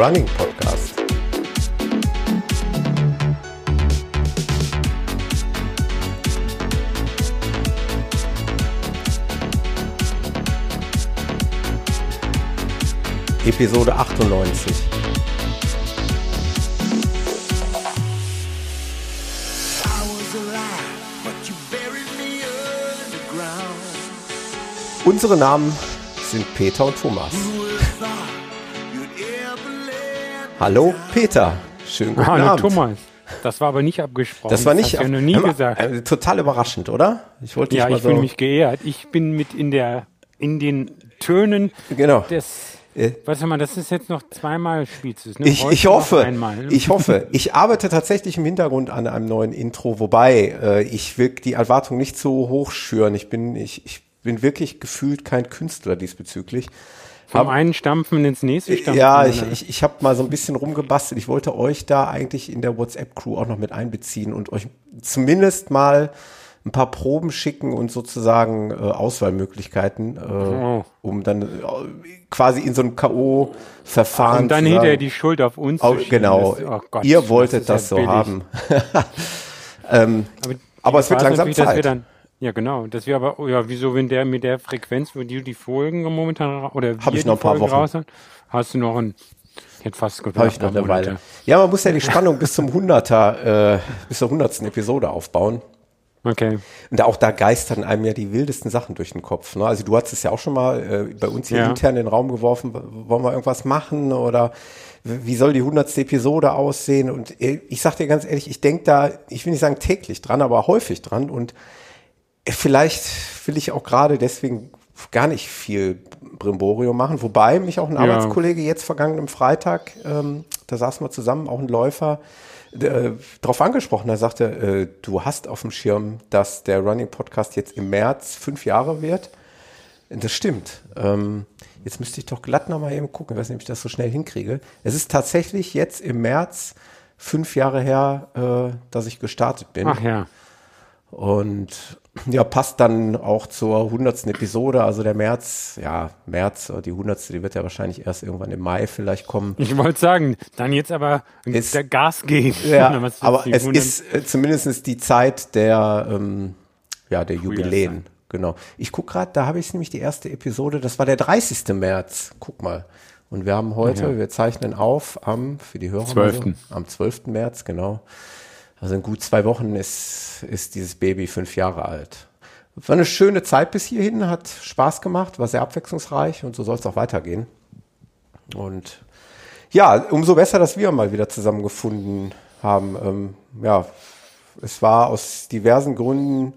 Running Podcast. Episode 98. Unsere Namen sind Peter und Thomas. Hallo Peter, schönen guten Hallo Abend. Thomas. Das war aber nicht abgesprochen. Das war nicht hast du ja noch nie mal, gesagt. äh, total überraschend, oder? Ich wollte ja, mal ich so. fühle mich geehrt. Ich bin mit in der in den Tönen genau. des Äh. Warte mal, das ist jetzt noch zweimal spielst du es, ne? Ich, ich hoffe, Einmal. ich hoffe. Ich arbeite tatsächlich im Hintergrund an einem neuen Intro, wobei äh, ich will die Erwartung nicht so hoch schüren. Ich bin, ich, ich bin wirklich gefühlt kein Künstler diesbezüglich. Vom einen Stampfen ins nächste Stampfen. Ja, ich, oder? ich, ich habe mal so ein bisschen rumgebastelt. Ich wollte euch da eigentlich in der WhatsApp-Crew auch noch mit einbeziehen und euch zumindest mal ein paar Proben schicken und sozusagen äh, Auswahlmöglichkeiten, äh, Oh. um dann äh, quasi in so einem K.O.-Verfahren Und dann zu hinterher die Schuld auf uns zu schieben. Genau, Das, oh Gott, ihr wolltet das, ja so billig. haben. ähm, Aber, Aber es wird langsam Zeit. Ja, genau. Dass wir aber, ja, wieso, wenn der mit der Frequenz, wo du die Folgen momentan, oder Hab wir ich noch die ein paar Folgen Wochen. raus hast du noch ein, hätte fast gedacht, Habe ich noch eine Weile. Ja, man muss ja die Spannung bis zum 100er, äh, bis zur 100. Episode aufbauen. Okay. Und auch da geistern einem ja die wildesten Sachen durch den Kopf. Ne? Also du hast es ja auch schon mal äh, bei uns hier Ja. intern in den Raum geworfen, wollen wir irgendwas machen oder wie soll die 100. Episode aussehen? Und äh, ich sag dir ganz ehrlich, ich denke da, ich will nicht sagen täglich dran, aber häufig dran und vielleicht will ich auch gerade deswegen gar nicht viel Brimborium machen, wobei mich auch ein Ja. Arbeitskollege jetzt vergangenen Freitag, ähm, da saßen wir zusammen, auch ein Läufer, äh, darauf angesprochen. Er sagte, äh, du hast auf dem Schirm, dass der Running Podcast jetzt im März fünf Jahre wird. Das stimmt. Ähm, jetzt müsste ich doch glatt nochmal eben gucken, ob ich das so schnell hinkriege. Es ist tatsächlich jetzt im März fünf Jahre her, äh, dass ich gestartet bin. Ach ja. Und ja, passt dann auch zur 100. Episode, also der März, ja, März, die 100. die wird ja wahrscheinlich erst irgendwann im Mai vielleicht kommen. Ich wollte sagen, dann jetzt aber Ist- der Gas geben. Ja, aber es 100? ist äh, zumindest die Zeit der, ähm, ja, der Jubiläen. Genau. Ich guck gerade, da habe ich nämlich die erste Episode, das war der 30. März. Guck mal. Und wir haben heute, Ja. wir zeichnen auf am, für die Hörer, mal 12.. So, am 12. März, genau. Also in gut zwei Wochen ist, ist dieses Baby fünf Jahre alt. War eine schöne Zeit bis hierhin, hat Spaß gemacht, war sehr abwechslungsreich und so soll es auch weitergehen. Und ja, umso besser, dass wir mal wieder zusammengefunden haben. Ähm, ja, es war aus diversen Gründen,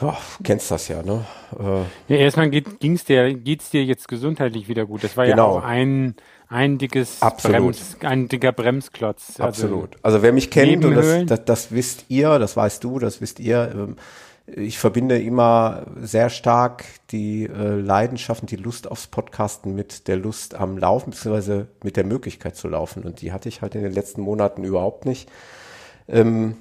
ja, kennst das ja, ne? Äh, Ja, erstmal geht, ging's dir, geht's dir jetzt gesundheitlich wieder gut. Das war Genau. ja auch ein, ein dickes Absolut. Brems, ein dicker Bremsklotz. Absolut. Also wer mich kennt, und das, das, das wisst ihr, das weißt du, das wisst ihr, ähm, ich verbinde immer sehr stark die äh, Leidenschaft und die Lust aufs Podcasten mit der Lust am Laufen, beziehungsweise mit der Möglichkeit zu laufen. Und die hatte ich halt in den letzten Monaten überhaupt nicht. Ähm,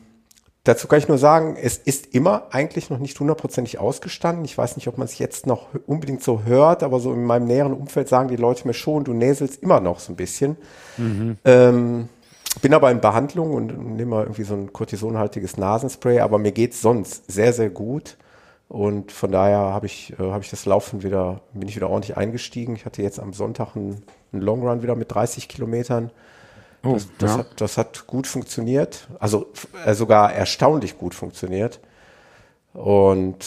dazu kann ich nur sagen, es ist immer eigentlich noch nicht hundertprozentig ausgestanden. Ich weiß nicht, ob man es jetzt noch unbedingt so hört, aber so in meinem näheren Umfeld sagen die Leute mir schon, du näselst immer noch so ein bisschen. Ähm, bin aber in Behandlung und nehme mal irgendwie so ein kortisonhaltiges Nasenspray, aber mir geht's sonst sehr, sehr gut. Und von daher habe ich, äh, habe ich das Laufen wieder, bin ich wieder ordentlich eingestiegen. Ich hatte jetzt am Sonntag einen, einen Long wieder mit 30 Kilometern. Oh, Das, das, ja. hat, das hat gut funktioniert, also äh, sogar erstaunlich gut funktioniert. Und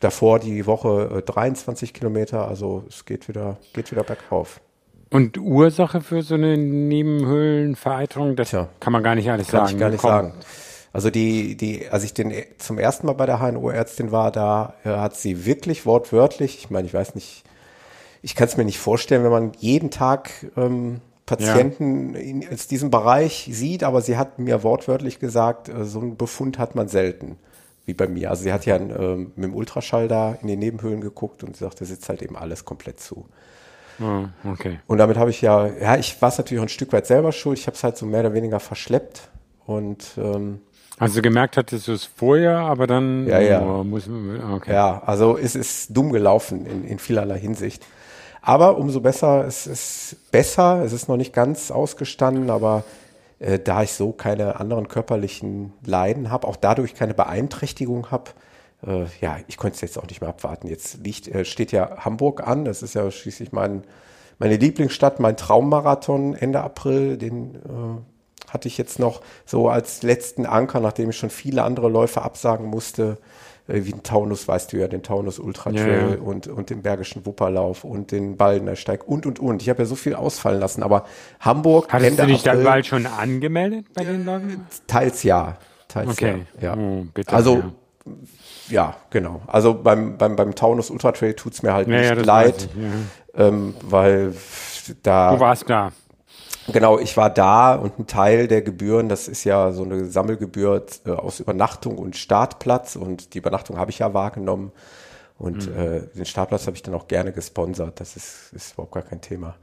davor die Woche äh, 23 Kilometer, also es geht wieder, geht wieder bergauf. Und Ursache für so eine Nebenhöhlenvereiterung, das Tja. kann man gar nicht alles Kann sagen. ich gar nicht Komm. sagen. Also die, die, als ich den zum ersten Mal bei der HNO-Ärztin war, da äh, hat sie wirklich wortwörtlich, ich meine, ich weiß nicht, ich kann es mir nicht vorstellen, wenn man jeden Tag ähm, Patienten in, aus diesem Bereich sieht, aber sie hat mir wortwörtlich gesagt, äh, so einen Befund hat man selten, wie bei mir. Also sie hat ja ähm, mit dem Ultraschall da in die Nebenhöhlen geguckt und sie sagte, da sitzt halt eben alles komplett zu. Oh, okay. Und damit habe ich ja, ja, ich war es natürlich auch ein Stück weit selber schuld. Ich habe es halt so mehr oder weniger verschleppt und ähm, Also gemerkt hattest du es vorher, aber dann Ja, ja. Oh, muss, okay. Ja, also es ist dumm gelaufen in, in vielerlei Hinsicht. Aber umso besser, es ist besser, es ist noch nicht ganz ausgestanden, aber äh, da ich so keine anderen körperlichen Leiden habe, auch dadurch keine Beeinträchtigung habe, äh, ja, ich konnte es jetzt auch nicht mehr abwarten. Jetzt liegt, äh, steht ja Hamburg an, das ist ja schließlich mein, meine Lieblingsstadt, mein Traummarathon Ende April, den äh, hatte ich jetzt noch so als letzten Anker, nachdem ich schon viele andere Läufe absagen musste, wie den Taunus, weißt du ja, den Taunus Ultra Trail ja, ja. und, und den Bergischen Wupperlauf und den Baldener Steig und, und, und. Ich habe ja so viel ausfallen lassen, aber Hamburg, Hattest Ende du dich April, dann bald schon angemeldet bei den Läufen? Teils ja, teils okay. ja. ja. Oh, bitte, also, ja. genau. Also beim, beim, beim Taunus Ultra Trail tut's mir halt nicht leid, ähm, weil da... Du warst da. Genau, ich war da und ein Teil der Gebühren, das ist ja so eine Sammelgebühr äh, aus Übernachtung und Startplatz und die Übernachtung habe ich ja wahrgenommen und mhm. äh, den Startplatz habe ich dann auch gerne gesponsert. Das ist, ist überhaupt gar kein Thema.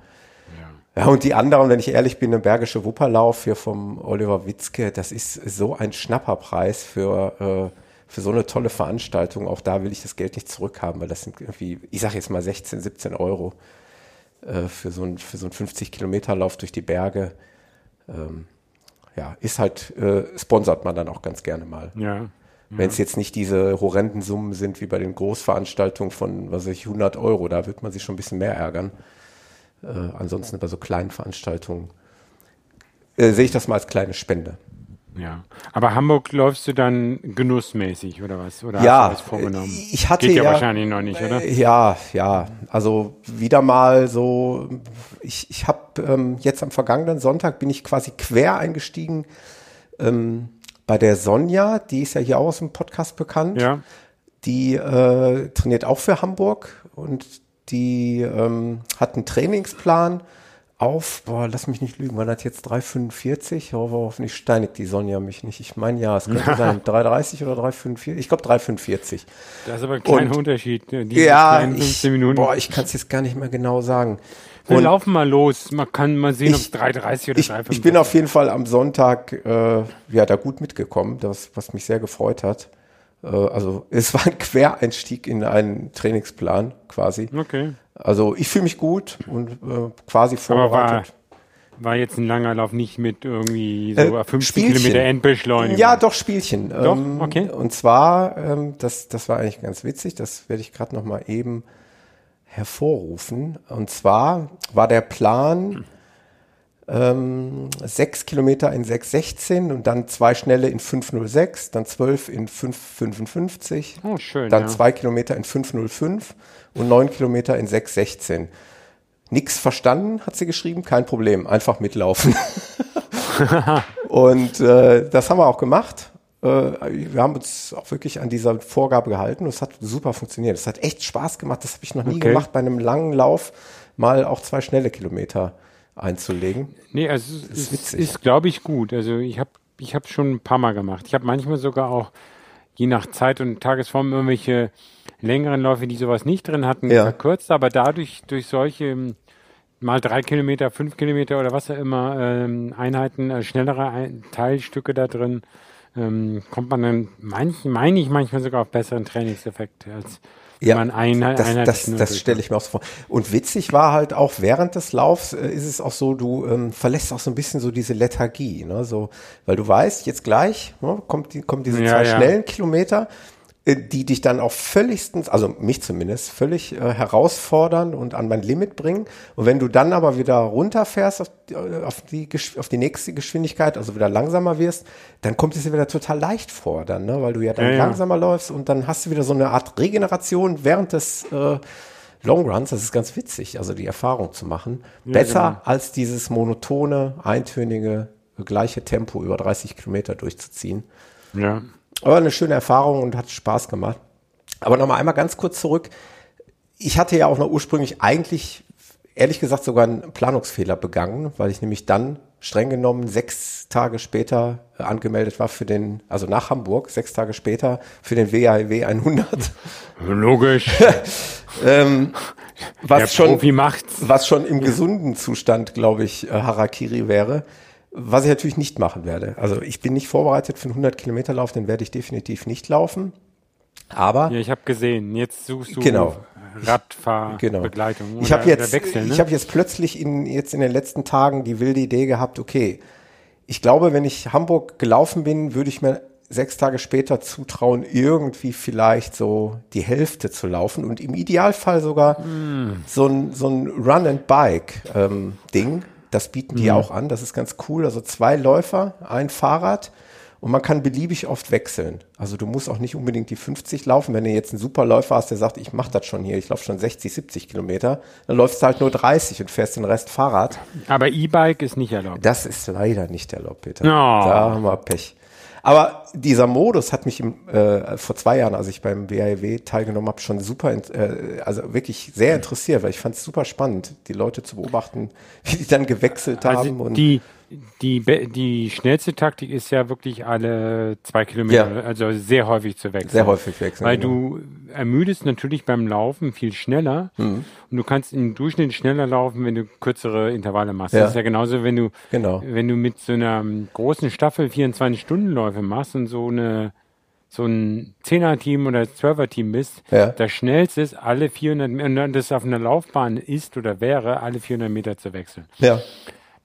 Ja. ja, und die anderen, wenn ich ehrlich bin, der Bergische Wupperlauf hier vom Oliver Witzke, das ist so ein Schnapperpreis für, äh, für so eine tolle Veranstaltung. Auch da will ich das Geld nicht zurückhaben, weil das sind irgendwie, ich sage jetzt mal 16, 17 Euro. Äh, für so ein für so ein 50 Kilometer Lauf durch die Berge. Ähm, ja, ist halt, äh, sponsert man dann auch ganz gerne mal. Ja. Wenn es jetzt nicht diese horrenden Summen sind wie bei den Großveranstaltungen von, was weiß ich, 100 Euro, da wird man sich schon ein bisschen mehr ärgern. Äh, ansonsten bei so kleinen Veranstaltungen äh, sehe ich das mal als kleine Spende. Ja, aber Hamburg läufst du dann genussmäßig oder was? Oder ja, hast du das vorgenommen? ich hatte Geht ja, ja wahrscheinlich noch nicht, oder? Ja, ja, also wieder mal so, ich, ich habe ähm, jetzt am vergangenen Sonntag bin ich quasi quer eingestiegen ähm, bei der Sonja, die ist ja hier auch aus dem Podcast bekannt. Ja. Die äh, trainiert auch für Hamburg und die ähm, hat einen Trainingsplan auf, boah, lass mich nicht lügen, war das jetzt 3,45? Oh, hoffentlich steinigt die Sonja mich nicht. Ich meine, ja, es könnte sein 3,30 oder 3,45. Ich glaube 3,45. Das ist aber ein kleiner Und, Unterschied. Ne? Die ja, 15 ich, Minuten. boah, ich kann es jetzt gar nicht mehr genau sagen. Wir Und laufen mal los. Man kann mal sehen, ob es 3,30 oder 3,45 Ich bin auf jeden Fall am Sonntag äh, ja, da gut mitgekommen, das, was mich sehr gefreut hat. Äh, also es war ein Quereinstieg in einen Trainingsplan quasi. Okay. Also ich fühle mich gut und äh, quasi vorbereitet. War, war, jetzt ein langer Lauf nicht mit irgendwie so äh, 50 Spielchen. Kilometer Endbeschleunigung? Ja, doch, Spielchen. Doch, ähm, okay. Und zwar, ähm, das, das war eigentlich ganz witzig, das werde ich gerade noch mal eben hervorrufen. Und zwar war der Plan, ähm, sechs Kilometer in 6,16 und dann zwei schnelle in 5,06, dann zwölf in 5,55, oh, schön, dann ja. zwei Kilometer in 5,05 und neun Kilometer in 6,16. Nix verstanden, hat sie geschrieben, kein Problem, einfach mitlaufen. und äh, das haben wir auch gemacht. Äh, wir haben uns auch wirklich an dieser Vorgabe gehalten und es hat super funktioniert. Es hat echt Spaß gemacht, das habe ich noch nie okay. gemacht bei einem langen Lauf, mal auch zwei schnelle Kilometer einzulegen. Nee, also es ist, ist glaube ich, gut. Also ich habe ich hab schon ein paar Mal gemacht. Ich habe manchmal sogar auch, je nach Zeit und Tagesform, irgendwelche längeren Läufe, die sowas nicht drin hatten, ja. verkürzt, aber dadurch, durch solche ähm, mal drei Kilometer, fünf Kilometer oder was auch immer, ähm, Einheiten, äh, schnellere Ein Teilstücke da drin, ähm, kommt man dann, manch, meine ich manchmal sogar auf besseren Trainingseffekt als ja, man eine, das, das, das stelle ich mir auch so vor. Und witzig war halt auch während des Laufs äh, ist es auch so, du ähm, verlässt auch so ein bisschen so diese Lethargie, ne? So, weil du weißt, jetzt gleich ne, kommt die, kommen diese ja, zwei ja. schnellen Kilometer die dich dann auch völligstens, also mich zumindest, völlig äh, herausfordern und an mein Limit bringen. Und wenn du dann aber wieder runterfährst auf die, äh, auf die, auf die nächste Geschwindigkeit, also wieder langsamer wirst, dann kommt es dir wieder total leicht vor, dann, ne? weil du ja dann ja, langsamer ja. läufst und dann hast du wieder so eine Art Regeneration während des äh, Long Runs. Das ist ganz witzig, also die Erfahrung zu machen. Ja, Besser genau. als dieses monotone, eintönige, gleiche Tempo über 30 Kilometer durchzuziehen. Ja. Aber eine schöne Erfahrung und hat Spaß gemacht. Aber nochmal einmal ganz kurz zurück. Ich hatte ja auch noch ursprünglich eigentlich, ehrlich gesagt, sogar einen Planungsfehler begangen, weil ich nämlich dann streng genommen sechs Tage später äh, angemeldet war für den, also nach Hamburg, sechs Tage später für den WAW 100. Logisch. ähm, was Der schon, macht's. was schon im gesunden Zustand, glaube ich, äh, Harakiri wäre. Was ich natürlich nicht machen werde. Also ich bin nicht vorbereitet für einen 100 Kilometer Lauf, den werde ich definitiv nicht laufen. Aber ja, ich habe gesehen. Jetzt suchst du genau. Radfahrbegleitung. Genau. Ich habe jetzt, Wechsel, ne? ich habe jetzt plötzlich in, jetzt in den letzten Tagen die wilde Idee gehabt, okay, ich glaube, wenn ich Hamburg gelaufen bin, würde ich mir sechs Tage später zutrauen, irgendwie vielleicht so die Hälfte zu laufen und im Idealfall sogar mm. so ein, so ein Run-and-Bike-Ding. Ähm, das bieten die mm. auch an, das ist ganz cool. Also zwei Läufer, ein Fahrrad und man kann beliebig oft wechseln. Also du musst auch nicht unbedingt die 50 laufen. Wenn du jetzt einen Superläufer hast, der sagt, ich mache das schon hier, ich laufe schon 60, 70 Kilometer, dann läufst du halt nur 30 und fährst den Rest Fahrrad. Aber E-Bike ist nicht erlaubt. Das ist leider nicht erlaubt, Peter. Oh. Da haben wir Pech. Aber dieser Modus hat mich im, äh, vor zwei Jahren, als ich beim WAEW teilgenommen habe, schon super, äh, also wirklich sehr interessiert, weil ich fand es super spannend, die Leute zu beobachten, wie die dann gewechselt also haben. Und die, die, die schnellste Taktik ist ja wirklich alle zwei Kilometer, ja. also sehr häufig zu wechseln. Sehr häufig wechseln. Weil genau. du ermüdest natürlich beim Laufen viel schneller mhm. und du kannst im Durchschnitt schneller laufen, wenn du kürzere Intervalle machst. Ja. Das ist ja genauso, wenn du, genau. wenn du mit so einer großen Staffel 24-Stunden-Läufe machst und so eine so ein 10er-Team oder 12er-Team bist, ja. das schnellste ist, alle 400, und das auf einer Laufbahn ist oder wäre, alle 400 Meter zu wechseln. Ja.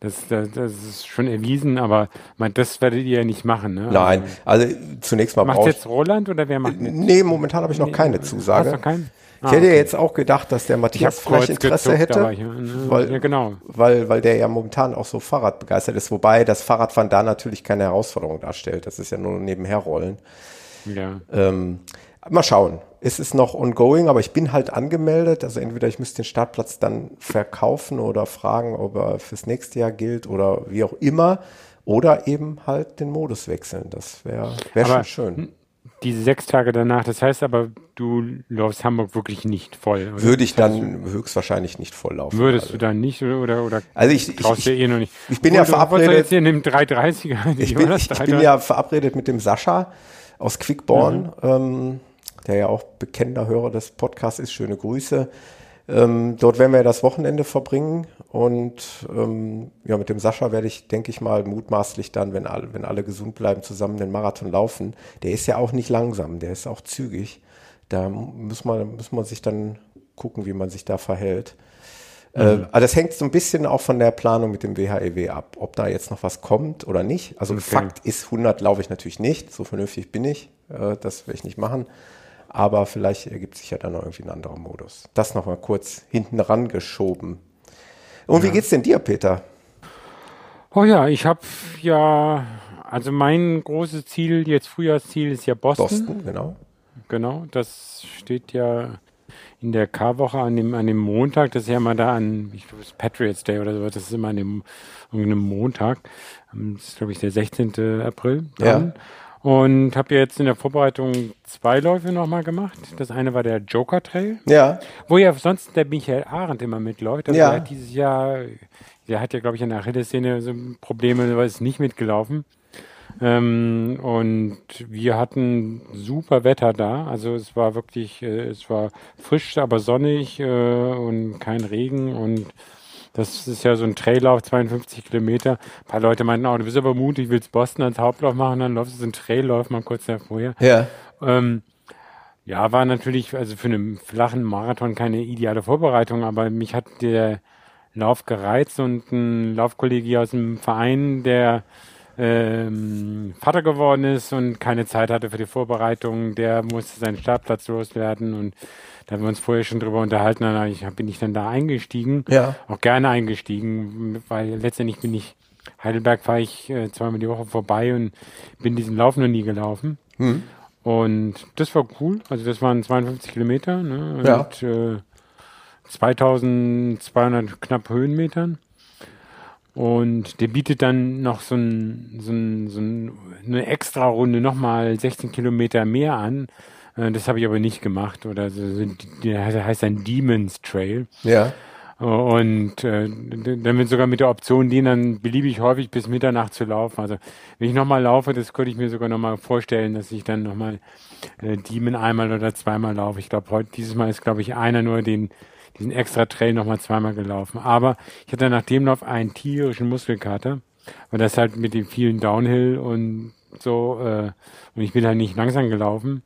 Das, das, das ist schon erwiesen, aber man, das werdet ihr ja nicht machen. Ne? Nein, also zunächst mal Macht jetzt Roland oder wer macht? Nee, momentan habe ich noch nee, keine Zusage. Hast du keinen? Ah, ich hätte okay. ja jetzt auch gedacht, dass der Matthias vielleicht Interesse gezuckt, hätte, ich, ne, weil, ja, genau. weil, weil der ja momentan auch so Fahrrad begeistert ist, wobei das Fahrradfahren da natürlich keine Herausforderung darstellt. Das ist ja nur nebenher rollen. Ja. Ähm, mal schauen ist es noch ongoing, aber ich bin halt angemeldet. Also entweder ich müsste den Startplatz dann verkaufen oder fragen, ob er fürs nächste Jahr gilt oder wie auch immer. Oder eben halt den Modus wechseln. Das wäre wär schon schön. Diese sechs Tage danach, das heißt aber, du läufst Hamburg wirklich nicht voll. Oder? Würde ich dann höchstwahrscheinlich nicht voll laufen. Würdest also. du dann nicht oder, oder also ich, traust ich, dir eh noch nicht? Ich bin ja verabredet. Jetzt hier in dem 330er. Ich bin, ich, ich bin ja verabredet mit dem Sascha aus Quickborn. Mhm. Ähm, der ja auch bekennender Hörer des Podcasts ist. Schöne Grüße. Ähm, dort werden wir das Wochenende verbringen und ähm, ja, mit dem Sascha werde ich, denke ich mal, mutmaßlich dann, wenn alle, wenn alle gesund bleiben, zusammen den Marathon laufen. Der ist ja auch nicht langsam, der ist auch zügig. Da muss man, muss man sich dann gucken, wie man sich da verhält. Äh, mhm. Äh, also das hängt so ein bisschen auch von der Planung mit dem WHEW e ab, ob da jetzt noch was kommt oder nicht. Also okay. Fakt ist, 100 laufe ich natürlich nicht, so vernünftig bin ich, äh, das will ich nicht machen aber vielleicht ergibt sich ja dann noch irgendwie ein anderer Modus. Das nochmal kurz hinten rangeschoben. Und ja. wie geht's denn dir, Peter? Oh ja, ich habe ja, also mein großes Ziel, jetzt Frühjahrsziel ist ja Boston. Boston, genau. Genau, das steht ja in der K-Woche an dem, an dem Montag, das ist ja mal da an, ich glaube, es ist Patriots Day oder so, das ist immer an dem, irgendeinem Montag. Das ist, glaube ich, der 16. April. Dann. Ja. Und habe jetzt in der Vorbereitung zwei Läufe nochmal gemacht. Das eine war der Joker Trail. Ja. Wo ja sonst der Michael Arendt immer mitläuft. Also ja. Hat dieses Jahr, der hat ja, glaube ich, an der Achillessehne so Probleme, weil es nicht mitgelaufen. Ähm, und wir hatten super Wetter da. Also es war wirklich, äh, es war frisch, aber sonnig äh, und kein Regen und das ist ja so ein Traillauf, 52 Kilometer. Ein paar Leute meinten, oh, du bist aber mutig, willst Boston als Hauptlauf machen, dann läufst du so einen Traillauf mal kurz vorher. Ja. Ähm, ja, war natürlich, also für einen flachen Marathon keine ideale Vorbereitung, aber mich hat der Lauf gereizt und ein Laufkollege aus dem Verein, der ähm, Vater geworden ist und keine Zeit hatte für die Vorbereitung, der musste seinen Startplatz loswerden und da haben wir uns vorher schon drüber unterhalten, dann ich, bin ich dann da eingestiegen. Ja. Auch gerne eingestiegen, weil letztendlich bin ich, Heidelberg fahre ich äh, zweimal die Woche vorbei und bin diesen Lauf noch nie gelaufen. Hm. Und das war cool. Also das waren 52 Kilometer ne, ja. mit äh, 2200 knapp Höhenmetern. Und der bietet dann noch so, ein, so, ein, so eine extra Runde, nochmal 16 Kilometer mehr an. Äh, das habe ich aber nicht gemacht. Oder so, der heißt ein Demons Trail. Ja. Und äh, dann wird sogar mit der Option den dann beliebig häufig bis Mitternacht zu laufen. Also wenn ich nochmal laufe, das könnte ich mir sogar nochmal vorstellen, dass ich dann nochmal äh, Demon einmal oder zweimal laufe. Ich glaube, heute dieses Mal ist, glaube ich, einer nur den diesen extra Trail nochmal zweimal gelaufen. Aber ich hatte nach dem Lauf einen tierischen Muskelkater, weil das halt mit dem vielen Downhill und so, äh, und ich bin halt nicht langsam gelaufen.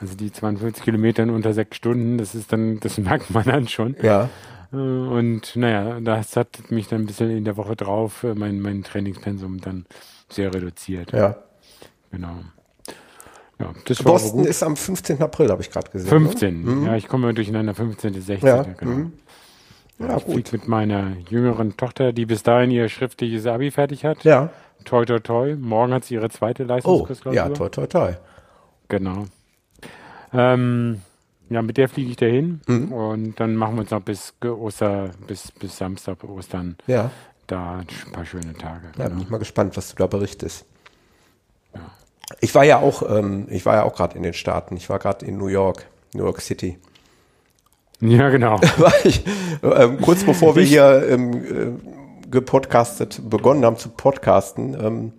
Also die 52 Kilometer in unter sechs Stunden, das ist dann, das merkt man dann schon. Ja. Äh, und naja, das hat mich dann ein bisschen in der Woche drauf, äh, mein, mein Trainingspensum dann sehr reduziert. Ja. Genau. Ja, das Boston ist am 15. April, habe ich gerade gesehen. 15, ne? mhm. ja, ich komme durcheinander, 15. 16. Ja, genau. Mhm. Ja, ich fliege mit meiner jüngeren Tochter, die bis dahin ihr schriftliches Abi fertig hat. Ja. Toi, toi, toi. Morgen hat sie ihre zweite Leistungskursklausur. Oh, ja, toi, toi, toi. Genau. Ähm, ja, mit der fliege ich dahin mhm. und dann machen wir uns noch bis Oster, bis, bis Samstag, Ostern. Ja. Da ein paar schöne Tage. Ja, bin ich mal gespannt, was du da berichtest. Ja. Ich war ja auch, ähm, ich war ja auch gerade in den Staaten. Ich war gerade in New York, New York City. Ja, genau. ich, ähm, kurz bevor wir hier ähm, äh, gepodcastet, begonnen haben zu podcasten, ähm,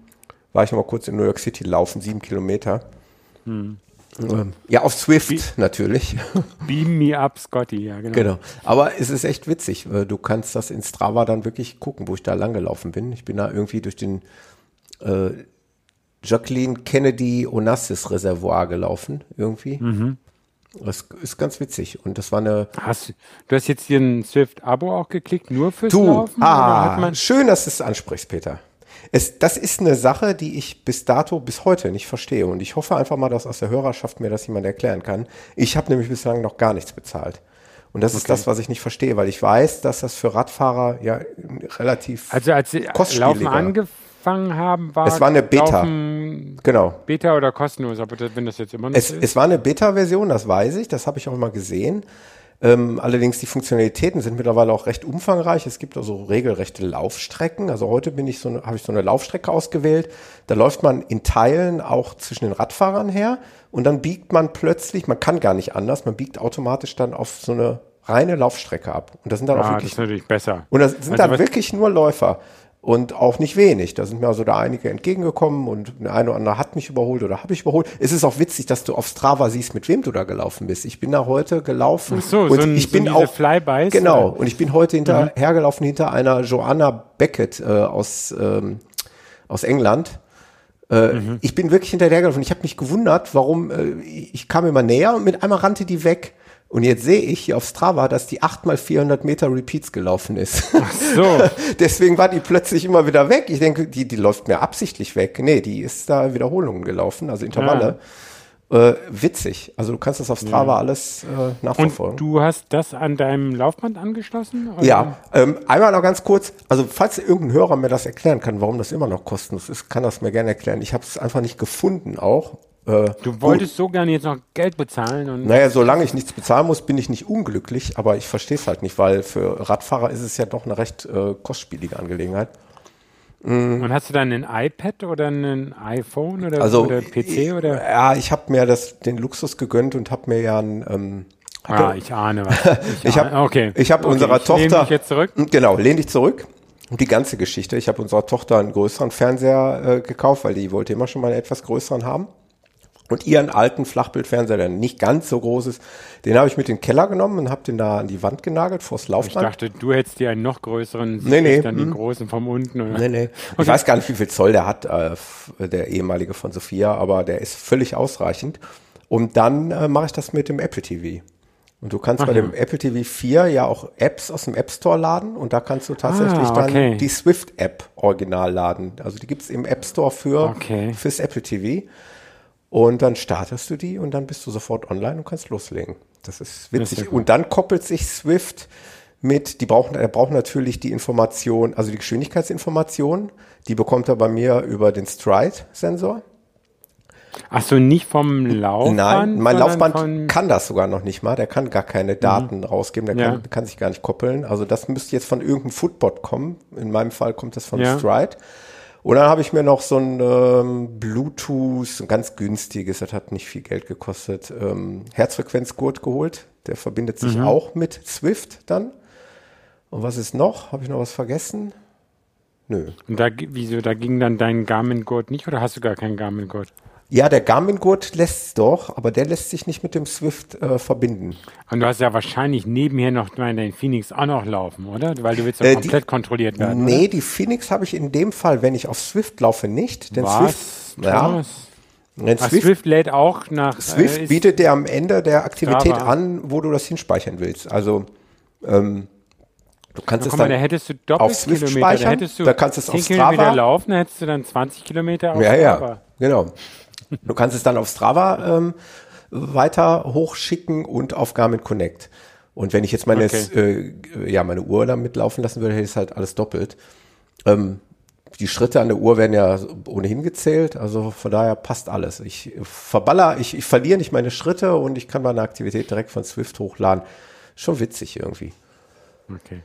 war ich noch mal kurz in New York City laufen, sieben Kilometer. Hm. Ähm, ja, auf Swift Be natürlich. Beam me up, Scotty, ja, genau. Genau. Aber es ist echt witzig. Du kannst das in Strava dann wirklich gucken, wo ich da langgelaufen bin. Ich bin da irgendwie durch den äh, Jacqueline Kennedy Onassis Reservoir gelaufen, irgendwie. Mhm. Das ist ganz witzig. Und das war eine. Hast, du hast jetzt hier ein Swift-Abo auch geklickt, nur fürs du, Laufen? Ah, schön, dass du es ansprichst, Peter. Es, das ist eine Sache, die ich bis dato, bis heute nicht verstehe. Und ich hoffe einfach mal, dass aus der Hörerschaft mir das jemand erklären kann. Ich habe nämlich bislang noch gar nichts bezahlt. Und das okay. ist das, was ich nicht verstehe, weil ich weiß, dass das für Radfahrer ja relativ Also als Sie Laufen angefangen haben, war es war eine Beta. Laufen genau. Beta oder kostenlos, aber wenn das jetzt immer noch es, ist. Es war eine Beta-Version, das weiß ich, das habe ich auch immer gesehen. Ähm, allerdings die Funktionalitäten sind mittlerweile auch recht umfangreich. Es gibt also regelrechte Laufstrecken. Also heute bin ich so habe ich so eine Laufstrecke ausgewählt. Da läuft man in Teilen auch zwischen den Radfahrern her und dann biegt man plötzlich, man kann gar nicht anders, man biegt automatisch dann auf so eine reine Laufstrecke ab. Und das sind dann ah, auch wirklich. Das ist natürlich besser. Und das sind also dann wirklich nur Läufer und auch nicht wenig. Da sind mir also da einige entgegengekommen und der eine oder andere hat mich überholt oder habe ich überholt. Es ist auch witzig, dass du auf Strava siehst, mit wem du da gelaufen bist. Ich bin da heute gelaufen Ach so, und so ein, ich bin so auch Flybys, genau und ich bin heute hinterhergelaufen mhm. hinter einer Joanna Beckett äh, aus ähm, aus England. Äh, mhm. Ich bin wirklich hinterhergelaufen. Ich habe mich gewundert, warum äh, ich kam immer näher und mit einmal rannte die weg. Und jetzt sehe ich hier auf Strava, dass die 8 mal 400 Meter Repeats gelaufen ist. Ach so. Deswegen war die plötzlich immer wieder weg. Ich denke, die, die läuft mir absichtlich weg. Nee, die ist da Wiederholungen gelaufen, also Intervalle. Ja. Äh, witzig. Also du kannst das auf Strava ja. alles äh, nachverfolgen. Und du hast das an deinem Laufband angeschlossen? Oder? Ja, ähm, einmal noch ganz kurz. Also falls irgendein Hörer mir das erklären kann, warum das immer noch kostenlos ist, kann das mir gerne erklären. Ich habe es einfach nicht gefunden auch. Äh, du wolltest gut. so gerne jetzt noch Geld bezahlen. Und naja, solange ich nichts bezahlen muss, bin ich nicht unglücklich, aber ich verstehe es halt nicht, weil für Radfahrer ist es ja doch eine recht äh, kostspielige Angelegenheit. Mhm. Und hast du dann ein iPad oder ein iPhone oder, also, oder PC? Oder? Ja, ich habe mir das, den Luxus gegönnt und habe mir ja ein ähm, Ah, ich ahne was. Ich, ich habe okay. ich hab okay, unserer ich Tochter. Dich jetzt zurück. Genau, lehn dich zurück. Die ganze Geschichte. Ich habe unserer Tochter einen größeren Fernseher äh, gekauft, weil die wollte immer schon mal einen etwas größeren haben. Und ihren alten Flachbildfernseher, der nicht ganz so groß ist, den habe ich mit in den Keller genommen und habe den da an die Wand genagelt, vors Laufband. Ich dachte, du hättest dir einen noch größeren, nee, nee, dann den hm. großen vom unten. Oder? Nee, nee. Okay. Ich weiß gar nicht, wie viel Zoll der hat, äh, der ehemalige von Sophia, aber der ist völlig ausreichend. Und dann äh, mache ich das mit dem Apple TV. Und du kannst Ach, bei dem Apple TV 4 ja auch Apps aus dem App Store laden und da kannst du tatsächlich ah, okay. dann die Swift App original laden. Also die gibt's im App Store für okay. fürs Apple TV. Und dann startest du die und dann bist du sofort online und kannst loslegen. Das ist witzig. Das ist und dann koppelt sich Swift mit, die brauchen, er braucht natürlich die Information, also die Geschwindigkeitsinformation, die bekommt er bei mir über den Stride-Sensor. Ach so, nicht vom Laufband? Nein, mein Laufband kann das sogar noch nicht mal. Der kann gar keine mhm. Daten mhm. rausgeben. Der ja. kann, kann, sich gar nicht koppeln. Also das müsste jetzt von irgendeinem Footbot kommen. In meinem Fall kommt das von ja. Stride. Und dann habe ich mir noch so ein ähm, Bluetooth, ein ganz günstiges, das hat nicht viel Geld gekostet, ähm, Herzfrequenzgurt geholt. Der verbindet sich mhm. auch mit Swift dann. Und was ist noch? Habe ich noch was vergessen? Nö. Und da, wieso, da ging dann dein Garmin-Gurt nicht oder hast du gar keinen Garmin-Gurt? Ja, der Garmin-Gurt lässt es doch, aber der lässt sich nicht mit dem Swift äh, verbinden. Und du hast ja wahrscheinlich nebenher noch deinen Phoenix auch noch laufen, oder? Weil du willst ja äh, komplett die, kontrolliert werden. Nee, oder? die Phoenix habe ich in dem Fall, wenn ich auf Swift laufe, nicht. Denn Was? Swift, ja, Ach, Swift, Swift, lädt auch nach. Swift äh, bietet dir am Ende der Aktivität Strava. an, wo du das hinspeichern willst. Also ähm, du kannst Na, es dann mal, da hättest du auf Swift Kilometer, speichern. Da, hättest du da kannst es auf Strava Kilometer laufen, da hättest du dann 20 Kilometer auf ja, Strava. Ja, genau. Du kannst es dann auf Strava ähm, weiter hochschicken und auf Garmin Connect. Und wenn ich jetzt meine, okay. äh, ja, meine Uhr da mitlaufen lassen würde, hätte ich es halt alles doppelt. Ähm, die Schritte an der Uhr werden ja ohnehin gezählt, also von daher passt alles. Ich verballer, ich, ich verliere nicht meine Schritte und ich kann meine Aktivität direkt von Swift hochladen. Schon witzig irgendwie. Okay.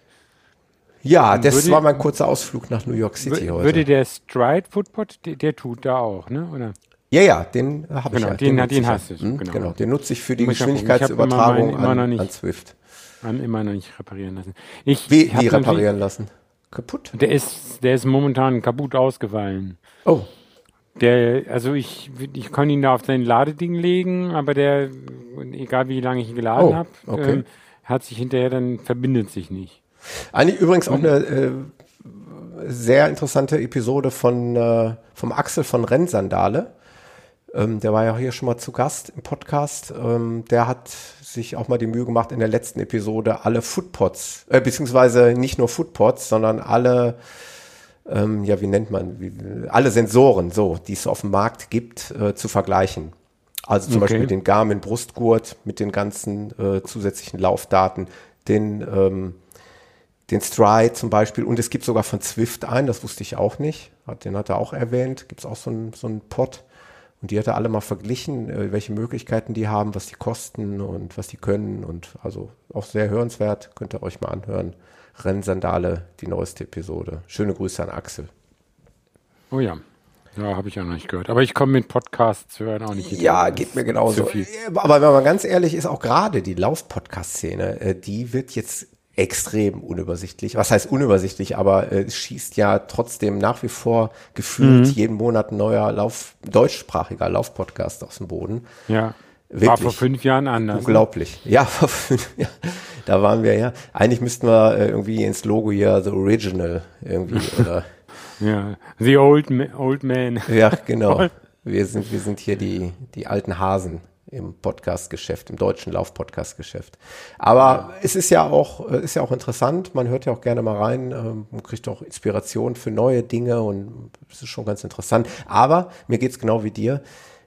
Ja, das würde, war mein kurzer Ausflug nach New York City heute. Würde der Stride Footpod, der, der, tut da auch, ne? Oder? Ja, ja, den habe genau, ich ja. Den, den, den hast du. Hm, genau. genau. den nutze ich für die Geschwindigkeitsübertragung immer, immer an, an Swift. An immer noch nicht reparieren lassen. Ich wie, wie reparieren lassen? Kaputt? Der ist, der ist momentan kaputt ausgefallen. Oh. Der, also ich, ich kann ihn da auf sein Ladeding legen, aber der, egal wie lange ich ihn geladen oh, habe, okay. ähm, hat sich hinterher dann verbindet sich nicht. Eigentlich übrigens auch eine äh, sehr interessante Episode von äh, vom Axel von Rennsandale. Ähm, der war ja hier schon mal zu Gast im Podcast. Ähm, der hat sich auch mal die Mühe gemacht, in der letzten Episode alle Footpods, äh, beziehungsweise nicht nur Footpods, sondern alle, ähm, ja, wie nennt man, wie, alle Sensoren, so, die es auf dem Markt gibt, äh, zu vergleichen. Also zum okay. Beispiel den Garmin Brustgurt mit den ganzen äh, zusätzlichen Laufdaten, den, ähm, den Stride zum Beispiel und es gibt sogar von Zwift einen, das wusste ich auch nicht, den hat er auch erwähnt, gibt es auch so einen so Pod und die hat er alle mal verglichen, äh, welche Möglichkeiten die haben, was die kosten und was die können. Und also auch sehr hörenswert, könnt ihr euch mal anhören. Rennsandale, die neueste Episode. Schöne Grüße an Axel. Oh ja. Ja, habe ich ja noch nicht gehört. Aber ich komme mit Podcasts hören auch nicht. Ja, geht mir genauso. Aber wenn man ganz ehrlich ist, auch gerade die Lauf-Podcast-Szene, äh, die wird jetzt extrem unübersichtlich. Was heißt unübersichtlich, aber äh, es schießt ja trotzdem nach wie vor gefühlt mhm. jeden Monat ein neuer Lauf, deutschsprachiger Laufpodcast aus dem Boden. Ja. Wirklich. War vor fünf Jahren anders. Ne? Unglaublich. Ne? Ja, vor fünf Jahren. Da waren wir ja. Eigentlich müssten wir äh, irgendwie ins Logo hier The Original irgendwie oder. ja, The Old, old Man. Ja, genau. Wir sind, wir sind hier die, die alten Hasen im Podcast-Geschäft, im deutschen Lauf-Podcast-Geschäft. Aber es ist ja auch, äh, ist ja auch interessant. Man hört ja auch gerne mal rein, ähm, man kriegt auch Inspiration für neue Dinge und es ist schon ganz interessant. Aber mir geht's genau wie dir.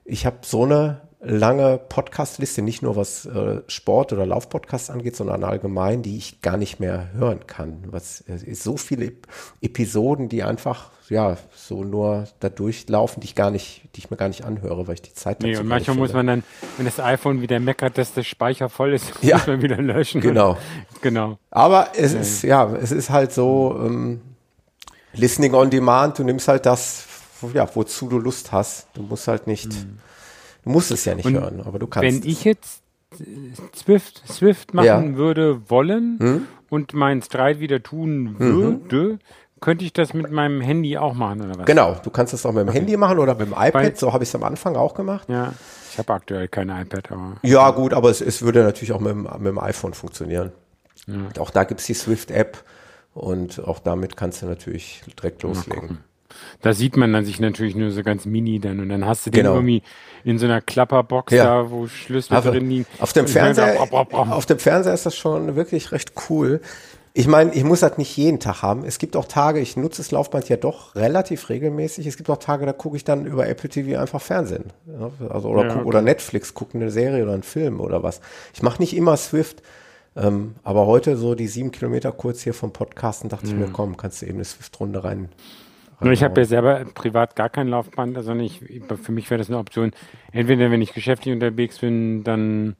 Ich habe so eine lange Podcast-Liste, nicht nur was äh, Sport- oder Laufpodcasts angeht, sondern allgemein, die ich gar nicht mehr hören kann. Was äh, so viele Episoden, die einfach ja so nur da durchlaufen, die ich gar nicht, die ich mir gar nicht anhöre, weil ich die Zeit nee, und manchmal muss man dann, wenn das iPhone wieder meckert, dass der Speicher voll ist, ja, muss man wieder löschen. Genau, genau. Aber es ja. ist ja, es ist halt so ähm, Listening on Demand. Du nimmst halt das, ja, wozu du Lust hast. Du musst halt nicht mhm Du musst es ja nicht und hören, aber du kannst. Wenn ich jetzt Swift, Swift machen ja. würde wollen hm? und meinen Streit wieder tun mhm. würde, mhm. könnte ich das mit meinem Handy auch machen, oder was? Genau, du kannst das auch mit dem okay. Handy machen oder mit dem iPad, Weil, so habe ich es am Anfang auch gemacht. Ja, ich habe aktuell kein iPad, aber. Ja, gut, aber es, es würde natürlich auch mit dem, mit dem iPhone funktionieren. Ja. Auch da gibt es die Swift-App und auch damit kannst du natürlich direkt loslegen. Da sieht man dann sich natürlich nur so ganz mini dann und dann hast du den genau. irgendwie in so einer Klapperbox ja. da, wo Schlüssel Aber drin liegen. Auf dem Fernseher, auf dem Fernseher ist das schon wirklich recht cool. Ich meine, ich muss das nicht jeden Tag haben. Es gibt auch Tage, ich nutze das Laufband ja doch relativ regelmäßig. Es gibt auch Tage, da gucke ich dann über Apple TV einfach Fernsehen. Also, oder, ja, okay. oder Netflix, gucke eine Serie oder einen Film oder was. Ich mache nicht immer Swift. Ähm, aber heute so die sieben Kilometer kurz hier vom Podcasten dachte mhm. ich mir, komm, kannst du eben eine Swift-Runde rein, nur ich habe ja selber privat gar kein Laufband, also nicht, für mich wäre das eine Option. Entweder wenn ich geschäftlich unterwegs bin, dann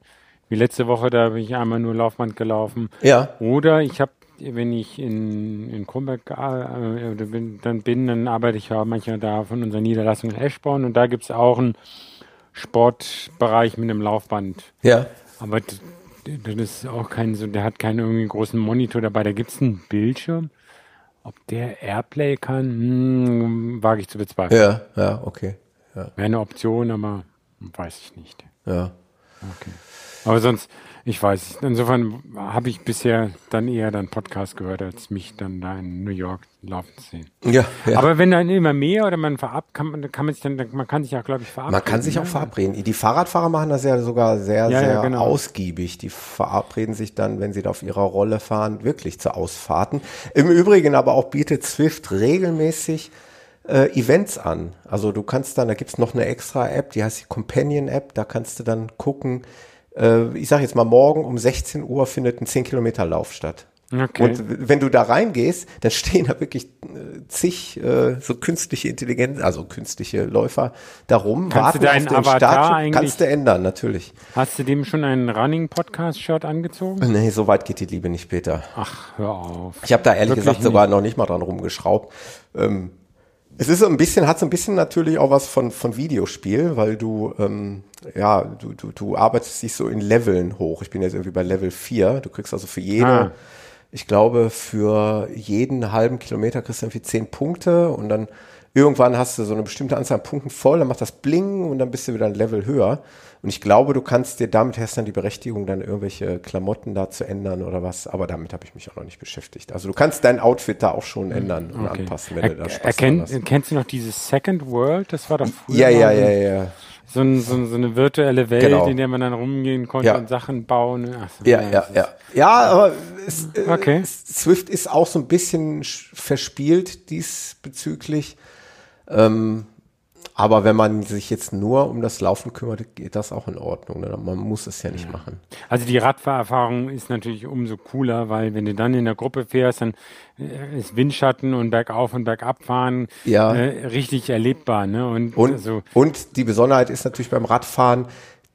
wie letzte Woche, da bin ich einmal nur Laufband gelaufen. Ja. Oder ich habe, wenn ich in, in Kronberg äh, bin, dann bin, dann arbeite ich ja manchmal da von unserer Niederlassung in Eschborn und da gibt es auch einen Sportbereich mit einem Laufband. Ja. Aber das ist auch kein so, der hat keinen irgendwie großen Monitor dabei, da gibt es einen Bildschirm. Ob der Airplay kann, hm, wage ich zu bezweifeln. Ja, ja, okay. Ja. Wäre eine Option, aber weiß ich nicht. Ja. Okay. Aber sonst, ich weiß, insofern habe ich bisher dann eher dann Podcast gehört, als mich dann da in New York laufen zu sehen. Ja, ja. Aber wenn dann immer mehr oder man verab, kann man, kann man sich dann, man kann sich auch, glaube ich, verabreden. Man kann sich auch ne? verabreden. Die Fahrradfahrer machen das ja sogar sehr, ja, sehr ja, genau. ausgiebig. Die verabreden sich dann, wenn sie da auf ihrer Rolle fahren, wirklich zu Ausfahrten. Im Übrigen aber auch bietet Swift regelmäßig äh, Events an. Also du kannst dann, da gibt's noch eine extra App, die heißt die Companion App, da kannst du dann gucken, äh, ich sage jetzt mal, morgen um 16 Uhr findet ein 10 Kilometer Lauf statt. Okay. Und wenn du da reingehst, dann stehen da wirklich äh, zig äh, so künstliche Intelligenz, also künstliche Läufer darum, kannst warten du deinen auf den Avatar Start. Eigentlich, kannst du ändern, natürlich. Hast du dem schon einen Running Podcast Shirt angezogen? Nee, so weit geht die Liebe nicht, Peter. Ach, hör auf. Ich habe da ehrlich Wirklich gesagt sogar noch nicht mal dran rumgeschraubt. Ähm, es ist so ein bisschen, hat so ein bisschen natürlich auch was von, von Videospiel, weil du, ähm, ja, du, du, du arbeitest dich so in Leveln hoch. Ich bin jetzt irgendwie bei Level 4. Du kriegst also für jede, ah. ich glaube, für jeden halben Kilometer kriegst du irgendwie 10 Punkte und dann irgendwann hast du so eine bestimmte Anzahl an Punkten voll, dann macht das Bling und dann bist du wieder ein Level höher. Und ich glaube, du kannst dir damit hast dann die Berechtigung, dann irgendwelche Klamotten da zu ändern oder was. Aber damit habe ich mich auch noch nicht beschäftigt. Also du kannst dein Outfit da auch schon ändern und okay. anpassen, wenn er, du da Spaß erkenn, hast. Kennst du noch dieses Second World? Das war doch früher. Ja, ja, ja, ja. So, ein, so, so, eine virtuelle Welt, genau. in der man dann rumgehen konnte ja. und Sachen bauen. So, ja, ja, ja. Ja, aber es, äh, okay. Swift ist auch so ein bisschen verspielt diesbezüglich. Ähm, aber wenn man sich jetzt nur um das Laufen kümmert, geht das auch in Ordnung. Ne? Man muss es ja nicht ja. machen. Also die Radfahrerfahrung ist natürlich umso cooler, weil wenn du dann in der Gruppe fährst, dann äh, ist Windschatten und bergauf und bergab fahren ja. äh, richtig erlebbar. Ne? Und, und, also, und die Besonderheit ist natürlich beim Radfahren,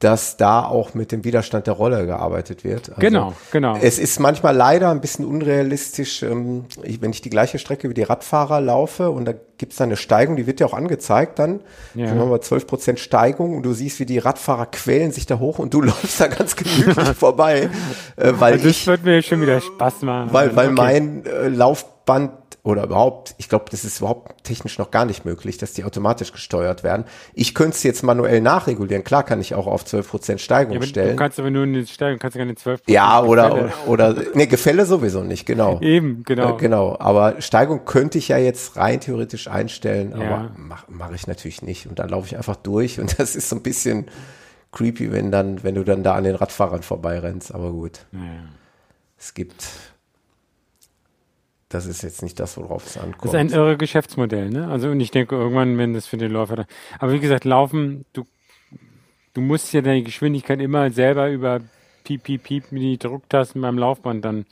dass da auch mit dem Widerstand der Rolle gearbeitet wird. Also genau, genau. Es ist manchmal leider ein bisschen unrealistisch, ähm, wenn ich die gleiche Strecke wie die Radfahrer laufe und da gibt es dann eine Steigung, die wird ja auch angezeigt dann. Ja. Dann haben wir 12 Prozent Steigung und du siehst, wie die Radfahrer quälen sich da hoch und du läufst da ganz gemütlich vorbei. Äh, weil das ich, wird mir schon wieder Spaß machen. Weil, weil okay. mein äh, Laufband oder überhaupt, ich glaube, das ist überhaupt technisch noch gar nicht möglich, dass die automatisch gesteuert werden. Ich könnte es jetzt manuell nachregulieren. Klar kann ich auch auf 12% Steigung ja, stellen. Du kannst aber nur eine Steigung, kannst du keine 12%. Ja, oder, Gefälle. oder, ne, Gefälle sowieso nicht, genau. Eben, genau. Äh, genau. Aber Steigung könnte ich ja jetzt rein theoretisch einstellen, ja. aber mache mach ich natürlich nicht. Und dann laufe ich einfach durch und das ist so ein bisschen creepy, wenn dann, wenn du dann da an den Radfahrern vorbeirennst, aber gut. Ja. Es gibt das ist jetzt nicht das, worauf es ankommt. Das ist ein irre Geschäftsmodell, ne? Also und ich denke irgendwann, wenn das für den Läufer da. Aber wie gesagt, laufen, du, du musst ja deine Geschwindigkeit immer selber über piep, piep, piep mit die Drucktasten beim Laufband dann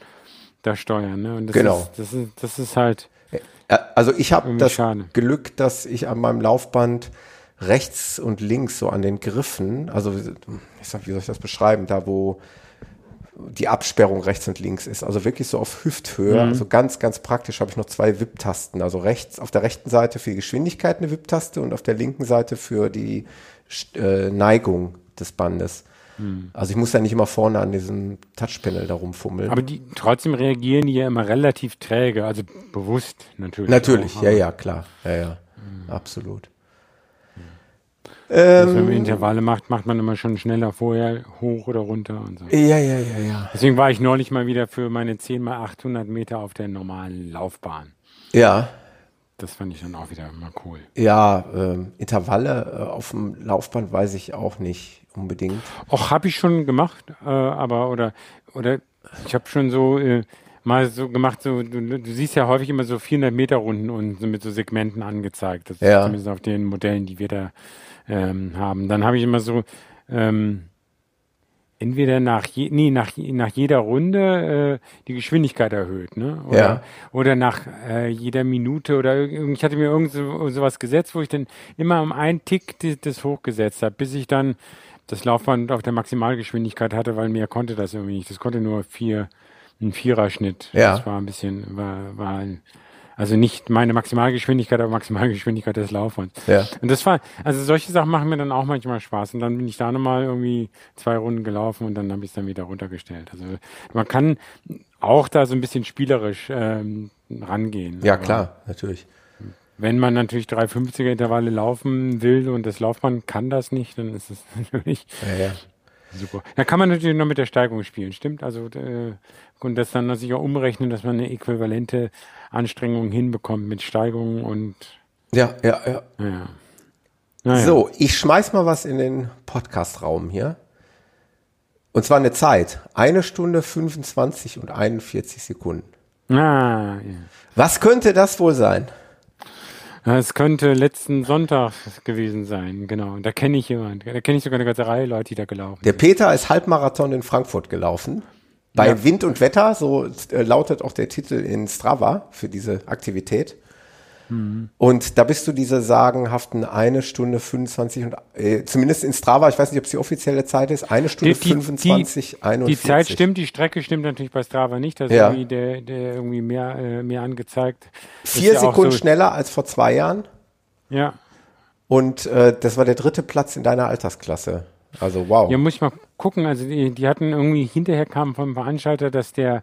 da steuern, ne? Und das genau. Ist, das ist, das ist halt. Also ich habe das schade. Glück, dass ich an meinem Laufband rechts und links so an den Griffen, also ich sag, wie soll ich das beschreiben, da wo die Absperrung rechts und links ist. Also wirklich so auf Hüfthöhe. Mhm. Also ganz, ganz praktisch habe ich noch zwei WIP-Tasten. Also rechts, auf der rechten Seite für die Geschwindigkeit eine WIP-Taste und auf der linken Seite für die äh, Neigung des Bandes. Mhm. Also ich muss ja nicht immer vorne an diesem Touchpanel da rumfummeln. Aber die trotzdem reagieren die ja immer relativ träge, also bewusst natürlich. Natürlich, auch, ja, ja, klar. Ja, ja. Mhm. Absolut. Also wenn man Intervalle macht, macht man immer schon schneller vorher hoch oder runter und so. Ja, ja, ja, ja. Deswegen war ich neulich mal wieder für meine 10 mal 800 Meter auf der normalen Laufbahn. Ja. Das fand ich dann auch wieder immer cool. Ja, ähm, Intervalle äh, auf dem Laufband weiß ich auch nicht unbedingt. Auch habe ich schon gemacht, äh, aber oder oder ich habe schon so äh, mal so gemacht, so du, du, siehst ja häufig immer so 400 Meter Runden und so mit so Segmenten angezeigt. Das ja. zumindest auf den Modellen, die wir da ähm, haben. Dann habe ich immer so ähm, entweder nach, je, nee, nach, nach jeder Runde äh, die Geschwindigkeit erhöht, ne? Oder, ja. oder nach äh, jeder Minute oder ich hatte mir irgend so, sowas gesetzt, wo ich dann immer um einen Tick das, das hochgesetzt habe, bis ich dann das Laufband auf der Maximalgeschwindigkeit hatte, weil mehr konnte das irgendwie nicht. Das konnte nur vier, ein Viererschnitt. Ja. Das war ein bisschen, war, war ein, also nicht meine Maximalgeschwindigkeit, aber Maximalgeschwindigkeit des Laufbands. Ja. Und das war, also solche Sachen machen mir dann auch manchmal Spaß. Und dann bin ich da nochmal irgendwie zwei Runden gelaufen und dann habe ich es dann wieder runtergestellt. Also man kann auch da so ein bisschen spielerisch ähm, rangehen. Ja, klar, natürlich. Wenn man natürlich 350er Intervalle laufen will und das Laufband kann das nicht, dann ist es natürlich. Ja, ja. Super. Da kann man natürlich noch mit der Steigung spielen, stimmt? Also äh, und das dann sich auch umrechnen, dass man eine äquivalente Anstrengung hinbekommt mit Steigungen und ja, ja, ja. ja. Naja. So, ich schmeiß mal was in den Podcast-Raum hier. Und zwar eine Zeit. Eine Stunde 25 und 41 Sekunden. Ah, ja. Was könnte das wohl sein? Es könnte letzten Sonntag gewesen sein, genau. Da kenne ich jemanden. Da kenne ich sogar eine ganze Reihe Leute, die da gelaufen Der Peter ist Halbmarathon in Frankfurt gelaufen. Bei ja. Wind und Wetter, so äh, lautet auch der Titel in Strava für diese Aktivität. Und da bist du diese sagenhaften eine Stunde 25 und äh, zumindest in Strava, ich weiß nicht, ob es die offizielle Zeit ist, eine Stunde die, die, 25, die, 41. Die Zeit stimmt, die Strecke stimmt natürlich bei Strava nicht, da ist ja. irgendwie der, der irgendwie mehr, äh, mehr angezeigt. Vier ja Sekunden so schneller als vor zwei Jahren. Ja. Und äh, das war der dritte Platz in deiner Altersklasse. Also wow. Ja, muss ich mal gucken. Also die, die hatten irgendwie hinterher kam vom Veranstalter, dass der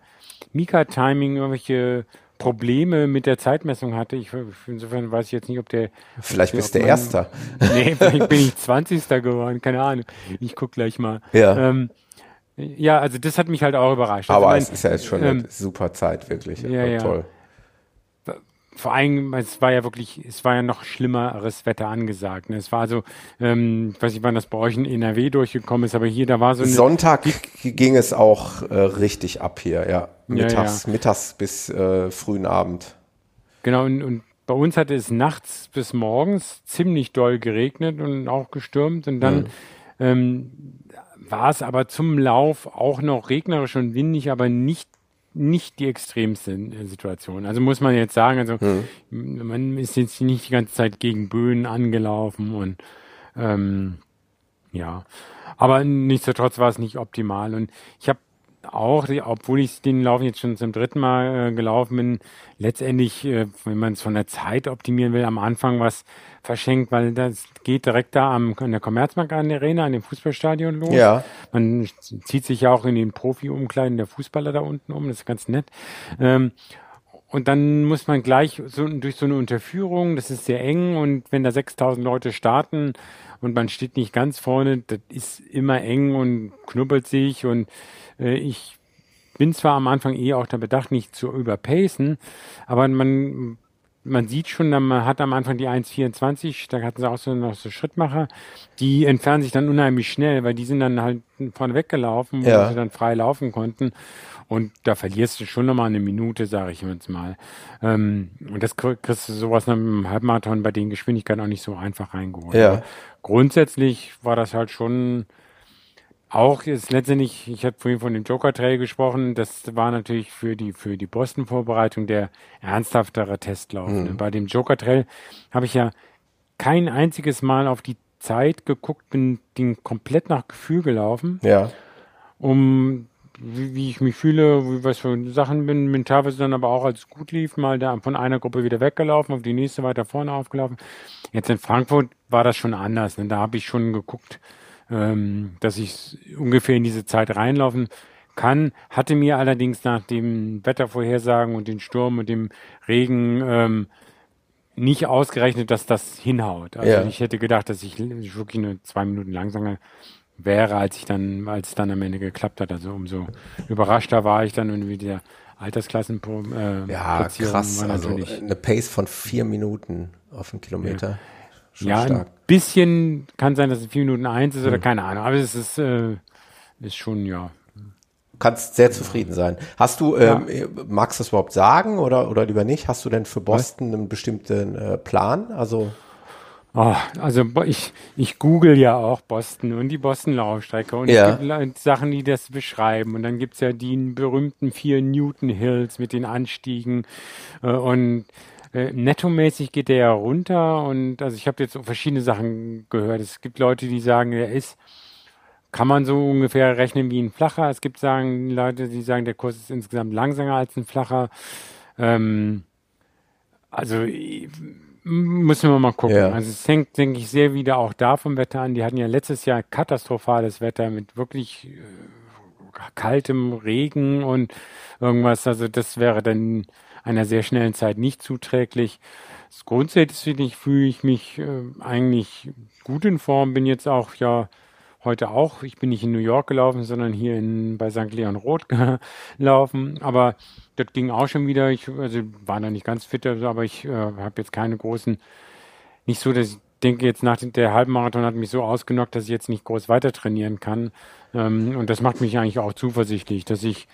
Mika-Timing irgendwelche Probleme mit der Zeitmessung hatte. Ich, insofern weiß ich jetzt nicht, ob der. Vielleicht bist du der Erster. Nee, vielleicht bin ich 20. geworden, keine Ahnung. Ich guck gleich mal. Ja. Ähm, ja, also das hat mich halt auch überrascht. Aber also, es ist ja jetzt schon ähm, eine super Zeit, wirklich. Ja, ja. Toll vor allem, es war ja wirklich, es war ja noch schlimmeres Wetter angesagt. Ne? Es war so, ähm, ich weiß nicht, wann das bei euch in NRW durchgekommen ist, aber hier, da war so eine, Sonntag ging es auch äh, richtig ab hier, ja. Mittags, ja, ja. mittags bis äh, frühen Abend. Genau, und, und bei uns hatte es nachts bis morgens ziemlich doll geregnet und auch gestürmt und dann mhm. ähm, war es aber zum Lauf auch noch regnerisch und windig, aber nicht nicht die extremste äh, Situation. Also muss man jetzt sagen, also mhm. man ist jetzt nicht die ganze Zeit gegen Böen angelaufen und ähm, ja, aber nichtsdestotrotz war es nicht optimal. Und ich habe auch, obwohl ich den Laufen jetzt schon zum dritten Mal äh, gelaufen bin, letztendlich, äh, wenn man es von der Zeit optimieren will, am Anfang was verschenkt, weil das geht direkt da am, an der Commerzbank an der Arena, an dem Fußballstadion los. Ja. Man zieht sich ja auch in den Profi-Umkleiden der Fußballer da unten um, das ist ganz nett. Ähm, und dann muss man gleich so, durch so eine Unterführung, das ist sehr eng und wenn da 6000 Leute starten und man steht nicht ganz vorne, das ist immer eng und knubbelt sich und ich bin zwar am Anfang eh auch da bedacht, nicht zu überpacen, aber man man sieht schon, man hat am Anfang die 1,24, da hatten sie auch so noch so Schrittmacher, die entfernen sich dann unheimlich schnell, weil die sind dann halt vorne weggelaufen, wo ja. sie dann frei laufen konnten. Und da verlierst du schon nochmal eine Minute, sage ich jetzt mal. Ähm, und das kriegst du sowas nach einem Halbmarathon bei den Geschwindigkeiten auch nicht so einfach reingeholt. Ja. Grundsätzlich war das halt schon auch ist letztendlich, ich hatte vorhin von dem Joker Trail gesprochen, das war natürlich für die, für die Boston-Vorbereitung der ernsthaftere Testlauf. Mhm. Ne? Bei dem Joker Trail habe ich ja kein einziges Mal auf die Zeit geguckt, bin den komplett nach Gefühl gelaufen. Ja. Um wie, wie ich mich fühle, wie, was für Sachen bin, bin teilweise dann aber auch als es gut lief, mal da von einer Gruppe wieder weggelaufen, auf die nächste weiter vorne aufgelaufen. Jetzt in Frankfurt war das schon anders. Ne? Da habe ich schon geguckt, ähm, dass ich ungefähr in diese Zeit reinlaufen kann. Hatte mir allerdings nach dem Wettervorhersagen und den Sturm und dem Regen ähm, nicht ausgerechnet, dass das hinhaut. Also ja. ich hätte gedacht, dass ich wirklich nur zwei Minuten langsamer wäre, als ich dann, als es dann am Ende geklappt hat. Also umso überraschter war ich dann und wie der Altersklassen äh, Ja, krass. also eine Pace von vier Minuten auf einen Kilometer. Ja. Schon ja, stark. ein bisschen kann sein, dass es vier Minuten eins ist oder hm. keine Ahnung, aber es ist, äh, ist schon, ja. Du kannst sehr zufrieden sein. Hast du, ähm, ja. magst du das überhaupt sagen oder, oder lieber nicht? Hast du denn für Boston einen bestimmten äh, Plan? Also Oh, also ich, ich google ja auch Boston und die Boston-Laufstrecke und ja. es gibt Sachen, die das beschreiben. Und dann gibt's ja die berühmten vier Newton Hills mit den Anstiegen äh, und äh, nettomäßig geht der ja runter und also ich habe jetzt so verschiedene Sachen gehört. Es gibt Leute, die sagen, er ist, kann man so ungefähr rechnen wie ein flacher. Es gibt sagen, Leute, die sagen, der Kurs ist insgesamt langsamer als ein flacher. Ähm, also müssen wir mal gucken. Ja. Also es hängt, denke ich, sehr wieder auch da vom Wetter an. Die hatten ja letztes Jahr katastrophales Wetter mit wirklich äh, kaltem Regen und irgendwas. Also das wäre dann einer sehr schnellen Zeit nicht zuträglich. Grundsätzlich fühle ich mich äh, eigentlich gut in Form, bin jetzt auch ja heute auch. Ich bin nicht in New York gelaufen, sondern hier in, bei St. Leon Roth gelaufen. Aber das ging auch schon wieder. Ich also war da nicht ganz fit, also, aber ich äh, habe jetzt keine großen, nicht so, dass ich denke, jetzt nach der Halbmarathon hat mich so ausgenockt, dass ich jetzt nicht groß weiter trainieren kann. Ähm, und das macht mich eigentlich auch zuversichtlich, dass ich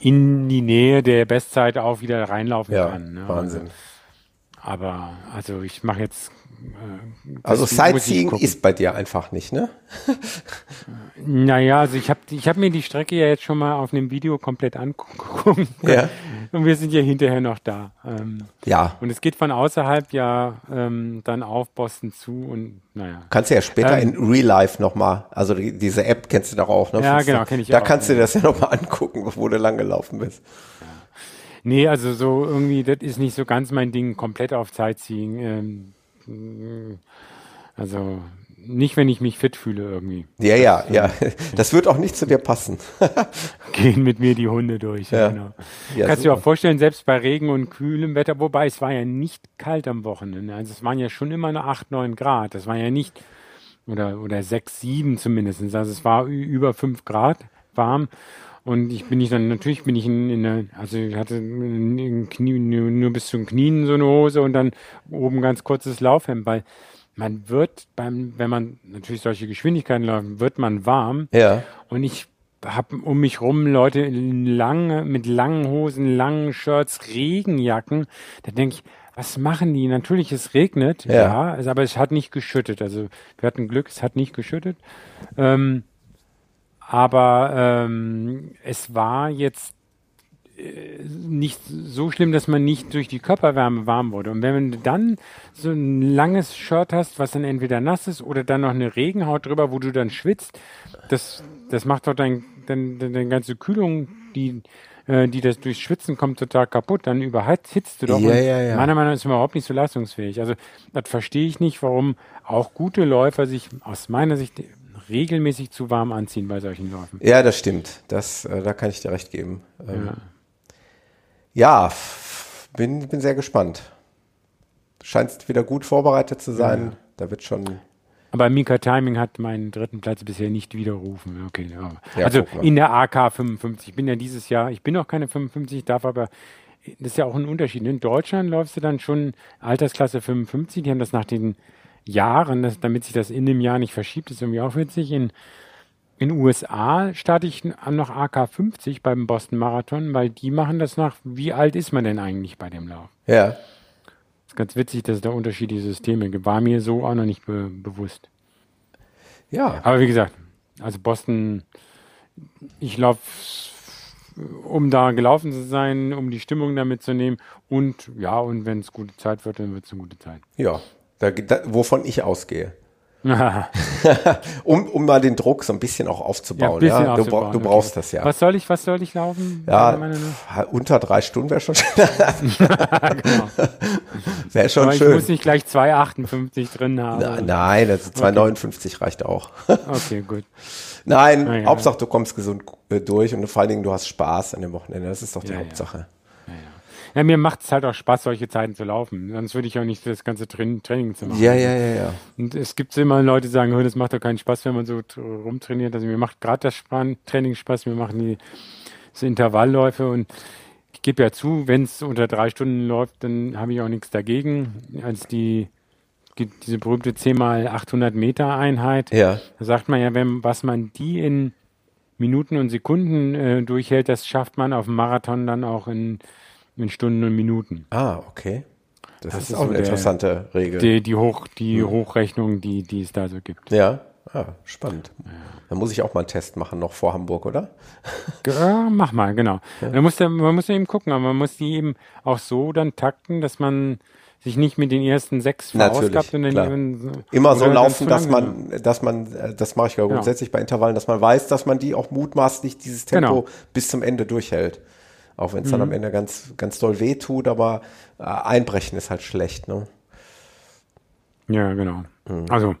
in die Nähe der Bestzeit auch wieder reinlaufen ja, kann. Ne? Wahnsinn. Also, aber also ich mache jetzt also Sightseeing ist bei dir einfach nicht, ne? naja, also ich habe ich hab mir die Strecke ja jetzt schon mal auf einem Video komplett angucken. Ja. Und wir sind ja hinterher noch da. Ähm, ja. Und es geht von außerhalb ja ähm, dann auf Boston zu und naja. Kannst du ja später ähm, in Real Life nochmal, also die, diese App kennst du doch auch, ne? Ja, genau, kenne ich da auch. Da kannst ja. du das ja nochmal angucken, wo du lang gelaufen bist. Ja. Nee, also so irgendwie, das ist nicht so ganz mein Ding, komplett auf ziehen. Ähm, also nicht, wenn ich mich fit fühle irgendwie. Ja, ja, ja. Das wird auch nicht zu dir passen. Gehen mit mir die Hunde durch. Ja. Genau. Ja, Kannst du dir auch vorstellen, selbst bei Regen und kühlem Wetter, wobei es war ja nicht kalt am Wochenende. Also es waren ja schon immer nur 8, 9 Grad. Das war ja nicht, oder, oder 6, 7 zumindest. Also es war über 5 Grad warm. Und ich bin ich dann, natürlich bin ich in, in der, also ich hatte in Knie, nur, nur bis zum Knien so eine Hose und dann oben ganz kurzes Laufhemd, weil man wird beim, wenn man natürlich solche Geschwindigkeiten läuft, wird man warm. Ja. Und ich habe um mich rum Leute lange, mit langen Hosen, langen Shirts, Regenjacken. Da denke ich, was machen die? Natürlich, es regnet, ja, ja aber es hat nicht geschüttet. Also wir hatten Glück, es hat nicht geschüttet. Ähm, aber ähm, es war jetzt äh, nicht so schlimm, dass man nicht durch die Körperwärme warm wurde. Und wenn du dann so ein langes Shirt hast, was dann entweder nass ist oder dann noch eine Regenhaut drüber, wo du dann schwitzt, das, das macht doch dein, dein, deine ganze Kühlung, die, äh, die das durch Schwitzen kommt, total kaputt. Dann überhitzt du doch. Ja, ja, ja. Meiner Meinung nach ist man überhaupt nicht so leistungsfähig. Also das verstehe ich nicht, warum auch gute Läufer sich aus meiner Sicht regelmäßig zu warm anziehen bei solchen Läufen. Ja, das stimmt. Das, äh, da kann ich dir recht geben. Ähm, ja, ja bin, bin sehr gespannt. Scheinst wieder gut vorbereitet zu sein. Ja. Da wird schon. Aber Mika Timing hat meinen dritten Platz bisher nicht widerrufen. Okay, ja. also in der AK 55. Ich bin ja dieses Jahr, ich bin noch keine 55, darf aber das ist ja auch ein Unterschied. In Deutschland läufst du dann schon Altersklasse 55. Die haben das nach den Jahren, das, damit sich das in dem Jahr nicht verschiebt, ist irgendwie auch witzig. In in USA starte ich noch AK 50 beim Boston Marathon, weil die machen das nach, wie alt ist man denn eigentlich bei dem Lauf? Ja. Das ist ganz witzig, dass es da unterschiedliche Systeme gibt. War mir so auch noch nicht be bewusst. Ja. Aber wie gesagt, also Boston, ich laufe, um da gelaufen zu sein, um die Stimmung damit zu nehmen und ja, und wenn es gute Zeit wird, dann wird es eine gute Zeit. Ja, da, da, wovon ich ausgehe. um, um mal den Druck so ein bisschen auch aufzubauen. Ja, ja? Du, du, brauchst okay. das ja. Was soll ich, was soll ich laufen? Ja, unter drei Stunden wäre schon schön. genau. Wäre schon Aber schön. Ich muss nicht gleich 2,58 drin haben. Na, nein, also 2,59 okay. reicht auch. okay, gut. Nein, ja. Hauptsache du kommst gesund äh, durch und vor allen Dingen du hast Spaß an dem Wochenende. Das ist doch die Hauptsache. Ja, mir macht es halt auch Spaß, solche Zeiten zu laufen. Sonst würde ich auch nicht das ganze Tra Training zu machen. Ja, ja, ja, ja. Und es gibt immer Leute, die sagen, das macht doch keinen Spaß, wenn man so rumtrainiert. Also mir macht gerade das Training Spaß, mir machen die so Intervallläufe und ich gebe ja zu, wenn es unter drei Stunden läuft, dann habe ich auch nichts dagegen. Als die diese berühmte 10 mal 800 Meter Einheit, ja. da sagt man ja, wenn was man die in Minuten und Sekunden äh, durchhält, das schafft man auf dem Marathon dann auch in in Stunden und Minuten. Ah, okay. Das, das ist, ist, auch so eine der, interessante Regel. Die, die, Hoch, die hm. Hochrechnung, die, die es da so gibt. Ja, ah, spannend. Ja. Dann muss ich auch mal einen Test machen, noch vor Hamburg, oder? Ja, mach mal, genau. Ja. Man, muss, man muss eben gucken, aber man muss die eben auch so dann takten, dass man sich nicht mit den ersten sechs verausgabt und dann eben, immer so laufen, dass man, dass man, äh, das mache ich ja grundsätzlich genau. bei Intervallen, dass man weiß, dass man die auch mutmaßlich dieses Tempo genau. bis zum Ende durchhält. Auch wenn es dann mhm. am Ende ganz, ganz doll weh tut, aber äh, einbrechen ist halt schlecht, ne? Ja, genau. Mhm. Also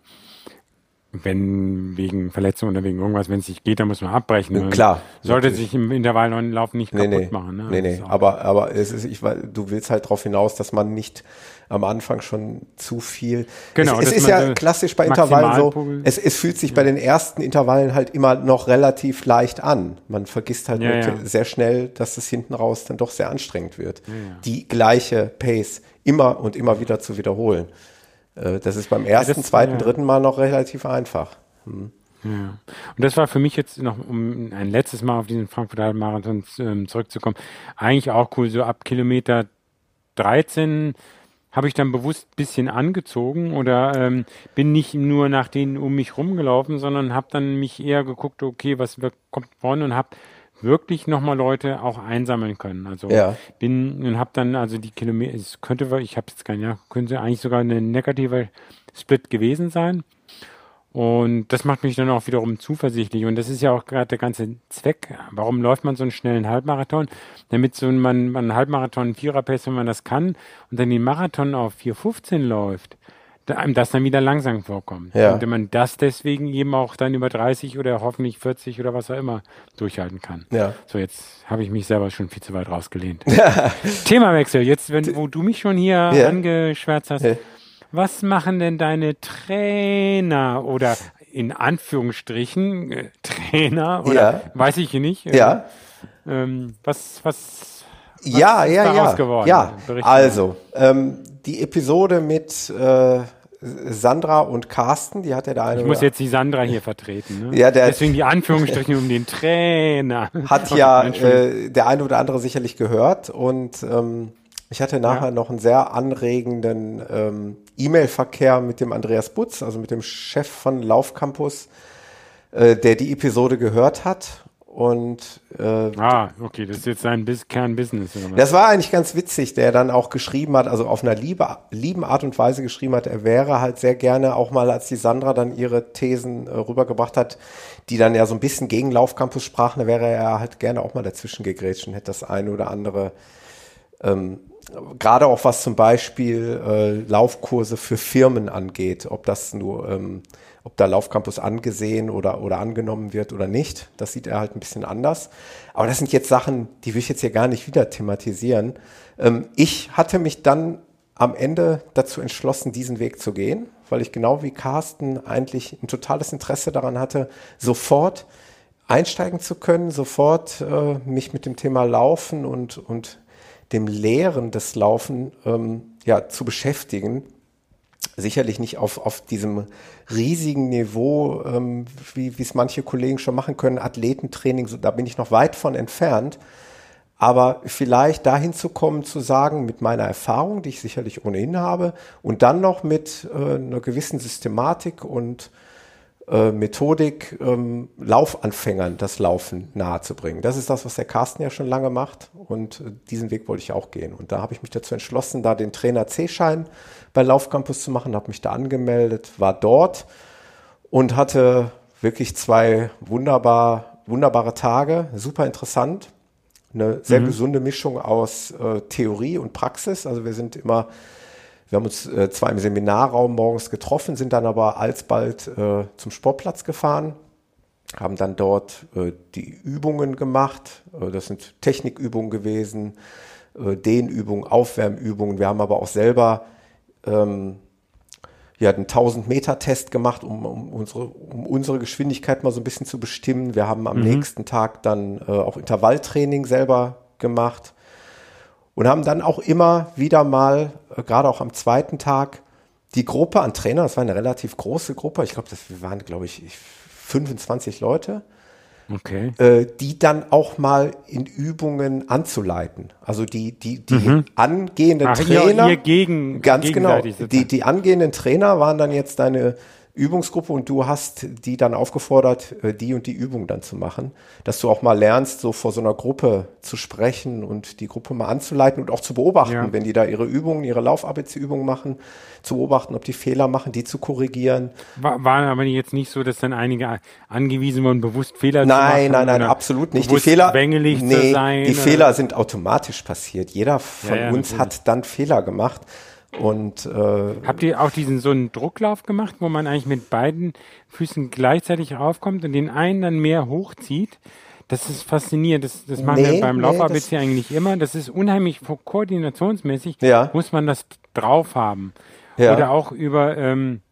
wenn wegen Verletzung oder wegen irgendwas, wenn es nicht geht, dann muss man abbrechen. Ja, klar. Sollte natürlich. sich im Intervalllauf nicht kaputt nee, nee. machen. Ne? Nee, nee. Aber, aber es ist, ich, du willst halt darauf hinaus, dass man nicht am Anfang schon zu viel. Genau. Es, es ist ja klassisch bei Intervallen so. Es, es fühlt sich ja. bei den ersten Intervallen halt immer noch relativ leicht an. Man vergisst halt ja, ja. sehr schnell, dass es hinten raus dann doch sehr anstrengend wird. Die gleiche Pace immer und immer wieder zu wiederholen. Äh, das ist beim ersten, das, zweiten, dritten Mal noch relativ einfach. Hm. Ja. Und das war für mich jetzt noch, um ein letztes Mal auf diesen Frankfurter Marathon ähm, zurückzukommen, eigentlich auch cool. So ab Kilometer 13 habe ich dann bewusst ein bisschen angezogen oder ähm, bin nicht nur nach denen um mich rumgelaufen, sondern habe dann mich eher geguckt, okay, was kommt vorne und habe wirklich nochmal Leute auch einsammeln können. Also ja. bin und habe dann also die Kilometer, es könnte, ich habe jetzt kein, ja, könnte eigentlich sogar eine negative Split gewesen sein. Und das macht mich dann auch wiederum zuversichtlich. Und das ist ja auch gerade der ganze Zweck. Warum läuft man so einen schnellen Halbmarathon? Damit so man, man einen Halbmarathon, einen Viererpace, wenn man das kann, und dann den Marathon auf 4,15 läuft, einem das dann wieder langsam vorkommt. Ja. Und wenn man das deswegen eben auch dann über 30 oder hoffentlich 40 oder was auch immer durchhalten kann. Ja. So, jetzt habe ich mich selber schon viel zu weit rausgelehnt. Themawechsel. Jetzt, wenn, wo du mich schon hier ja. angeschwärzt hast. Ja was machen denn deine Trainer oder in Anführungsstrichen äh, Trainer oder ja. weiß ich nicht. Äh, ja. Ähm, was, was, was ja, ja, ja. Geworden? Ja, also ähm, die Episode mit äh, Sandra und Carsten, die hat ja der eine. Ich muss jetzt die Sandra hier vertreten. Ne? Ja, der, Deswegen die Anführungsstrichen um den Trainer. Hat ja äh, der eine oder andere sicherlich gehört und ähm, ich hatte nachher ja. noch einen sehr anregenden ähm, E-Mail-Verkehr mit dem Andreas Butz, also mit dem Chef von Laufcampus, äh, der die Episode gehört hat. Und äh, ah, okay, das ist jetzt sein Bis Kernbusiness. Oder was? Das war eigentlich ganz witzig, der dann auch geschrieben hat, also auf einer liebe, lieben Art und Weise geschrieben hat, er wäre halt sehr gerne auch mal, als die Sandra dann ihre Thesen äh, rübergebracht hat, die dann ja so ein bisschen gegen Laufcampus sprachen, da wäre er halt gerne auch mal dazwischen gegrätscht und hätte das eine oder andere ähm, gerade auch was zum Beispiel äh, Laufkurse für Firmen angeht, ob das nur, ähm, ob da Laufcampus angesehen oder, oder angenommen wird oder nicht, das sieht er halt ein bisschen anders. Aber das sind jetzt Sachen, die will ich jetzt hier gar nicht wieder thematisieren. Ähm, ich hatte mich dann am Ende dazu entschlossen, diesen Weg zu gehen, weil ich genau wie Carsten eigentlich ein totales Interesse daran hatte, sofort einsteigen zu können, sofort äh, mich mit dem Thema Laufen und, und dem Lehren des Laufen ähm, ja, zu beschäftigen. Sicherlich nicht auf, auf diesem riesigen Niveau, ähm, wie es manche Kollegen schon machen können, Athletentraining, so, da bin ich noch weit von entfernt. Aber vielleicht dahin zu kommen, zu sagen, mit meiner Erfahrung, die ich sicherlich ohnehin habe, und dann noch mit äh, einer gewissen Systematik und äh, Methodik, ähm, Laufanfängern das Laufen nahezubringen. Das ist das, was der Carsten ja schon lange macht und äh, diesen Weg wollte ich auch gehen. Und da habe ich mich dazu entschlossen, da den Trainer C-Schein bei Laufcampus zu machen, habe mich da angemeldet, war dort und hatte wirklich zwei wunderbar, wunderbare Tage, super interessant. Eine sehr mhm. gesunde Mischung aus äh, Theorie und Praxis. Also wir sind immer wir haben uns äh, zwar im Seminarraum morgens getroffen, sind dann aber alsbald äh, zum Sportplatz gefahren, haben dann dort äh, die Übungen gemacht. Äh, das sind Technikübungen gewesen, äh, Dehnübungen, Aufwärmübungen. Wir haben aber auch selber ähm, ja, einen 1000 Meter Test gemacht, um, um, unsere, um unsere Geschwindigkeit mal so ein bisschen zu bestimmen. Wir haben am mhm. nächsten Tag dann äh, auch Intervalltraining selber gemacht und haben dann auch immer wieder mal, äh, gerade auch am zweiten Tag, die Gruppe an Trainern, das war eine relativ große Gruppe, ich glaube, wir waren, glaube ich, 25 Leute, okay. äh, die dann auch mal in Übungen anzuleiten. Also die, die, die mhm. angehenden Ach, Trainer. Ihr, ihr gegen, ganz genau. Die, die angehenden Trainer waren dann jetzt deine Übungsgruppe und du hast die dann aufgefordert, äh, die und die Übung dann zu machen, dass du auch mal lernst, so vor so einer Gruppe zu sprechen und die Gruppe mal anzuleiten und auch zu beobachten, ja. wenn die da ihre Übungen, ihre Lauf-ABC-Übungen machen, zu beobachten, ob die Fehler machen, die zu korrigieren. War, war aber jetzt nicht so, dass dann einige angewiesen wurden, bewusst Fehler nein, zu machen? Nein, nein, nein, absolut nicht. Die Fehler, nee, die Fehler sind automatisch passiert. Jeder von ja, uns hat dann Fehler gemacht. Und äh, habt ihr auch diesen so einen Drucklauf gemacht, wo man eigentlich mit beiden Füßen gleichzeitig raufkommt und den einen dann mehr hochzieht? Das ist faszinierend. Das, das machen nee, wir beim Lauf-ABC nee, eigentlich immer. Das ist unheimlich koordinationsmäßig. Ja. Muss man das drauf haben. Ja. Oder auch über ähm,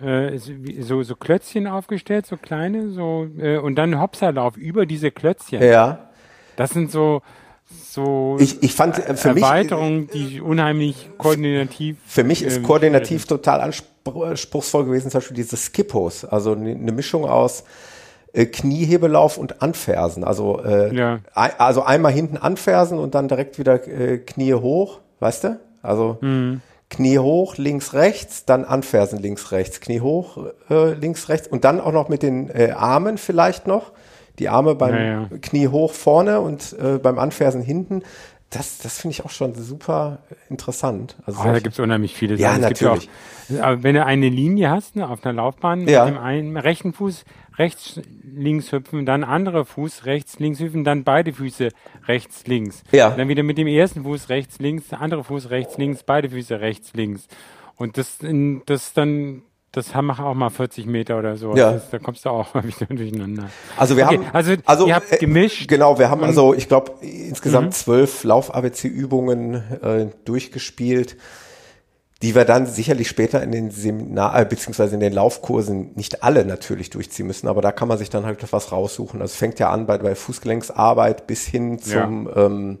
äh, so, so Klötzchen aufgestellt, so kleine, so äh, und dann Hopserlauf über diese Klötzchen. Ja. Das sind so so ich, ich fand äh, für Erweiterungen, mich, die unheimlich koordinativ. Für mich ist äh, koordinativ äh, total anspruchsvoll gewesen, zum Beispiel diese Skippos, also eine Mischung aus äh, Kniehebelauf und Anfersen. Also, äh, ja. also einmal hinten anfersen und dann direkt wieder äh, Knie hoch, weißt du? Also mhm. Knie hoch, links, rechts, dann anfersen links, rechts, Knie hoch, äh, links, rechts und dann auch noch mit den äh, Armen vielleicht noch. Die Arme beim ja, ja. Knie hoch vorne und äh, beim Anfersen hinten. Das, das finde ich auch schon super interessant. Also oh, da gibt es unheimlich viele Sachen. Ja, natürlich. Auch, wenn du eine Linie hast ne, auf einer Laufbahn ja. mit dem einen rechten Fuß rechts, links hüpfen, dann andere Fuß rechts, links hüpfen, dann beide Füße rechts, links. Ja. Dann wieder mit dem ersten Fuß rechts, links, andere Fuß rechts, links, beide Füße rechts, links. Und das, das dann, das macht auch mal 40 Meter oder so. Ja. Das, da kommst du auch wieder durcheinander. Also wir okay, haben, also, also ihr habt äh, gemischt. Genau, wir haben also, ich glaube, insgesamt mhm. zwölf Lauf-ABC-Übungen äh, durchgespielt die wir dann sicherlich später in den Seminar, äh, beziehungsweise in den Laufkursen nicht alle natürlich durchziehen müssen, aber da kann man sich dann halt was raussuchen. Also es fängt ja an bei, bei Fußgelenksarbeit bis hin zum, ja, ähm,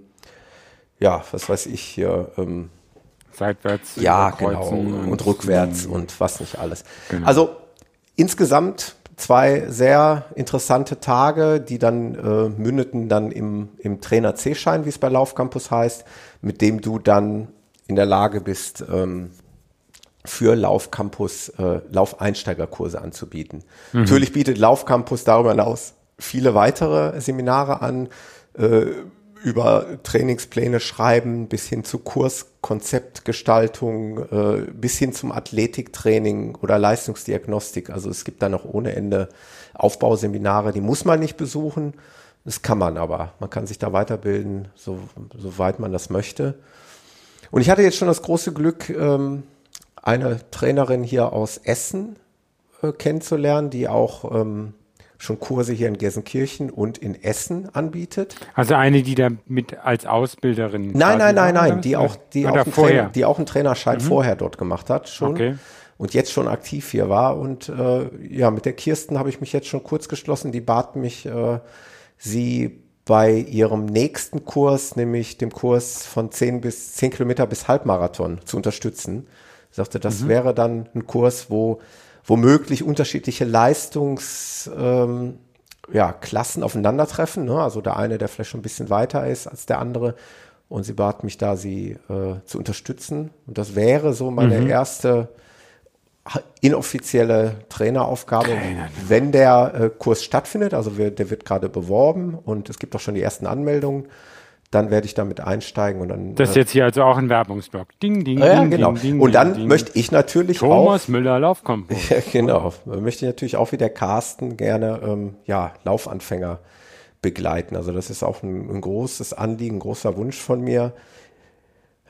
ja was weiß ich hier, ähm, seitwärts, ja, genau, und, und rückwärts und, und was nicht alles. Genau. Also insgesamt zwei sehr interessante Tage, die dann äh, mündeten dann im, im Trainer C-Schein, wie es bei Laufcampus heißt, mit dem du dann in der Lage bist, ähm, für Laufcampus äh, Laufeinsteigerkurse anzubieten. Mhm. Natürlich bietet Laufcampus darüber hinaus viele weitere Seminare an, äh, über Trainingspläne schreiben, bis hin zu Kurskonzeptgestaltung, äh, bis hin zum Athletiktraining oder Leistungsdiagnostik. Also es gibt da noch ohne Ende Aufbauseminare, die muss man nicht besuchen. Das kann man aber. Man kann sich da weiterbilden, so, soweit man das möchte. Und ich hatte jetzt schon das große Glück, ähm, eine Trainerin hier aus Essen äh, kennenzulernen, die auch ähm, schon Kurse hier in Gelsenkirchen und in Essen anbietet. Also eine, die da mit als Ausbilderin. Nein, nein, nein, nein, die auch, die auch, einen Trainer, die auch einen Trainerschein mhm. vorher dort gemacht hat schon. Okay. Und jetzt schon aktiv hier war. Und äh, ja, mit der Kirsten habe ich mich jetzt schon kurz geschlossen. Die bat mich, äh, sie bei ihrem nächsten Kurs, nämlich dem Kurs von 10 bis 10 Kilometer bis Halbmarathon zu unterstützen. Ich sagte, das mhm. wäre dann ein Kurs, wo womöglich unterschiedliche Leistungs, ähm, ja, Klassen aufeinandertreffen. Ne? Also der eine, der vielleicht schon ein bisschen weiter ist als der andere. Und sie bat mich da, sie äh, zu unterstützen. Und das wäre so meine mhm. erste inoffizielle Traineraufgabe, Trainer. wenn der äh, Kurs stattfindet. Also wir, der wird gerade beworben und es gibt auch schon die ersten Anmeldungen. Dann werde ich damit einsteigen und dann. Das ist äh, jetzt hier also auch ein Werbungsblock. Ding, ding, ja, ding, genau. Ding, ding, und dann ding, möchte ich natürlich Thomas auch. Thomas Müller Laufkompott. Ja, genau. Möchte ich natürlich auch wie der Carsten gerne ähm, ja, Laufanfänger begleiten. Also das ist auch ein, ein großes Anliegen, ein großer Wunsch von mir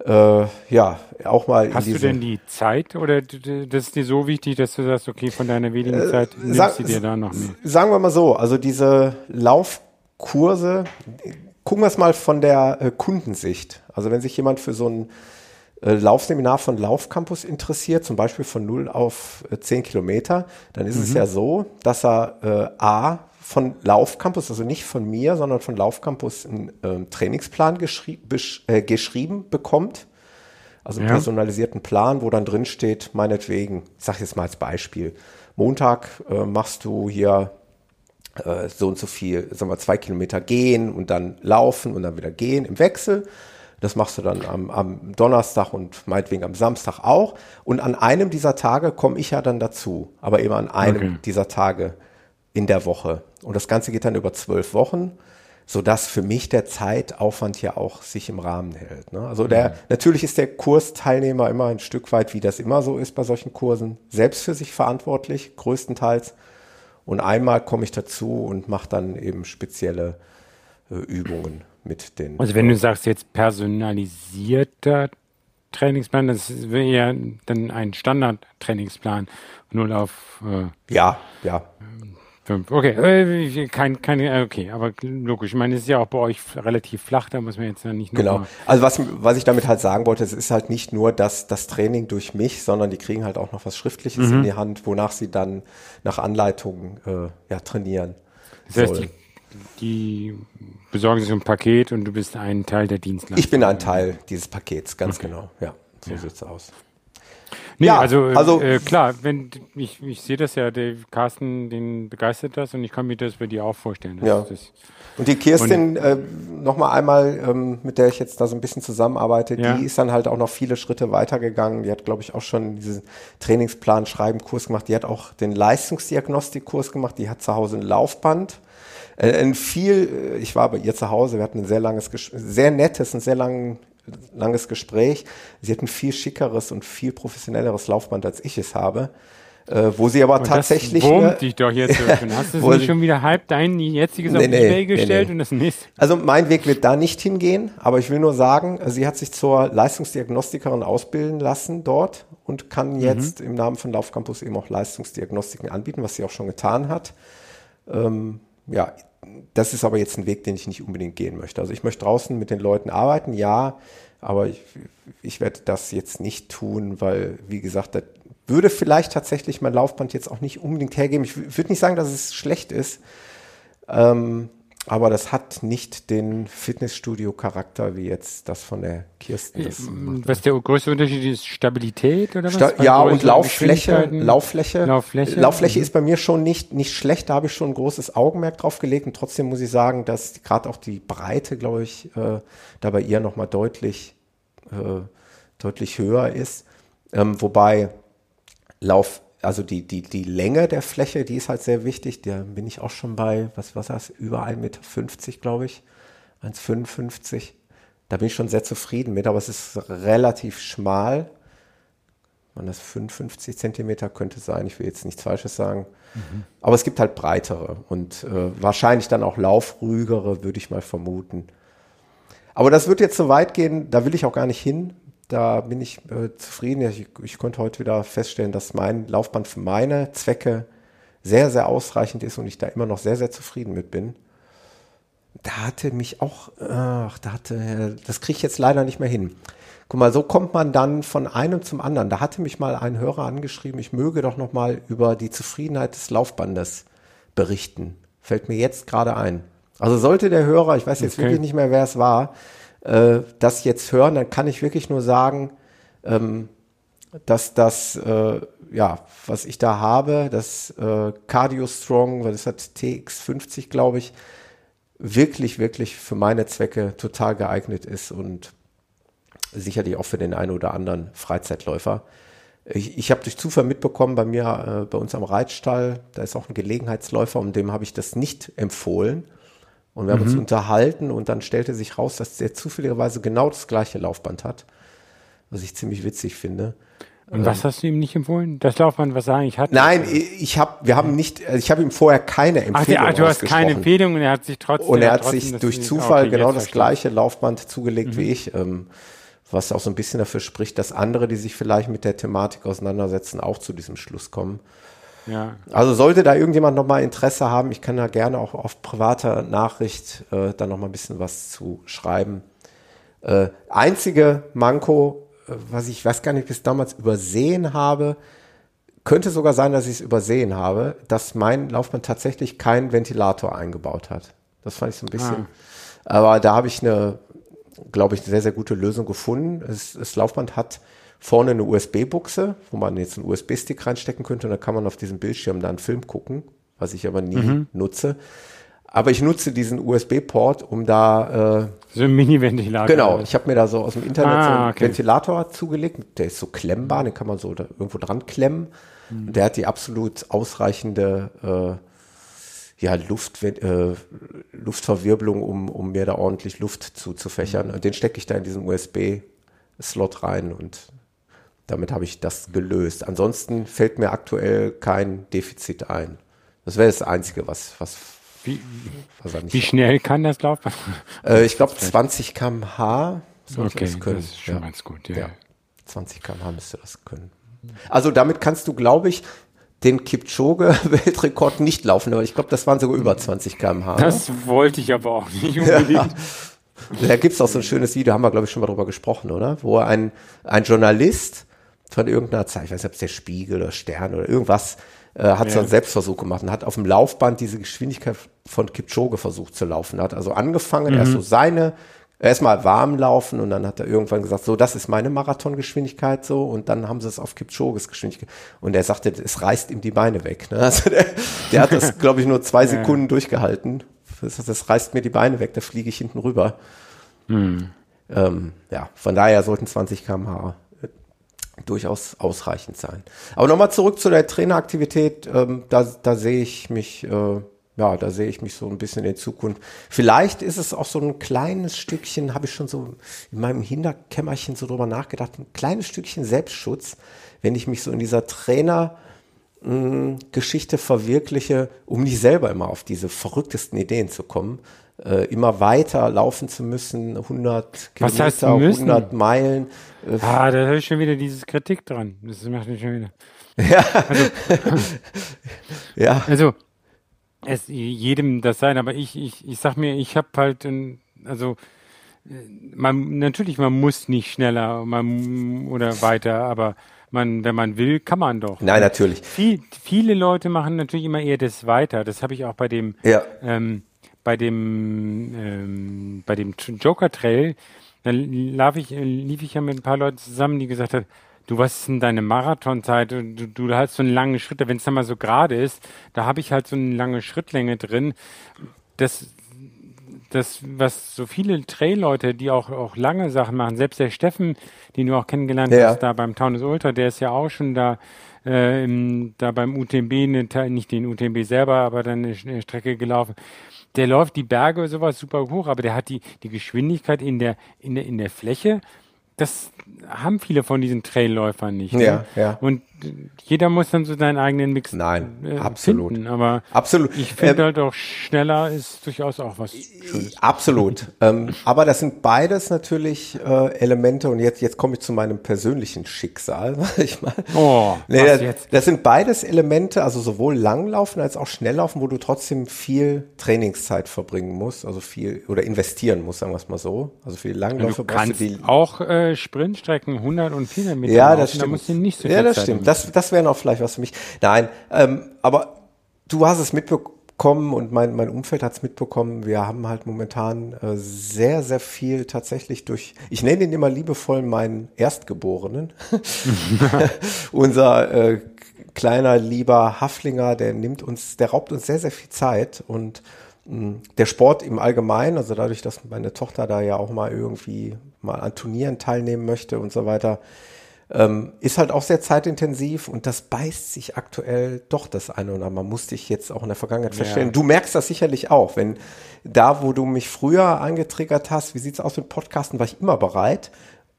äh, ja, auch mal. Hast du denn die Zeit oder das ist dir so wichtig, dass du sagst, okay, von deiner wenigen äh, Zeit nimmst sag, du dir da noch mehr? Sagen wir mal so, also diese Laufkurse, gucken wir es mal von der äh, Kundensicht. Also wenn sich jemand für so ein äh, Laufseminar von Laufcampus interessiert, zum Beispiel von 0 auf äh, 10 Kilometer, dann ist mhm. es ja so, dass er äh, A von Laufcampus, also nicht von mir, sondern von Laufcampus einen ähm, Trainingsplan geschrie äh, geschrieben bekommt. Also einen ja. personalisierten Plan, wo dann drin steht, meinetwegen, ich sage jetzt mal als Beispiel, Montag äh, machst du hier äh, so und so viel, sagen wir zwei Kilometer gehen und dann laufen und dann wieder gehen im Wechsel. Das machst du dann am, am Donnerstag und meinetwegen am Samstag auch. Und an einem dieser Tage komme ich ja dann dazu, aber eben an einem okay. dieser Tage in der Woche. Und das Ganze geht dann über zwölf Wochen, sodass für mich der Zeitaufwand ja auch sich im Rahmen hält. Ne? Also der, mhm. natürlich ist der Kursteilnehmer immer ein Stück weit, wie das immer so ist bei solchen Kursen, selbst für sich verantwortlich, größtenteils. Und einmal komme ich dazu und mache dann eben spezielle äh, Übungen mit den. Also wenn du sagst jetzt personalisierter Trainingsplan, das wäre ja dann ein Standard-Trainingsplan, nur auf äh, ja, ja. Fünf. Okay, äh, kein, keine, äh, okay, aber logisch. Ich meine, es ist ja auch bei euch relativ flach, da muss man jetzt ja nicht nur. Genau. Also was, was ich damit halt sagen wollte, es ist halt nicht nur das, das Training durch mich, sondern die kriegen halt auch noch was Schriftliches mhm. in die Hand, wonach sie dann nach Anleitung äh, ja, trainieren. Das heißt, die, die, besorgen sich ein Paket und du bist ein Teil der Dienstleistung. Ich bin ein Teil dieses Pakets, ganz okay. genau. Ja, so ja. sieht's aus. Nee, ja, also, also äh, klar, wenn ich, ich sehe das ja, der Carsten, den begeistert das und ich kann mir das bei dir auch vorstellen. ja. Das, und die Kirstin, äh, nochmal einmal, ähm, mit der ich jetzt da so ein bisschen zusammenarbeite, ja. die ist dann halt auch noch viele Schritte weitergegangen. Die hat, glaube ich, auch schon diesen Trainingsplan schreiben Kurs gemacht. Die hat auch den Leistungsdiagnostikkurs gemacht. Die hat zu Hause ein Laufband. Äh, ein viel, äh, ich war bei ihr zu Hause, wir hatten ein sehr langes, sehr nettes, ein sehr langen langes Gespräch. Sie hat ein viel schickeres und viel professionelleres Laufband, als ich es habe. Äh, wo sie aber und tatsächlich. Das wurmt dich doch jetzt. Hast du nicht schon wieder halb dein jetziges nee, auf nee, Ebay gestellt nee, und das nicht? Also mein Weg wird da nicht hingehen, aber ich will nur sagen, sie hat sich zur Leistungsdiagnostikerin ausbilden lassen dort und kann mhm. jetzt mhm. im Namen von Laufcampus eben auch Leistungsdiagnostiken anbieten, was sie auch schon getan hat. Ähm, ja, das ist aber jetzt ein Weg, den ich nicht unbedingt gehen möchte. Also ich möchte draußen mit den Leuten arbeiten, ja, aber ich, ich werde das jetzt nicht tun, weil, wie gesagt, das würde vielleicht tatsächlich mein Laufband jetzt auch nicht unbedingt hergeben. Ich würde nicht sagen, dass es schlecht ist. Ähm, aber das hat nicht den Fitnessstudio-Charakter wie jetzt das von der Kirsten. Was der größte Unterschied ist, Stabilität oder was? Sta ja, und Lauffläche, Lauffläche. Lauffläche. Lauffläche ist bei mir schon nicht, nicht schlecht. Da habe ich schon ein großes Augenmerk drauf gelegt. Und trotzdem muss ich sagen, dass gerade auch die Breite, glaube ich, äh, da bei ihr nochmal deutlich, äh, deutlich höher ist. Ähm, wobei Lauf, also die, die, die Länge der Fläche, die ist halt sehr wichtig. Da bin ich auch schon bei, was was das, über 1,50 Meter, glaube ich, 1,55. Da bin ich schon sehr zufrieden mit, aber es ist relativ schmal. Man das 55 Zentimeter könnte sein, ich will jetzt nichts Falsches sagen. Mhm. Aber es gibt halt breitere und äh, wahrscheinlich dann auch laufrügere, würde ich mal vermuten. Aber das wird jetzt so weit gehen, da will ich auch gar nicht hin. Da bin ich äh, zufrieden. Ich, ich konnte heute wieder feststellen, dass mein Laufband für meine Zwecke sehr, sehr ausreichend ist und ich da immer noch sehr, sehr zufrieden mit bin. Da hatte mich auch, ach, da hatte, das kriege ich jetzt leider nicht mehr hin. Guck mal, so kommt man dann von einem zum anderen. Da hatte mich mal ein Hörer angeschrieben, ich möge doch noch mal über die Zufriedenheit des Laufbandes berichten. Fällt mir jetzt gerade ein. Also sollte der Hörer, ich weiß jetzt okay. wirklich nicht mehr, wer es war, äh, das jetzt hören, dann kann ich wirklich nur sagen, ähm, dass das, äh, ja, was ich da habe, das äh, Cardio Strong, weil das hat TX50, glaube ich, wirklich, wirklich für meine Zwecke total geeignet ist und sicherlich auch für den einen oder anderen Freizeitläufer. Ich, ich habe durch Zufall mitbekommen, bei mir, äh, bei uns am Reitstall, da ist auch ein Gelegenheitsläufer, und dem habe ich das nicht empfohlen. Und wir haben uns mhm. unterhalten und dann stellte sich raus, dass der zufälligerweise genau das gleiche Laufband hat, was ich ziemlich witzig finde. Und ähm, was hast du ihm nicht empfohlen? Das Laufband, was er eigentlich hat? Nein, ich habe, wir haben nicht, ich habe ihm vorher keine Empfehlung Ach, du hast keine Empfehlung und er hat sich trotzdem. Und er hat sich durch Zufall okay, genau das gleiche Laufband zugelegt mhm. wie ich, ähm, was auch so ein bisschen dafür spricht, dass andere, die sich vielleicht mit der Thematik auseinandersetzen, auch zu diesem Schluss kommen. Ja. Also sollte da irgendjemand nochmal Interesse haben, ich kann da gerne auch auf privater Nachricht äh, da nochmal ein bisschen was zu schreiben. Äh, einzige Manko, äh, was ich weiß gar nicht bis damals übersehen habe, könnte sogar sein, dass ich es übersehen habe, dass mein Laufband tatsächlich keinen Ventilator eingebaut hat. Das fand ich so ein bisschen. Ah. Aber da habe ich eine, glaube ich, eine sehr, sehr gute Lösung gefunden. Es, das Laufband hat vorne eine USB-Buchse, wo man jetzt einen USB-Stick reinstecken könnte und dann kann man auf diesem Bildschirm dann einen Film gucken, was ich aber nie mhm. nutze. Aber ich nutze diesen USB-Port, um da äh, so ein Mini-Ventilator. Genau, ich habe mir da so aus dem Internet ah, so einen okay. Ventilator zugelegt. Der ist so klemmbar, den kann man so da irgendwo dran klemmen. Mhm. Der hat die absolut ausreichende äh, ja, Luft, äh, Luftverwirbelung, um, um mir da ordentlich Luft zuzufächern. Mhm. Den stecke ich da in diesen USB-Slot rein und damit habe ich das gelöst. Ansonsten fällt mir aktuell kein Defizit ein. Das wäre das Einzige, was, was, wie, was wie schnell kann das laufen? Äh, ich glaube 20 kmh. Okay, das, das ist schon ja. ganz gut. Ja. ja. 20 km/h müsste das können. Also damit kannst du, glaube ich, den Kipchoge-Weltrekord nicht laufen, aber ich glaube, das waren sogar über 20 km/h. Das wollte ich aber auch nicht unbedingt. Ja. Da gibt es auch so ein schönes Video, haben wir, glaube ich, schon mal drüber gesprochen, oder? Wo ein, ein Journalist von irgendeiner Zeit, ich weiß nicht, ob es der Spiegel oder Stern oder irgendwas, äh, hat ja. so einen Selbstversuch gemacht und hat auf dem Laufband diese Geschwindigkeit von Kipchoge versucht zu laufen. Hat also angefangen, mhm. erst so seine erstmal warm laufen und dann hat er irgendwann gesagt, so, das ist meine Marathongeschwindigkeit so und dann haben sie es auf Kipchoges Geschwindigkeit und er sagte, es reißt ihm die Beine weg. Ne? Also der, der hat das, glaube ich, nur zwei Sekunden ja. durchgehalten. Das, das, reißt mir die Beine weg, da fliege ich hinten rüber. Hm. Ähm, ja, von daher sollten 20 km/h durchaus ausreichend sein. Aber nochmal zurück zu der Traineraktivität, ähm, da, da sehe ich mich äh, ja, da sehe ich mich so ein bisschen in Zukunft. Vielleicht ist es auch so ein kleines Stückchen, habe ich schon so in meinem Hinterkämmerchen so drüber nachgedacht, ein kleines Stückchen Selbstschutz, wenn ich mich so in dieser Trainer hm, Geschichte verwirkliche, um nicht selber immer auf diese verrücktesten Ideen zu kommen, äh, immer weiter laufen zu müssen, 100 Was Kilometer, 100 Meilen. Ah, da habe ich schon wieder dieses Kritik dran. Das macht mich schon wieder. Ja. Also, ja. Also, es jedem das sein, aber ich, ich, ich sag mir, ich habe halt, also äh, man natürlich, man muss nicht schneller man, oder weiter, aber man, wenn man will, kann man doch. Nein, natürlich. Viel, viele Leute machen natürlich immer eher das weiter. Das habe ich auch bei dem, ja. ähm, bei dem, ähm, bei dem Joker Trail. Da lief ich, lief ich ja mit ein paar Leuten zusammen, die gesagt haben, du, was ist denn deine Marathonzeit? Du, du hast so einen langen Schritt, wenn es dann mal so gerade ist, da habe ich halt so eine lange Schrittlänge drin. Das, das, was so viele Trail-Leute, die auch, auch lange Sachen machen, selbst der Steffen, den du auch kennengelernt ja. hast, da beim Taunus Ultra, der ist ja auch schon da, äh, im, da beim UTMB, nicht den UTMB selber, aber dann eine Strecke gelaufen. Der läuft die Berge sowas super hoch, aber der hat die, die Geschwindigkeit in der, in der, in der Fläche. Das haben viele von diesen Trailläufern nicht. Ja, ne? ja. Und jeder muss dann so seinen eigenen Mix Nein, äh, absolut. finden. Aber absolut. ich finde ähm, halt auch schneller ist durchaus auch was Schönes. Absolut. ähm, aber das sind beides natürlich äh, Elemente und jetzt, jetzt komme ich zu meinem persönlichen Schicksal. ich mal. Oh, nee, was das, jetzt? das sind beides Elemente, also sowohl Langlaufen als auch Schnelllaufen, wo du trotzdem viel Trainingszeit verbringen musst, also viel oder investieren musst, sagen wir es mal so. Also viel Langläufe du kannst du die, auch äh, Sprintstrecken 100 und 400 Meter Ja, das laufen, stimmt. Da musst du nicht so ja, das Zeit stimmt. Das, das wäre noch vielleicht was für mich. Nein, ähm, aber du hast es mitbekommen und mein, mein Umfeld hat es mitbekommen. Wir haben halt momentan äh, sehr, sehr viel tatsächlich durch, ich nenne ihn immer liebevoll meinen Erstgeborenen. Unser äh, kleiner, lieber Haflinger, der nimmt uns, der raubt uns sehr, sehr viel Zeit und der Sport im Allgemeinen, also dadurch, dass meine Tochter da ja auch mal irgendwie mal an Turnieren teilnehmen möchte und so weiter, ähm, ist halt auch sehr zeitintensiv und das beißt sich aktuell doch das eine oder man musste ich jetzt auch in der Vergangenheit ja. feststellen. Du merkst das sicherlich auch, wenn da, wo du mich früher angetriggert hast, wie sieht's aus mit Podcasten, war ich immer bereit.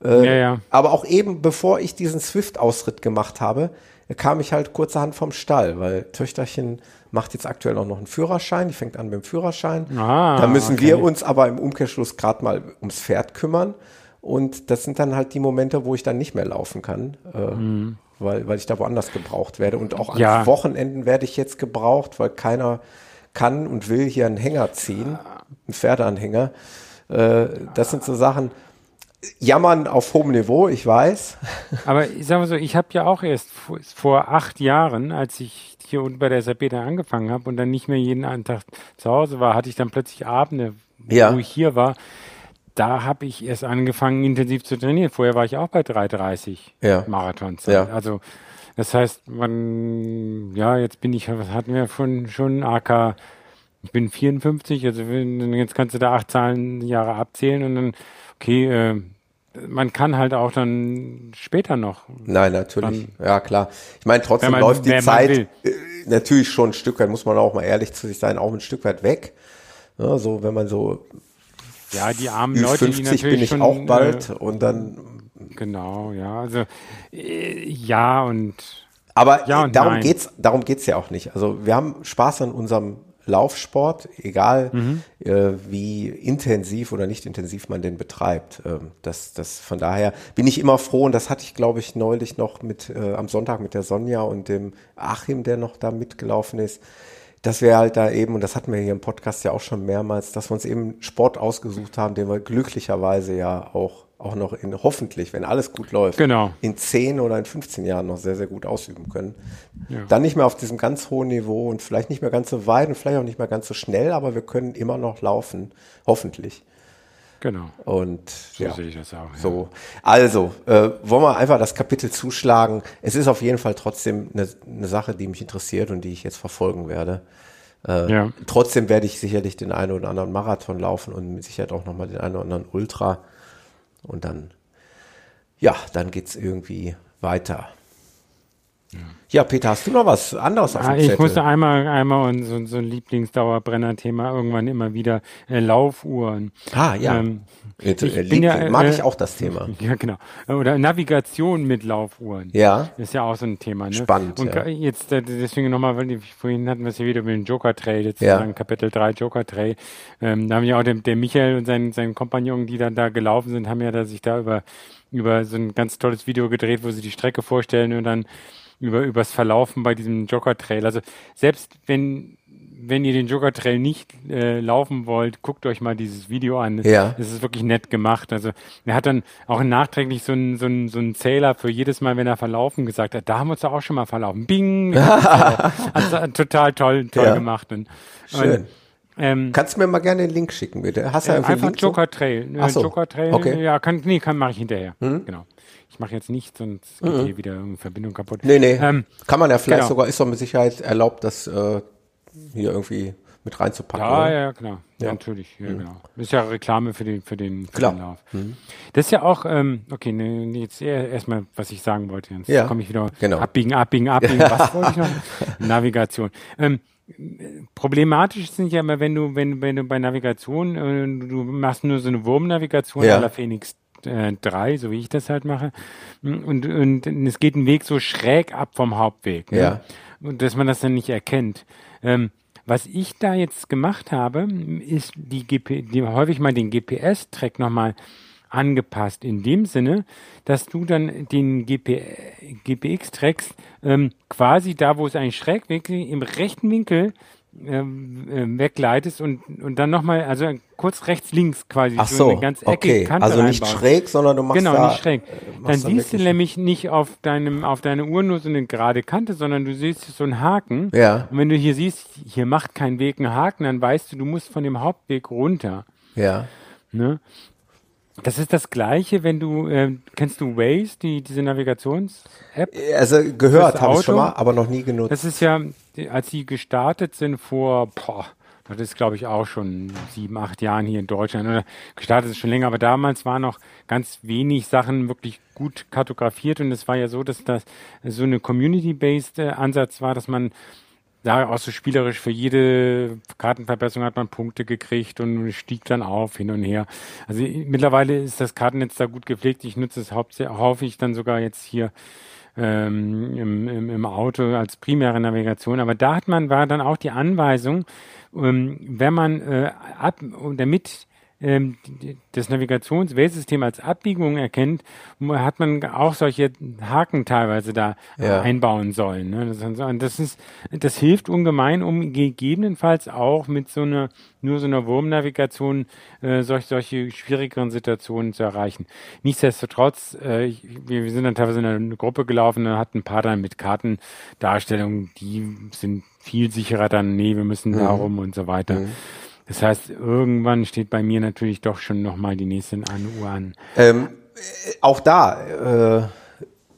Äh, ja, ja. Aber auch eben, bevor ich diesen Swift-Ausritt gemacht habe, kam ich halt kurzerhand vom Stall, weil Töchterchen macht jetzt aktuell auch noch einen Führerschein, die fängt an mit dem Führerschein. Ah, da müssen okay. wir uns aber im Umkehrschluss gerade mal ums Pferd kümmern. Und das sind dann halt die Momente, wo ich dann nicht mehr laufen kann, äh, mhm. weil, weil ich da woanders gebraucht werde. Und auch an ja. Wochenenden werde ich jetzt gebraucht, weil keiner kann und will hier einen Hänger ziehen, einen Pferdeanhänger. Äh, das sind so Sachen, jammern auf hohem Niveau, ich weiß. Aber ich sag mal so, ich habe ja auch erst vor, vor, acht Jahren, als ich hier unten bei der SAP dann angefangen habe und dann nicht mehr jeden Tag zu Hause war, hatte ich dann plötzlich Abende, ja. wo ich hier war da habe ich erst angefangen, intensiv zu trainieren. Vorher war ich auch bei 3,30 ja. Marathonzeit. Ja. Also das heißt, man, ja, jetzt bin ich, was hatten wir schon, schon AK, ich bin 54, also jetzt kannst du da acht Zahlen Jahre abzählen und dann, okay, äh, man kann halt auch dann später noch. Nein, natürlich. Dann, ja, klar. Ich meine, trotzdem man, läuft die Zeit äh, natürlich schon ein Stück weit, muss man auch mal ehrlich zu sich sein, auch ein Stück weit weg. Ja, so, wenn man so ja, die armen Leute, 50 die natürlich bin ich schon, auch bald äh, und dann. Genau, ja, also äh, ja und. Aber ja und darum nein. geht's, darum geht's ja auch nicht. Also wir haben Spaß an unserem Laufsport, egal mhm. äh, wie intensiv oder nicht intensiv man den betreibt. Ähm, das, das von daher bin ich immer froh und das hatte ich, glaube ich, neulich noch mit äh, am Sonntag mit der Sonja und dem Achim, der noch da mitgelaufen ist dass wir halt da eben, und das hatten wir hier im Podcast ja auch schon mehrmals, dass wir uns eben Sport ausgesucht haben, den wir glücklicherweise ja auch, auch noch in, hoffentlich, wenn alles gut läuft, genau. in 10 oder in 15 Jahren noch sehr, sehr gut ausüben können. Ja. Dann nicht mehr auf diesem ganz hohen Niveau und vielleicht nicht mehr ganz so weit und vielleicht auch nicht mehr ganz so schnell, aber wir können immer noch laufen, hoffentlich. Genau. Und so ja, sehe ich das auch. Ja. So, also äh, wollen wir einfach das Kapitel zuschlagen. Es ist auf jeden Fall trotzdem eine, eine Sache, die mich interessiert und die ich jetzt verfolgen werde. Äh, ja. Trotzdem werde ich sicherlich den einen oder anderen Marathon laufen und mit Sicherheit auch nochmal den einen oder anderen Ultra. Und dann, ja, dann geht's irgendwie weiter. Ja. Peter, hast du noch was anderes auf dem ah, Ich musste einmal, einmal so, so ein Lieblingsdauerbrenner-Thema irgendwann immer wieder äh, Laufuhren. Ah, ja. Ähm, Jetzt, ich äh, ja, mag äh, ich auch das Thema. Ja, genau. Oder Navigation mit Laufuhren. Ja. Ist ja auch so ein Thema. Ne? Spannend. Und ja. jetzt äh, deswegen nochmal, weil vorhin hatten wir es ja wieder mit dem Joker Trail, jetzt ja. Kapitel 3 Joker Trail. Ähm, da haben ja auch der, der Michael und sein, sein Kompagnon, die dann da gelaufen sind, haben ja da sich da über, über so ein ganz tolles Video gedreht, wo sie die Strecke vorstellen und dann über übers Verlaufen bei diesem Jogger Trail. Also selbst wenn wenn ihr den Jogger Trail nicht äh, laufen wollt, guckt euch mal dieses Video an. Ja. Es ist wirklich nett gemacht. Also er hat dann auch nachträglich so einen so einen, so einen Zähler für jedes Mal, wenn er verlaufen gesagt hat, da haben wir uns auch schon mal verlaufen. Bing! also, total toll, toll ja. gemacht. Und, Schön. Und, ähm, Kannst du mir mal gerne den Link schicken, bitte? Hast du äh, einfach Joker Trail. Ach so. Joker Trail. Okay. Ja, kann, nee, kann mache ich hinterher. Mhm. Genau ich mache jetzt nichts, sonst geht mhm. hier wieder irgendeine Verbindung kaputt. Nee, nee. Ähm, Kann man ja vielleicht genau. sogar, ist doch mit Sicherheit erlaubt, das äh, hier irgendwie mit reinzupacken. Ja, oder? ja, klar. Ja. ja natürlich, ja, mhm. genau. Ist ja Reklame für den, für den, für klar. den Lauf. Mhm. Das ist ja auch, ähm, okay, ne, jetzt erstmal, was ich sagen wollte. Jetzt ja. komme ich wieder genau. abbiegen, abbiegen, abbiegen. was wollte ich noch? Navigation. Ähm, problematisch sind ja immer, wenn du, wenn, wenn du bei Navigation, äh, du machst nur so eine Wurmnavigation ja. aller Phoenix äh, drei, so wie ich das halt mache. Und, und es geht ein Weg so schräg ab vom Hauptweg. Ne? Ja. Und dass man das dann nicht erkennt. Ähm, was ich da jetzt gemacht habe, ist die, GP, die häufig mal den GPS-Track nochmal angepasst. In dem Sinne, dass du dann den GP, GPX-Tracks ähm, quasi da, wo es einen Schrägweg im rechten Winkel wegleitest und, und dann nochmal, also kurz rechts, links quasi. Ach so, eine ganz okay. Kante also nicht reinbauen. schräg, sondern du machst Genau, da, nicht schräg. Äh, dann siehst du nämlich nicht auf deinem, auf deiner Uhr nur so eine gerade Kante, sondern du siehst so einen Haken. Ja. Und wenn du hier siehst, hier macht kein Weg einen Haken, dann weißt du, du musst von dem Hauptweg runter. Ja. Ne? Das ist das Gleiche, wenn du, äh, kennst du Waze, die, diese Navigations-App? Also gehört habe ich schon mal, aber noch nie genutzt. Das ist ja, als sie gestartet sind vor, boah, das ist glaube ich auch schon sieben, acht Jahren hier in Deutschland. Oder gestartet ist schon länger, aber damals waren noch ganz wenig Sachen wirklich gut kartografiert und es war ja so, dass das so eine Community-based äh, Ansatz war, dass man ja, auch so spielerisch für jede Kartenverbesserung hat man Punkte gekriegt und stieg dann auf, hin und her. Also mittlerweile ist das Kartennetz da gut gepflegt. Ich nutze es hauptsächlich dann sogar jetzt hier ähm, im, im, Auto als primäre Navigation. Aber da hat man, war dann auch die Anweisung, ähm, wenn man äh, ab, damit das Navigationswählsystem als Abbiegung erkennt, hat man auch solche Haken teilweise da ja. einbauen sollen. Ne? Das, ist, das hilft ungemein, um gegebenenfalls auch mit so einer nur so einer Wurmnavigation äh, solch, solche schwierigeren Situationen zu erreichen. Nichtsdestotrotz, äh, ich, wir, sind dann teilweise in einer Gruppe gelaufen, da hat ein paar dann mit Kartendarstellungen, die sind viel sicherer dann, nee, wir müssen mhm. darum und so weiter. Mhm. Das heißt, irgendwann steht bei mir natürlich doch schon nochmal die nächste Uhr an. Ähm, auch da, äh,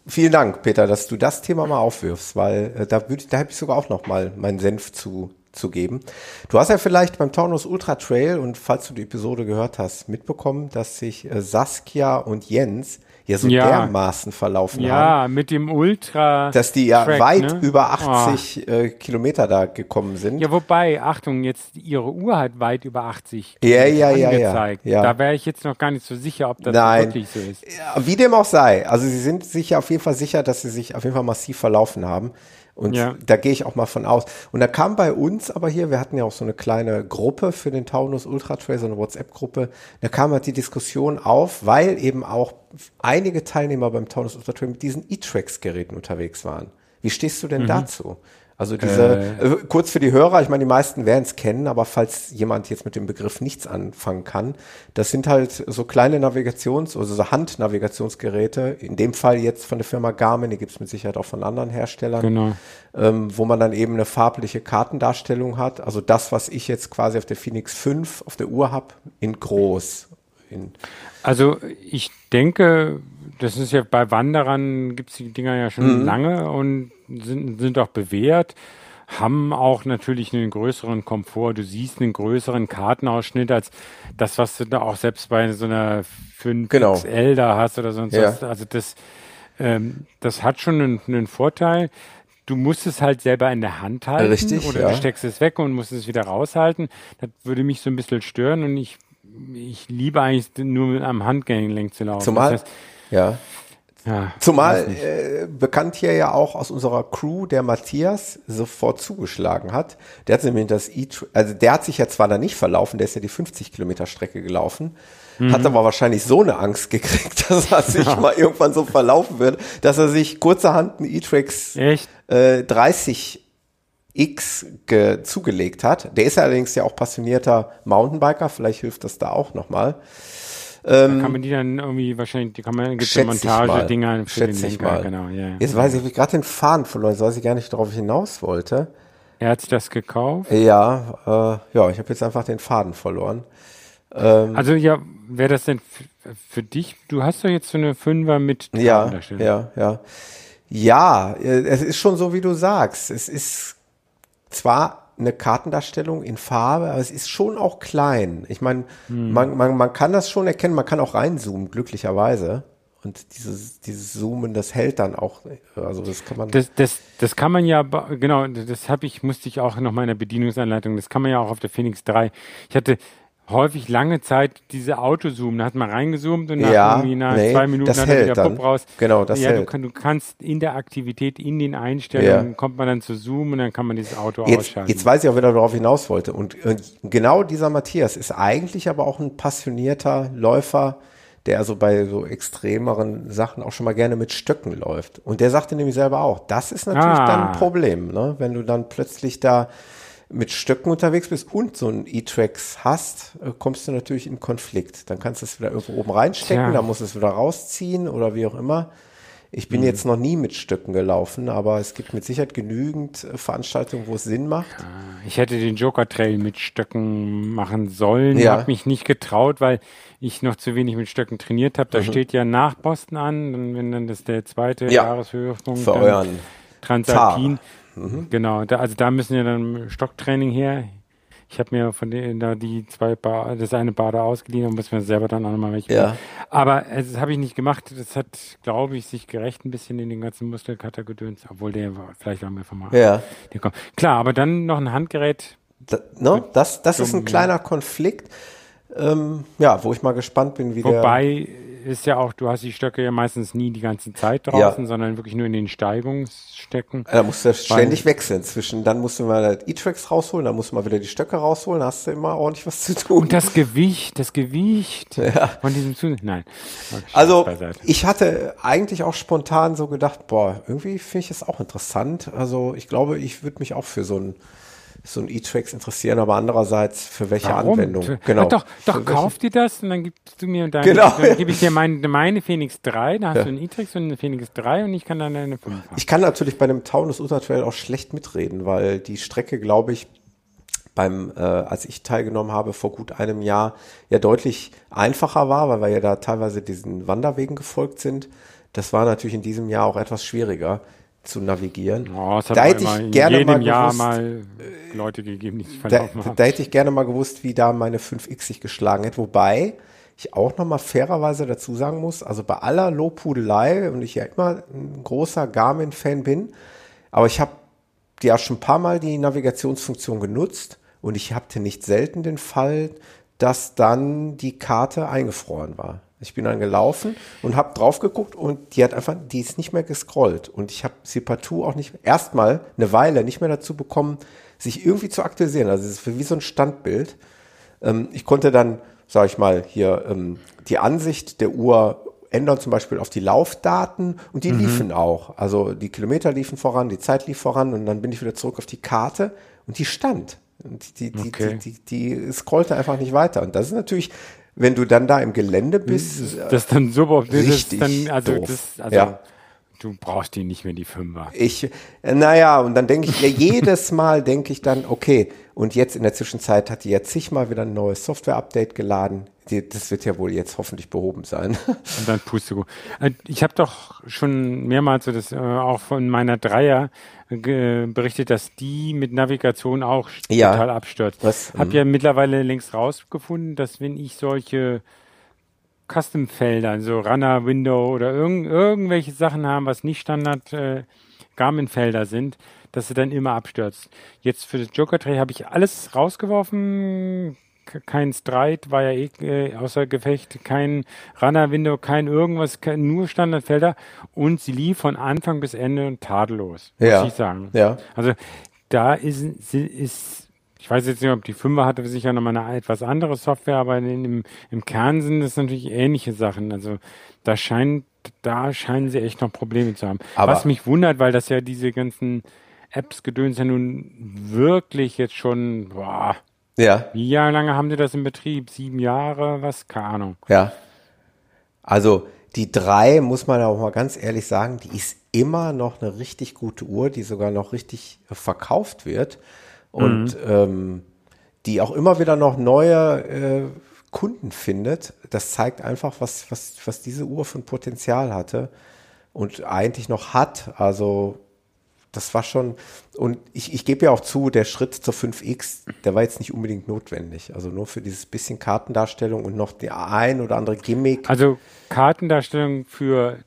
vielen Dank, Peter, dass du das Thema mal aufwirfst, weil äh, da, würde da habe ich sogar auch nochmal meinen Senf zu, zu geben. Du hast ja vielleicht beim Taunus Ultra Trail und falls du die Episode gehört hast, mitbekommen, dass sich äh, Saskia und Jens ja so ja. dermaßen verlaufen ja, haben. Ja, mit dem Ultra. Dass die ja Track, weit ne? über 80 oh. äh, Kilometer da gekommen sind. Ja, wobei, Achtung, jetzt ihre Uhr hat weit über 80 ja, ja, ja, ja, ja. Da wäre ich jetzt noch gar nicht so sicher, ob das Nein. wirklich so ist. Ja, wie dem auch sei. Also sie sind sich ja auf jeden Fall sicher, dass sie sich auf jeden Fall massiv verlaufen haben. Und ja. da gehe ich auch mal von aus. Und da kam bei uns aber hier, wir hatten ja auch so eine kleine Gruppe für den Taunus Ultra Trail, so eine WhatsApp-Gruppe, da kam halt die Diskussion auf, weil eben auch einige Teilnehmer beim Taunus Ultra Trail mit diesen E-Tracks-Geräten unterwegs waren. Wie stehst du denn mhm. dazu? Also diese, äh, äh, kurz für die Hörer, ich meine, die meisten werden es kennen, aber falls jemand jetzt mit dem Begriff nichts anfangen kann, das sind halt so kleine Navigations-, also so Handnavigationsgeräte, in dem Fall jetzt von der Firma Garmin, die gibt es mit Sicherheit auch von anderen Herstellern, genau. ähm, wo man dann eben eine farbliche Kartendarstellung hat. Also das, was ich jetzt quasi auf der Phoenix 5 auf der Uhr habe, in groß. In also ich denke, das ist ja bei Wanderern gibt es die Dinger ja schon mhm. lange und sind, sind auch bewährt, haben auch natürlich einen größeren Komfort. Du siehst einen größeren Kartenausschnitt als das, was du da auch selbst bei so einer 5XL genau. da hast oder sonst ja. was. Also das, ähm, das hat schon einen, einen Vorteil du musst es halt selber in der Hand halten Richtig, oder ja. du steckst es weg und musst es wieder raushalten. Das würde mich so ein bisschen stören und ich, ich liebe eigentlich nur mit einem Handgelenk zu laufen. Zumal, das heißt, ja. Ja, Zumal äh, bekannt hier ja auch aus unserer Crew der Matthias sofort zugeschlagen hat. Der hat nämlich das e also der hat sich ja zwar da nicht verlaufen, der ist ja die 50 Kilometer Strecke gelaufen, mhm. hat aber wahrscheinlich so eine Angst gekriegt, dass er sich ja. mal irgendwann so verlaufen wird, dass er sich kurzerhand einen E-Trax äh, 30 X zugelegt hat. Der ist allerdings ja auch passionierter Mountainbiker, vielleicht hilft das da auch nochmal. Ähm, kann man die dann irgendwie wahrscheinlich, die kann man, gibt es Montagedinger für den Lenker, mal. genau, ja. Jetzt weiß ich, wie gerade den Faden verloren, jetzt weiß ich gar nicht, worauf ich hinaus wollte. Er hat das gekauft? Ja, äh, ja, ich habe jetzt einfach den Faden verloren. Ähm, also ja, wäre das denn für dich? Du hast doch jetzt so eine Fünfer mit Ja, ja, ja. Ja, äh, es ist schon so, wie du sagst. Es ist zwar eine Kartendarstellung in Farbe, aber es ist schon auch klein. Ich meine, hm. man, man, man kann das schon erkennen, man kann auch reinzoomen, glücklicherweise. Und dieses, dieses Zoomen, das hält dann auch, also das kann man. Das, das, das kann man ja, genau, das habe ich, musste ich auch noch mal in der Bedienungsanleitung, das kann man ja auch auf der Phoenix 3. Ich hatte häufig lange Zeit diese Autozoom. Da hat man reingezoomt und nach, ja, irgendwie nach nee, zwei Minuten hat er wieder dann. Pop raus. Genau, das ja, hält. Du, kann, du, kannst in der Aktivität, in den Einstellungen, ja. kommt man dann zu Zoom und dann kann man dieses Auto jetzt, ausschalten. Jetzt weiß ich auch wieder, worauf ich hinaus wollte. Und, und genau dieser Matthias ist eigentlich aber auch ein passionierter Läufer, der also bei so extremeren Sachen auch schon mal gerne mit Stöcken läuft. Und der sagte nämlich selber auch, das ist natürlich ah. dann ein Problem, ne? wenn du dann plötzlich da mit Stöcken unterwegs bist und so ein E-Trax hast, äh, kommst du natürlich in Konflikt. Dann kannst du es wieder irgendwo oben reinstecken, Tja. dann musst du es wieder rausziehen oder wie auch immer. Ich bin mhm. jetzt noch nie mit Stöcken gelaufen, aber es gibt mit Sicherheit genügend äh, Veranstaltungen, wo es Sinn macht. Ich hätte den Joker Trail mit Stöcken machen sollen, ja. habe mich nicht getraut, weil ich noch zu wenig mit Stöcken trainiert habe. Da mhm. steht ja nach Boston an, wenn dann das der zweite ja. Jahreshöhepunkt für euren Transalpin. Tar. Mhm. Genau, da, also da müssen ja dann Stocktraining her. Ich habe mir von denen da die zwei Bar, das eine Bade ausgeliehen und muss mir selber dann auch nochmal welche. Ja. Aber äh, das habe ich nicht gemacht. Das hat, glaube ich, sich gerecht ein bisschen in den ganzen Muskelkatergedöns, obwohl der vielleicht auch mehr vom Ja. Klar, aber dann noch ein Handgerät. Da, no, das das ist ein kleiner Konflikt. Ähm, ja, wo ich mal gespannt bin, wie Wobei, der ist ja auch, du hast die Stöcke ja meistens nie die ganze Zeit draußen, ja. sondern wirklich nur in den Steigungsstecken. Da musst du ständig wechseln zwischen, dann musst du mal E-Tracks rausholen, dann musst du mal wieder die Stöcke rausholen, hast du immer ordentlich was zu tun. Und das Gewicht, das Gewicht ja. von diesem Zu Nein. Also, ich hatte eigentlich auch spontan so gedacht, boah, irgendwie finde ich es auch interessant. Also, ich glaube, ich würde mich auch für so ein so ein E-Tracks interessieren, aber andererseits für welche Warum? Anwendung? Genau. Ach doch, doch kauf dir das und dann gibst du mir deine, genau, dann gebe ich dir meine, meine Phoenix 3, da hast ja. du einen E-Tracks und eine Phoenix 3 und ich kann dann eine 5 haben. Ich kann natürlich bei dem Taunus Ultra Trail auch schlecht mitreden, weil die Strecke, glaube ich, beim, äh, als ich teilgenommen habe, vor gut einem Jahr, ja deutlich einfacher war, weil wir ja da teilweise diesen Wanderwegen gefolgt sind. Das war natürlich in diesem Jahr auch etwas schwieriger zu navigieren. Oh, da hätte ich gerne mal Jahr mal Leute gegeben, die sich da, haben. Da hätte ich gerne mal gewusst, wie da meine 5X sich geschlagen hätte. Wobei ich auch noch mal fairerweise dazu sagen muss, also bei aller Lobhudelei und ich ja immer ein großer Garmin-Fan bin, aber ich habe ja schon ein paar Mal die Navigationsfunktion genutzt und ich hatte nicht selten den Fall, dass dann die Karte eingefroren war. Ich bin dann gelaufen und habe drauf geguckt und die hat einfach, die ist nicht mehr gescrollt. Und ich habe sie partout auch nicht, erstmal eine Weile nicht mehr dazu bekommen, sich irgendwie zu aktualisieren. Also es ist wie so ein Standbild. Ähm, ich konnte dann, sage ich mal, hier ähm, die Ansicht der Uhr ändern, zum Beispiel auf die Laufdaten und die mhm. liefen auch. Also die Kilometer liefen voran, die Zeit lief voran und dann bin ich wieder zurück auf die Karte und die stand. Und die, die, okay. die, die, die scrollte einfach nicht weiter. Und das ist natürlich wenn du dann da im Gelände bist. Das ist dann super. Richtig. Dann, also, doof. Das, also ja. Du brauchst die nicht mehr, die Fünfer. Ich, naja, und dann denke ich, ja, jedes Mal denke ich dann, okay, und jetzt in der Zwischenzeit hat die jetzt zigmal wieder ein neues Software-Update geladen. Die, das wird ja wohl jetzt hoffentlich behoben sein. Und dann Pustekuchen. Äh, ich habe doch schon mehrmals so das äh, auch von meiner Dreier äh, berichtet, dass die mit Navigation auch ja. total abstürzt. Was? Hab mhm. ja mittlerweile längst rausgefunden, dass wenn ich solche Custom-Felder, so Runner-Window oder irgend, irgendwelche Sachen haben, was nicht Standard äh, Garmin-Felder sind, dass sie dann immer abstürzt. Jetzt für das Joker-Tray habe ich alles rausgeworfen, kein Streit, war ja eh äh, außer Gefecht, kein Runner-Window, kein irgendwas, kein, nur Standardfelder und sie lief von Anfang bis Ende tadellos, muss ja. ich sagen. Ja. Also da ist, ist ich weiß jetzt nicht, ob die Fünfer hatte sicher nochmal eine etwas andere Software, aber in, im, im Kern sind es natürlich ähnliche Sachen. Also da scheint, da scheinen sie echt noch Probleme zu haben. Aber Was mich wundert, weil das ja diese ganzen Apps gedöns ja nun wirklich jetzt schon, boah, ja. Wie lange haben Sie das in Betrieb? Sieben Jahre? Was? Keine Ahnung. Ja. Also die drei, muss man auch mal ganz ehrlich sagen, die ist immer noch eine richtig gute Uhr, die sogar noch richtig verkauft wird und mhm. ähm, die auch immer wieder noch neue äh, Kunden findet. Das zeigt einfach, was, was, was diese Uhr für ein Potenzial hatte und eigentlich noch hat. Also das war schon, und ich, ich gebe ja auch zu, der Schritt zur 5X, der war jetzt nicht unbedingt notwendig. Also nur für dieses bisschen Kartendarstellung und noch die ein oder andere Gimmick. Also Kartendarstellung für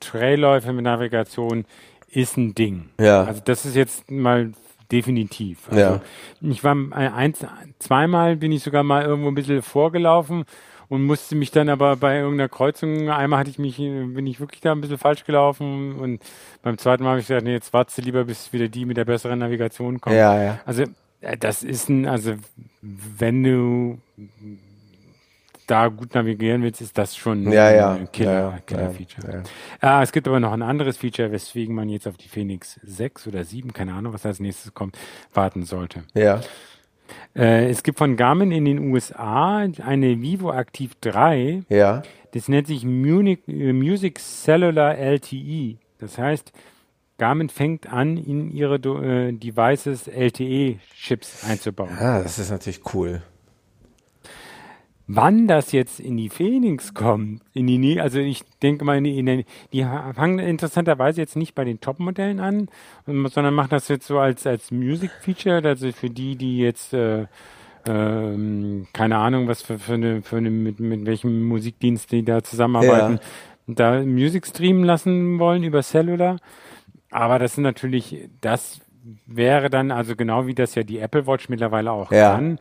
Trailläufe mit Navigation ist ein Ding. Ja. Also das ist jetzt mal definitiv. Also ja. Ich war ein, zweimal bin ich sogar mal irgendwo ein bisschen vorgelaufen und musste mich dann aber bei irgendeiner Kreuzung, einmal hatte ich mich, bin ich wirklich da ein bisschen falsch gelaufen und beim zweiten Mal habe ich gesagt, nee, jetzt warte lieber, bis wieder die mit der besseren Navigation kommt. Ja, ja. Also äh, das ist ein, also wenn du da gut navigieren willst, ist das schon ja, ja. ein Killer, Killer Feature. Ja, es gibt aber noch ein anderes Feature, weswegen man jetzt auf die Phoenix 6 oder 7, keine Ahnung, was als nächstes kommt, warten sollte. Ja. Äh, es gibt von Garmin in den USA eine Vivo Active 3. Ja. Das nennt sich Munich, äh, Music Cellular LTE. Das heißt, Garmin fängt an, in ihre äh, Devices LTE-Chips einzubauen. Ah, das ist natürlich cool. Wann das jetzt in die Phoenix kommt, in die, also ich denke mal, in die, die, die fangen interessanterweise jetzt nicht bei den Top-Modellen an, sondern machen das jetzt so als, als Music-Feature, also für die, die jetzt, äh, ähm, keine Ahnung, was für, für eine, für eine, mit, mit welchem Musikdienst die da zusammenarbeiten, ja. da Music streamen lassen wollen über Cellular. Aber das sind natürlich, das wäre dann, also genau wie das ja die Apple Watch mittlerweile auch ja. kann,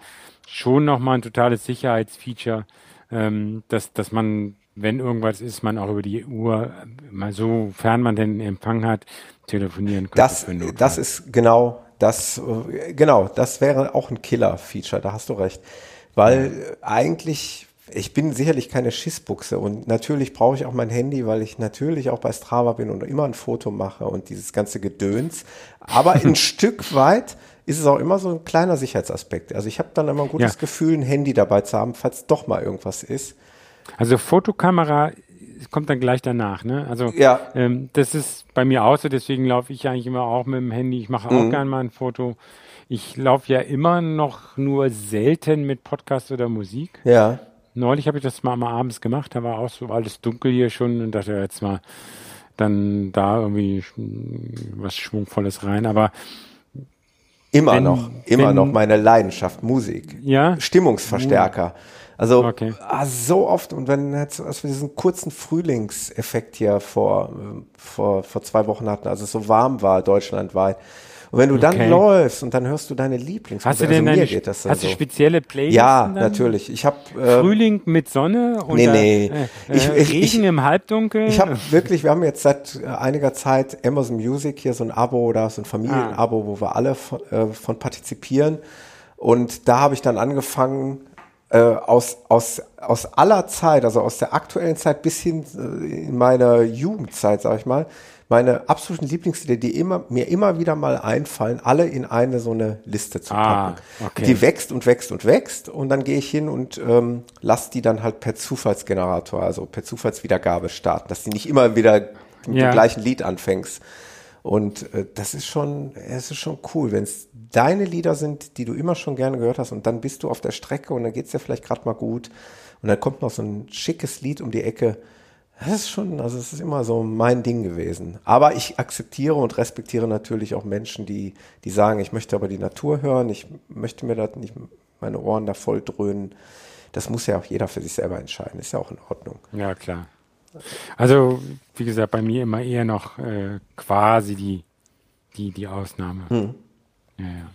schon nochmal ein totales Sicherheitsfeature, ähm, dass, dass man, wenn irgendwas ist, man auch über die Uhr, mal so fern man den Empfang hat, telefonieren könnte. Das, das ist genau das, äh, genau, das wäre auch ein Killer-Feature, da hast du recht. Weil ja. eigentlich ich bin sicherlich keine Schissbuchse und natürlich brauche ich auch mein Handy, weil ich natürlich auch bei Strava bin und immer ein Foto mache und dieses ganze Gedöns. Aber ein Stück weit ist es auch immer so ein kleiner Sicherheitsaspekt. Also ich habe dann immer ein gutes ja. Gefühl, ein Handy dabei zu haben, falls doch mal irgendwas ist. Also Fotokamera kommt dann gleich danach, ne? Also ja. ähm, das ist bei mir auch so, deswegen laufe ich eigentlich immer auch mit dem Handy. Ich mache auch mhm. gern mal ein Foto. Ich laufe ja immer noch nur selten mit Podcast oder Musik. Ja. Neulich habe ich das mal, mal abends gemacht, da war auch so alles dunkel hier schon und dachte jetzt mal dann da irgendwie was Schwungvolles rein. Aber immer wenn, noch, immer wenn, noch meine Leidenschaft, Musik. Ja. Stimmungsverstärker. Also okay. ah, so oft und wenn jetzt, als wir diesen kurzen Frühlingseffekt hier vor, vor, vor zwei Wochen hatten, als es so warm war, deutschlandweit, Und wenn du dann okay. läufst und dann hörst du deine Lieblings. Hast du also denn deine, geht das hast so. du spezielle Playlists? Ja, dann? natürlich. Ich habe äh, Frühling mit Sonne und nee, nee. Äh, ich, ich, Regen ich, im Halbdunkel. Ich habe wirklich, wir haben jetzt seit einiger Zeit Amazon Music hier so ein Abo oder so ein Familienabo, ah. wo wir alle von, äh, von partizipieren. Und da habe ich dann angefangen, äh, aus, aus, aus aller Zeit, also aus der aktuellen Zeit bis hin äh, in meiner Jugendzeit, sag ich mal, meine absoluten Lieblingslieder, die immer, mir immer wieder mal einfallen, alle in eine so eine Liste zu ah, packen. Ah, okay. Die wächst und wächst und wächst und dann gehe ich hin und ähm, lasse die dann halt per Zufallsgenerator, also per Zufallswiedergabe starten, dass die nicht immer wieder mit ja. dem gleichen Lied anfängst. Und äh, das ist schon, es ist schon cool, wenn es deine Lieder sind, die du immer schon gerne gehört hast und dann bist du auf der Strecke und dann geht's dir vielleicht gerade mal gut und dann kommt noch so ein schickes Lied um die Ecke. Das ist schon, also es ist immer so mein Ding gewesen. Aber ich akzeptiere und respektiere natürlich auch Menschen, die, die sagen, ich möchte aber die Natur hören, ich möchte mir da nicht meine Ohren da voll dröhnen. Das muss ja auch jeder für sich selber entscheiden, ist ja auch in Ordnung. Ja, klar. Also, wie gesagt, bei mir immer eher noch äh, quasi die, die, die Ausnahme. Hm. Ja, ja.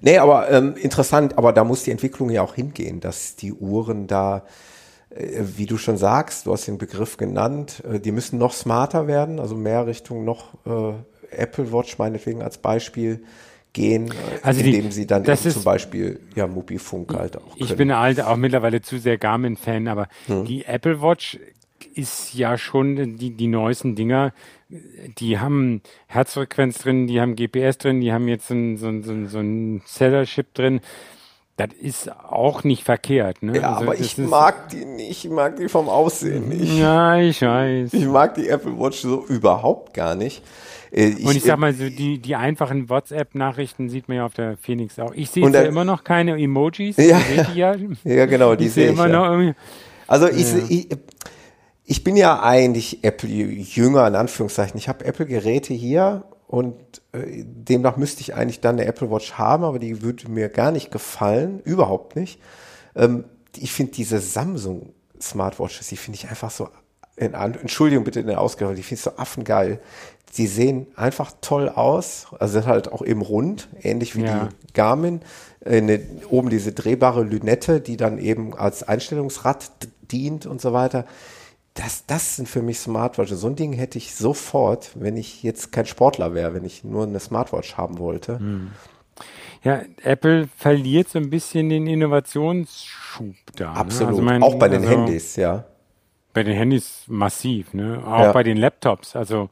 Nee, aber ähm, interessant, aber da muss die Entwicklung ja auch hingehen, dass die Uhren da, äh, wie du schon sagst, du hast den Begriff genannt, äh, die müssen noch smarter werden, also mehr Richtung noch äh, Apple Watch meinetwegen als Beispiel gehen, äh, also indem die, sie dann ist, zum Beispiel ja Mobilfunk halt auch. Können. Ich bin halt auch mittlerweile zu sehr Garmin-Fan, aber hm. die Apple Watch ist ja schon die, die neuesten Dinger, die haben Herzfrequenz drin, die haben GPS drin, die haben jetzt so ein, so ein, so ein Cellar-Chip drin. Das ist auch nicht verkehrt. Ne? Ja, also aber ich mag die nicht. Ich mag die vom Aussehen nicht. Ja, ich weiß. Ich mag die Apple Watch so überhaupt gar nicht. Äh, ich, und ich sag mal, so die, die einfachen WhatsApp-Nachrichten sieht man ja auf der Phoenix auch. Ich sehe ja immer noch keine Emojis. Ja, ja. ja genau, die sehe ich. Immer ja. noch irgendwie. Also ich, ja. ich, ich bin ja eigentlich Apple-Jünger, in Anführungszeichen. Ich habe Apple-Geräte hier und äh, demnach müsste ich eigentlich dann eine Apple Watch haben, aber die würde mir gar nicht gefallen, überhaupt nicht. Ähm, ich finde diese Samsung Smartwatches, die finde ich einfach so, in, Entschuldigung bitte in der Ausgabe, die finde ich so affengeil. Die sehen einfach toll aus, also sind halt auch eben rund, ähnlich wie ja. die Garmin. Eine, oben diese drehbare Lünette, die dann eben als Einstellungsrad dient und so weiter das, das sind für mich Smartwatches. So ein Ding hätte ich sofort, wenn ich jetzt kein Sportler wäre, wenn ich nur eine Smartwatch haben wollte. Hm. Ja, Apple verliert so ein bisschen den Innovationsschub da. Ne? Absolut. Ne? Also mein, auch bei den also, Handys, ja. Bei den Handys massiv, ne? Auch ja. bei den Laptops. Also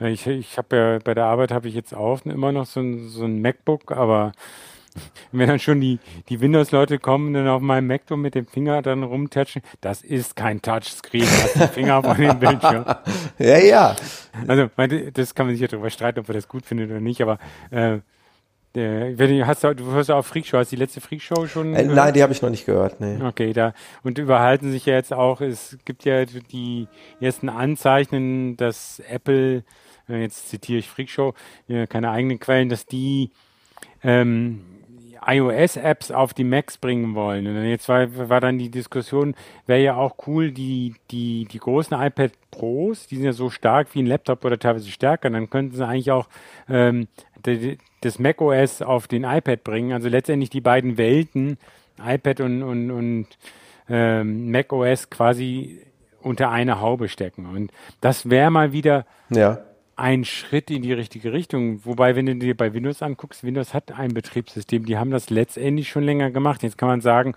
ich, ich habe ja bei der Arbeit habe ich jetzt auch immer noch so ein, so ein MacBook, aber wenn dann schon die, die Windows-Leute kommen, dann auf meinem MacBook mit dem Finger dann rumtatschen, das ist kein Touchscreen, das ist Finger von dem Bildschirm. ja, ja. Also, das kann man sich ja darüber streiten, ob er das gut findet oder nicht, aber äh, der, hast du, du hörst auch Freakshow, hast du die letzte Freakshow schon? Äh, nein, die habe ich noch nicht gehört. Nee. Okay, da und überhalten sich ja jetzt auch. Es gibt ja die ersten Anzeichen, dass Apple, äh, jetzt zitiere ich Freakshow, keine eigenen Quellen, dass die ähm, iOS-Apps auf die Macs bringen wollen. Und jetzt war, war dann die Diskussion, wäre ja auch cool, die, die, die großen iPad Pros, die sind ja so stark wie ein Laptop oder teilweise stärker, dann könnten sie eigentlich auch ähm, das macOS auf den iPad bringen. Also letztendlich die beiden Welten, iPad und, und, und ähm, macOS quasi unter eine Haube stecken. Und das wäre mal wieder ja ein Schritt in die richtige Richtung. Wobei, wenn du dir bei Windows anguckst, Windows hat ein Betriebssystem, die haben das letztendlich schon länger gemacht. Jetzt kann man sagen,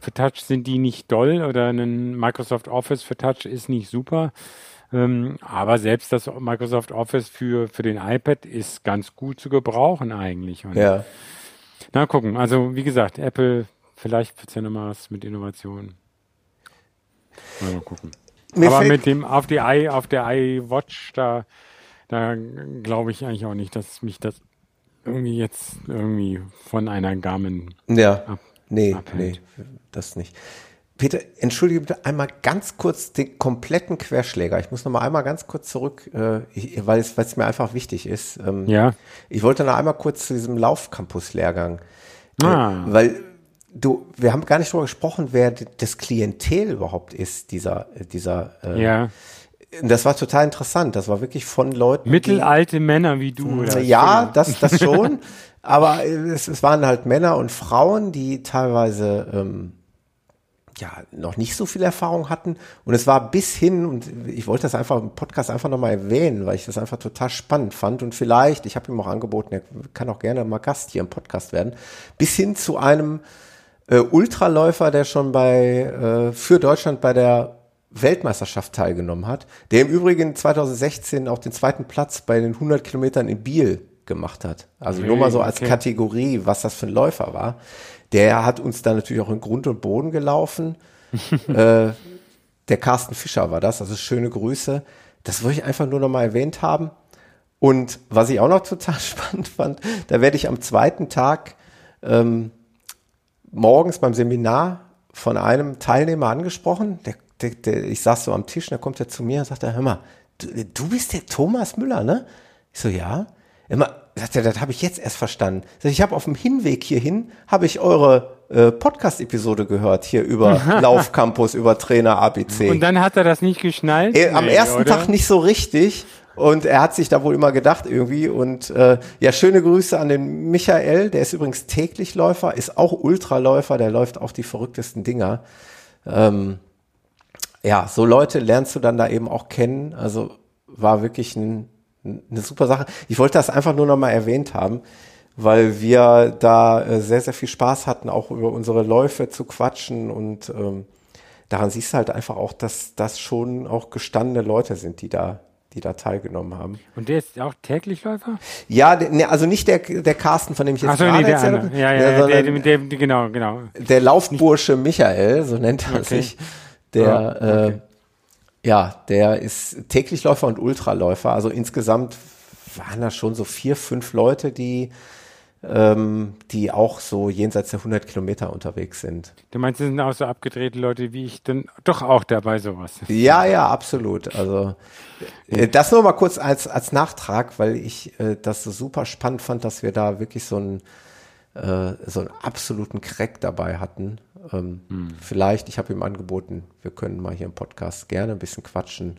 für Touch sind die nicht doll oder ein Microsoft Office für Touch ist nicht super. Ähm, aber selbst das Microsoft Office für, für den iPad ist ganz gut zu gebrauchen eigentlich. Und ja. Na, gucken. Also, wie gesagt, Apple, vielleicht wird es ja nochmal was mit Innovationen. Mal gucken. Mir aber mit dem auf die i, auf der iWatch, da da glaube ich eigentlich auch nicht, dass mich das irgendwie jetzt irgendwie von einer Garmin ja, ab, nee, abhält. nee, das nicht. Peter, entschuldige bitte einmal ganz kurz den kompletten Querschläger. Ich muss noch mal einmal ganz kurz zurück, äh, ich, weil, es, weil es mir einfach wichtig ist. Ähm, ja. Ich wollte noch einmal kurz zu diesem Laufcampus-Lehrgang. Äh, ah. Äh, weil du, wir haben gar nicht darüber gesprochen, wer das Klientel überhaupt ist, dieser, dieser äh, ja das war total interessant. Das war wirklich von Leuten. Mittelalte Männer wie du, oder? Ja, das, das schon. aber es, es waren halt Männer und Frauen, die teilweise ähm, ja noch nicht so viel Erfahrung hatten. Und es war bis hin, und ich wollte das einfach im Podcast einfach nochmal erwähnen, weil ich das einfach total spannend fand. Und vielleicht, ich habe ihm auch angeboten, er kann auch gerne mal Gast hier im Podcast werden, bis hin zu einem äh, Ultraläufer, der schon bei äh, für Deutschland bei der Weltmeisterschaft teilgenommen hat, der im Übrigen 2016 auch den zweiten Platz bei den 100 Kilometern in Biel gemacht hat. Also okay, nur mal so als okay. Kategorie, was das für ein Läufer war. Der hat uns dann natürlich auch in Grund und Boden gelaufen. äh, der Carsten Fischer war das, also schöne Grüße. Das wollte ich einfach nur noch mal erwähnt haben. Und was ich auch noch total spannend fand, da werde ich am zweiten Tag ähm, morgens beim Seminar von einem Teilnehmer angesprochen. Der, der, der, ich saß so am Tisch, und da kommt er zu mir und sagt, hör mal, du, du bist der Thomas Müller, ne? Ich so, ja. Immer, sagt er, das habe ich jetzt erst verstanden. Ich habe auf dem Hinweg hierhin, habe ich eure äh, Podcast-Episode gehört, hier über Laufcampus, über Trainer ABC. Und dann hat er das nicht geschnallt? Äh, am ersten oder? Tag nicht so richtig. Und er hat sich da wohl immer gedacht irgendwie. Und äh, ja, schöne Grüße an den Michael, der ist übrigens täglich Läufer, ist auch Ultraläufer, der läuft auch die verrücktesten Dinger. Ähm, ja, so Leute lernst du dann da eben auch kennen. Also war wirklich ein, eine super Sache. Ich wollte das einfach nur noch mal erwähnt haben, weil wir da äh, sehr, sehr viel Spaß hatten, auch über unsere Läufe zu quatschen und ähm, daran siehst du halt einfach auch, dass das schon auch gestandene Leute sind, die da die da teilgenommen haben. Und der ist auch täglich Läufer? Ja, ne, also nicht der, der Carsten, von dem ich jetzt Ach so, gerade nee, der erzählt habe. Ja, ja, der, der, der, genau, genau. Der Laufbursche Michael, so nennt er okay. sich, der, oh, okay. äh, ja, der ist täglichläufer und Ultraläufer. Also insgesamt waren da schon so vier, fünf Leute, die ähm, die auch so jenseits der 100 Kilometer unterwegs sind. Du meinst, es sind auch so abgedrehte Leute wie ich dann doch auch dabei sowas? Ja, ja, absolut. Also äh, das nur mal kurz als, als Nachtrag, weil ich äh, das so super spannend fand, dass wir da wirklich so einen, äh, so einen absoluten Crack dabei hatten. Ähm, hm. Vielleicht, ich habe ihm angeboten, wir können mal hier im Podcast gerne ein bisschen quatschen.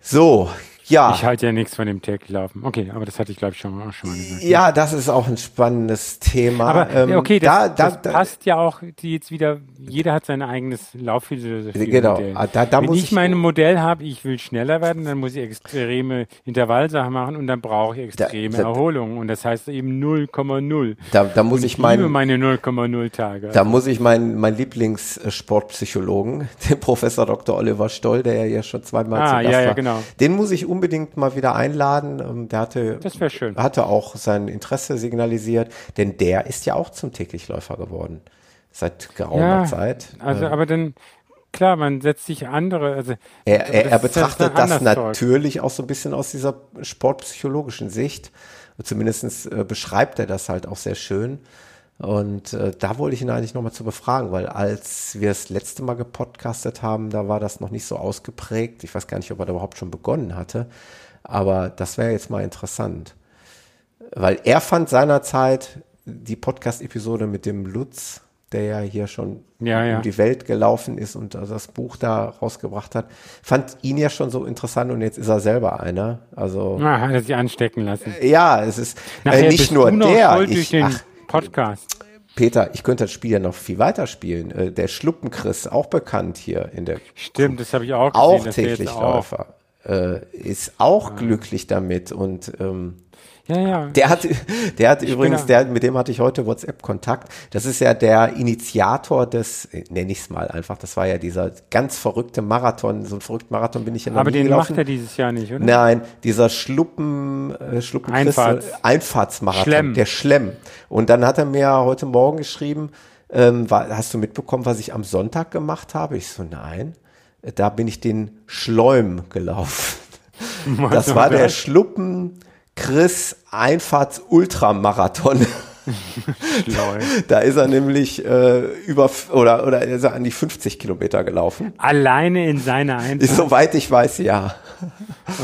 So, ja. Ich halte ja nichts von dem Täglaufen. Okay, aber das hatte ich, glaube ich, schon, auch schon mal gesagt. Ja, das ist auch ein spannendes Thema. Aber ähm, okay, das, da, das da, passt ja auch die jetzt wieder, jeder hat sein eigenes Laufphilosophie. Genau. Ah, da, da Wenn muss ich, ich mein Modell habe, ich will schneller werden, dann muss ich extreme Intervallsachen machen und dann brauche ich extreme da, Erholung. Und das heißt eben 0,0. Da, da muss und ich, ich mein, meine 0,0 Tage. Da muss ich meinen mein Lieblingssportpsychologen, den Professor Dr. Oliver Stoll, der ja schon zweimal ah, zu Gast ja, ja, genau. den muss ich unbedingt mal wieder einladen. Ähm, der hatte, das schön. hatte auch sein Interesse signalisiert, denn der ist ja auch zum Täglichläufer geworden. Seit geraumer ja, Zeit. Also, ähm, aber dann, klar, man setzt sich andere. Also, er, er, er betrachtet das, das natürlich auch so ein bisschen aus dieser sportpsychologischen Sicht. Zumindest äh, beschreibt er das halt auch sehr schön. Und äh, da wollte ich ihn eigentlich nochmal zu befragen, weil als wir das letzte Mal gepodcastet haben, da war das noch nicht so ausgeprägt. Ich weiß gar nicht, ob er da überhaupt schon begonnen hatte. Aber das wäre jetzt mal interessant. Weil er fand seinerzeit die Podcast-Episode mit dem Lutz, der ja hier schon ja, ja. um die Welt gelaufen ist und das Buch da rausgebracht hat, fand ihn ja schon so interessant und jetzt ist er selber einer. Also ja, hat er sich anstecken lassen. Ja, es ist äh, nicht nur der. Ich, ach, Podcast. Peter, ich könnte das Spiel ja noch viel weiter spielen. Äh, der Schluppenchris, auch bekannt hier in der. Stimmt, das habe ich auch gesehen. Auch täglich Läufer. Äh, ist auch ja. glücklich damit und ähm, ja, ja. Der hat, der hat ich übrigens, der, mit dem hatte ich heute WhatsApp-Kontakt. Das ist ja der Initiator des, nenne ich es mal einfach, das war ja dieser ganz verrückte Marathon, so ein verrückter Marathon bin ich ja noch Aber den gelaufen. macht er dieses Jahr nicht, oder? Nein, dieser Schluppen, äh, Schluppen Einfahrts. Einfahrtsmarathon, Schlemm. der Schlemm. Und dann hat er mir heute Morgen geschrieben, ähm, war, hast du mitbekommen, was ich am Sonntag gemacht habe? Ich so, nein. Da bin ich den Schleum gelaufen. Das war der Schluppen Chris Einfahrts Ultramarathon. da ist er nämlich äh, über oder oder ist er an die 50 Kilometer gelaufen. Alleine in seiner Einfahrt. Soweit ich weiß, ja.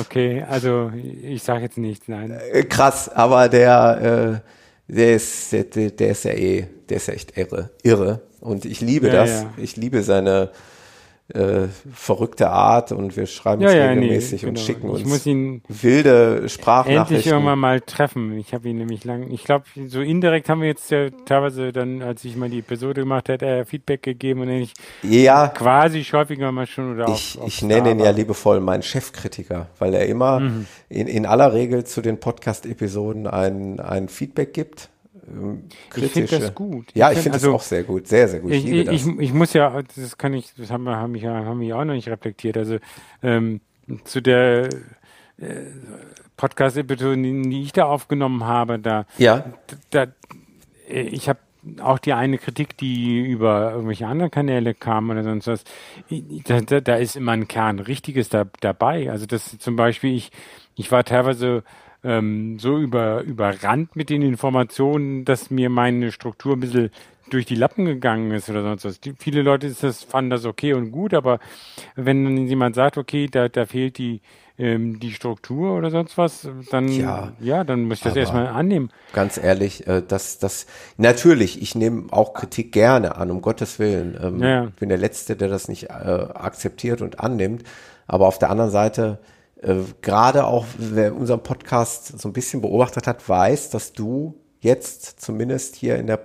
Okay, also ich sage jetzt nichts, nein. Äh, krass, aber der äh, der ist der, der ist ja eh, der ist ja echt irre, irre. Und ich liebe ja, das. Ja. Ich liebe seine äh, verrückte Art und wir schreiben ja, uns ja, regelmäßig nee, und genau. schicken ich uns ihn wilde Sprachnachrichten. Endlich irgendwann mal treffen. Ich habe ihn nämlich lang, ich glaube, so indirekt haben wir jetzt ja teilweise dann, als ich mal die Episode gemacht habe, er Feedback gegeben und ich ja, quasi häufiger mal schon oder ich, auf, ich nenne ihn ja liebevoll meinen Chefkritiker, weil er immer mhm. in, in aller Regel zu den Podcast-Episoden ein, ein Feedback gibt kritische. Ich finde das gut. Ja, ich, finde also, das auch sehr gut, sehr, sehr gut. Ich, ich, ich, ich, muss ja, das kann ich, das haben wir, haben wir, haben wir auch noch nicht reflektiert. Also ähm, zu der äh, Podcast-Episode, die ich da aufgenommen habe, da, ja. da, äh, ich habe auch die eine Kritik, die über irgendwelche anderen Kanäle kam oder sonst was, da, da, da ist immer ein Kern Richtiges da, dabei. Also das zum Beispiel, ich, ich war teilweise ähm, so über, überrannt mit den Informationen, dass mir meine Struktur ein bisschen durch die Lappen gegangen ist oder sonst was. Die, viele Leute ist das, fanden das okay und gut, aber wenn dann jemand sagt, okay, da, da fehlt die, ähm, die Struktur oder sonst was, dann ja, ja dann muss ich das erstmal annehmen. Ganz ehrlich, äh, das, das natürlich, ich nehme auch Kritik gerne an, um Gottes Willen. Ähm, ja. bin der Letzte, der das nicht äh, akzeptiert und annimmt. Aber auf der anderen Seite, äh, gerade auch, wer unseren Podcast so ein bisschen beobachtet hat, weiß, dass du jetzt zumindest hier in der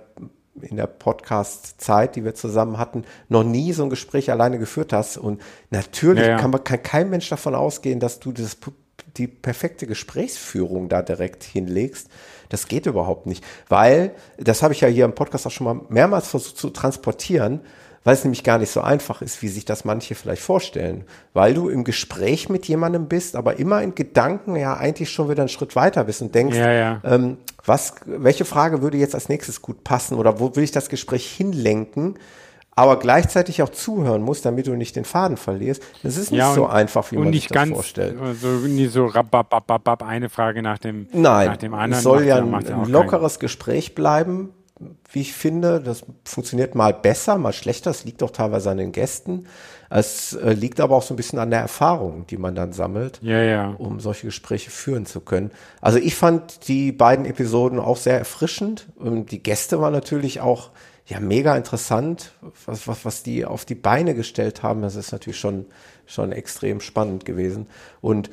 in der Podcast-Zeit, die wir zusammen hatten, noch nie so ein Gespräch alleine geführt hast. Und natürlich ja, ja. kann man kann kein Mensch davon ausgehen, dass du das, die perfekte Gesprächsführung da direkt hinlegst. Das geht überhaupt nicht, weil das habe ich ja hier im Podcast auch schon mal mehrmals versucht zu transportieren weil es nämlich gar nicht so einfach ist, wie sich das manche vielleicht vorstellen. Weil du im Gespräch mit jemandem bist, aber immer in Gedanken ja eigentlich schon wieder einen Schritt weiter bist und denkst, ja, ja. Ähm, was, welche Frage würde jetzt als nächstes gut passen oder wo will ich das Gespräch hinlenken? aber gleichzeitig auch zuhören muss, damit du nicht den Faden verlierst. Das ist nicht ja, und, so einfach, wie man sich das ganz, vorstellt. So, nie so rababababab, eine Frage nach dem, Nein, nach dem anderen. Es soll ja ein, ein lockeres Gespräch bleiben, wie ich finde. Das funktioniert mal besser, mal schlechter. Es liegt auch teilweise an den Gästen. Es äh, liegt aber auch so ein bisschen an der Erfahrung, die man dann sammelt, ja, ja. um solche Gespräche führen zu können. Also ich fand die beiden Episoden auch sehr erfrischend. Und die Gäste waren natürlich auch ja mega interessant, was, was, was die auf die Beine gestellt haben. Das ist natürlich schon, schon extrem spannend gewesen. Und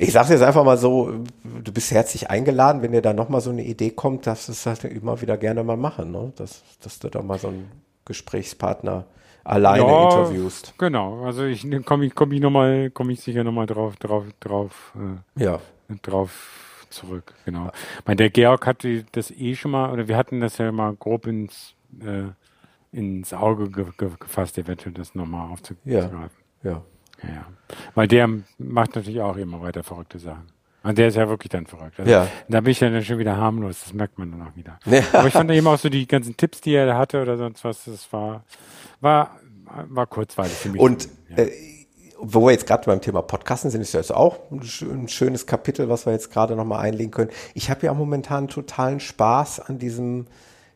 ich sage jetzt einfach mal so, du bist herzlich eingeladen, wenn dir da nochmal so eine Idee kommt, dass du es halt immer wieder gerne mal machen, ne? dass, dass du da mal so einen Gesprächspartner alleine ja, interviewst. Genau, also ich komme ich, komm ich nochmal, komme ich sicher nochmal drauf, drauf, drauf, äh, ja. drauf zurück, genau. Ja. Meine, der Georg hatte das eh schon mal, oder wir hatten das ja mal grob ins, äh, ins Auge ge ge gefasst, eventuell das nochmal aufzugreifen. Ja, ja. Ja, weil der macht natürlich auch immer weiter verrückte Sachen. Und der ist ja wirklich dann verrückt. Also ja. Da bin ich dann schon wieder harmlos, das merkt man dann auch wieder. Ja. Aber ich fand eben auch so die ganzen Tipps, die er hatte oder sonst was, das war, war, war kurzweilig für mich. Und ja. äh, wo wir jetzt gerade beim Thema Podcasten sind, ist ja jetzt auch ein schönes Kapitel, was wir jetzt gerade nochmal einlegen können. Ich habe ja momentan totalen Spaß an diesem,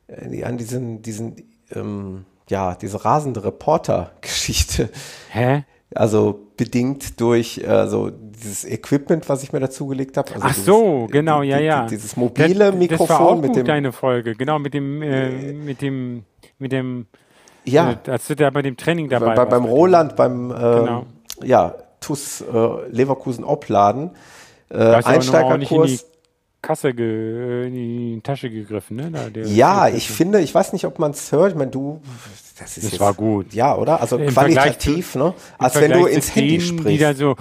äh, an diesen, diesen, ähm, ja, diese rasende Reporter-Geschichte. Hä? Also bedingt durch äh, so dieses Equipment, was ich mir dazugelegt habe. Also Ach dieses, so, genau, die, ja, ja. Dieses mobile das, Mikrofon das war auch mit gut, dem deine Folge, genau mit dem äh, mit dem mit dem ja, äh, als du da bei dem Training dabei bei, beim Roland, beim äh, genau. ja TUS äh, Leverkusen Opladen äh, Einsteigerkurs Kasse ge, in die Tasche gegriffen, ne? Da, ja, ich finde, ich weiß nicht, ob man es hört. Ich meine, du, das ist. Das jetzt, war gut. Ja, oder? Also Im qualitativ, zu, ne? Als wenn du ins Handy denen, sprichst. Die da so.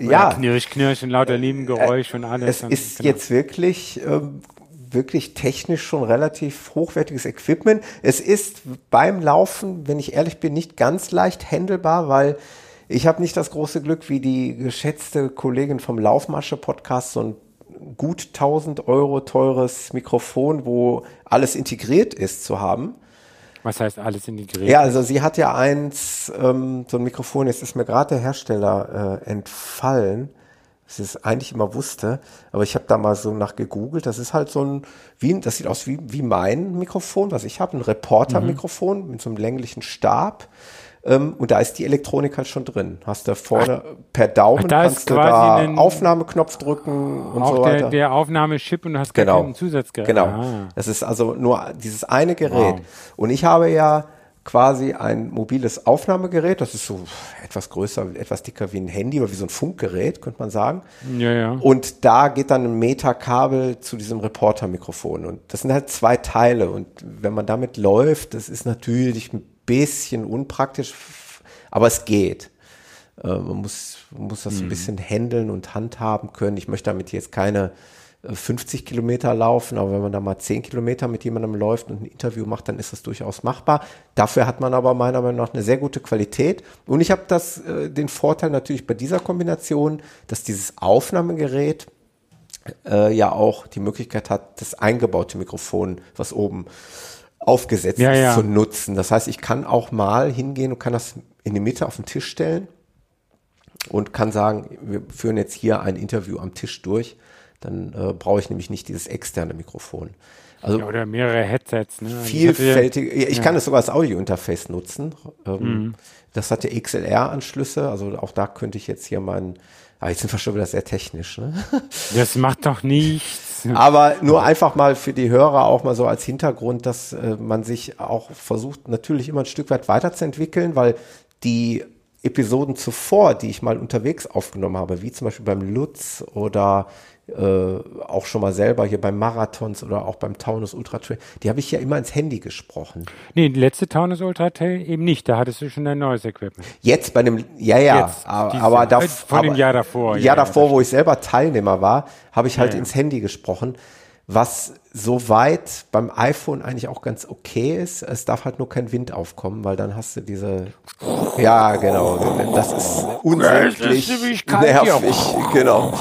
ja. Knirsch, knirsch und lauter Nebengeräusch äh, und alles. Es und, ist genau. jetzt wirklich, ähm, wirklich technisch schon relativ hochwertiges Equipment. Es ist beim Laufen, wenn ich ehrlich bin, nicht ganz leicht handelbar, weil ich habe nicht das große Glück wie die geschätzte Kollegin vom Laufmasche-Podcast, so ein gut 1000 Euro teures Mikrofon, wo alles integriert ist, zu haben. Was heißt alles integriert? Ja, also sie hat ja eins, ähm, so ein Mikrofon, jetzt ist mir gerade der Hersteller äh, entfallen, das ist eigentlich immer wusste, aber ich habe da mal so nach gegoogelt, das ist halt so ein, wie, das sieht aus wie, wie mein Mikrofon, was ich habe, ein Reporter-Mikrofon mhm. mit so einem länglichen Stab. Ähm, und da ist die Elektronik halt schon drin. Hast du vorne Ach, per Daumen kannst du da Aufnahmeknopf drücken und auch so der, weiter. Der Aufnahmechip und du hast genau. keinen Zusatzgerät. Genau. Ah. Das ist also nur dieses eine Gerät. Wow. Und ich habe ja quasi ein mobiles Aufnahmegerät. Das ist so etwas größer, etwas dicker wie ein Handy oder wie so ein Funkgerät, könnte man sagen. Ja, ja. Und da geht dann ein Metakabel zu diesem Reporter-Mikrofon. Und das sind halt zwei Teile. Und wenn man damit läuft, das ist natürlich ein bisschen unpraktisch, aber es geht. Äh, man muss, man muss das mhm. ein bisschen handeln und handhaben können. Ich möchte damit jetzt keine 50 Kilometer laufen, aber wenn man da mal 10 Kilometer mit jemandem läuft und ein Interview macht, dann ist das durchaus machbar. Dafür hat man aber meiner Meinung nach eine sehr gute Qualität. Und ich habe das äh, den Vorteil natürlich bei dieser Kombination, dass dieses Aufnahmegerät äh, ja auch die Möglichkeit hat, das eingebaute Mikrofon, was oben aufgesetzt ja, ja. zu nutzen. Das heißt, ich kann auch mal hingehen und kann das in die Mitte auf den Tisch stellen und kann sagen, wir führen jetzt hier ein Interview am Tisch durch dann äh, brauche ich nämlich nicht dieses externe Mikrofon. Also ja, oder mehrere Headsets. Ne? Also vielfältig. Ich, kann es sogar als Audio-Interface nutzen. Ähm, mhm. Das hat ja XLR-Anschlüsse. Also auch da könnte ich jetzt hier meinen. Aber jetzt sind wir schon wieder sehr technisch. Ne? Das macht doch nichts. Aber nur einfach mal für die Hörer auch mal so als Hintergrund, dass äh, man sich auch versucht, natürlich immer ein Stück weit weiterzuentwickeln, weil die Episoden zuvor, die ich mal unterwegs aufgenommen habe, wie zum Beispiel beim Lutz oder äh, auch schon mal selber hier beim Marathons oder auch beim Taunus Ultra Trail, die habe ich ja immer ins Handy gesprochen. Nee, die letzte Taunus Ultra Trail eben nicht, da hattest du schon ein neues Equipment. Jetzt bei dem, ja, ja, Jetzt, aber, aber da, von dem Jahr davor. Jahr ja, davor, wo ich selber Teilnehmer war, habe ich halt ja, ins Handy gesprochen, was soweit beim iPhone eigentlich auch ganz okay ist. Es darf halt nur kein Wind aufkommen, weil dann hast du diese, ja, genau, das ist unsäglich nervig, genau.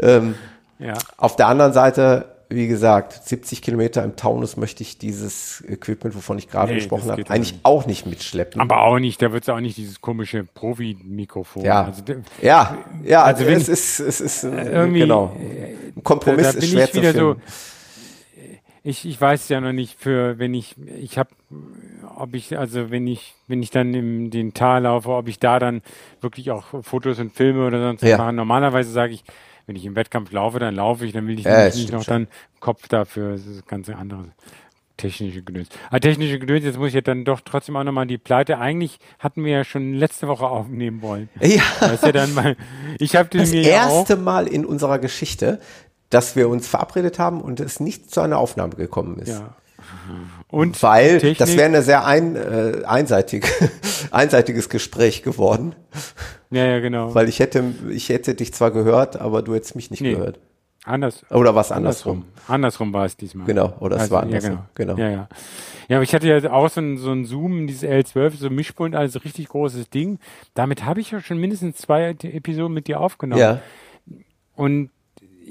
Ähm, ja. Auf der anderen Seite, wie gesagt, 70 Kilometer im Taunus möchte ich dieses Equipment, wovon ich gerade nee, gesprochen habe, eigentlich nicht. auch nicht mitschleppen. Aber auch nicht, da wird es auch nicht dieses komische Profi-Mikrofon. Ja, also, ja, ja, also wenn, es ist, es ist äh, irgendwie, genau. Ein Kompromiss da, da ist schwer zu finden. So, ich, ich weiß ja noch nicht für, wenn ich, ich habe, ob ich, also wenn ich, wenn ich dann im den Tal laufe, ob ich da dann wirklich auch Fotos und Filme oder sonst ja. mache. Normalerweise sage ich, wenn ich im Wettkampf laufe, dann laufe ich, dann will ich ja, nicht noch schon. dann Kopf dafür, das ist ganz andere technische Gedöns. Ah, technische Gedöns, jetzt muss ich ja dann doch trotzdem auch nochmal die Pleite. Eigentlich hatten wir ja schon letzte Woche aufnehmen wollen. Ja. Das, ja dann mal, ich habe das mir erste ja Mal in unserer Geschichte, dass wir uns verabredet haben und es nicht zu einer Aufnahme gekommen ist. Ja. Und Weil Technik, das wäre eine sehr ein, äh, einseitig, einseitiges Gespräch geworden. Ja, ja, genau. Weil ich hätte, ich hätte dich zwar gehört, aber du hättest mich nicht nee. gehört. Anders. Oder was andersrum? Andersrum, andersrum war es diesmal. Genau, oder es also, war andersrum. Ja, genau. genau. Ja, ja. Ja, aber ich hatte ja auch so ein, so ein Zoom, dieses L12, so ein Mischpult, also richtig großes Ding. Damit habe ich ja schon mindestens zwei Episoden mit dir aufgenommen. Ja. Und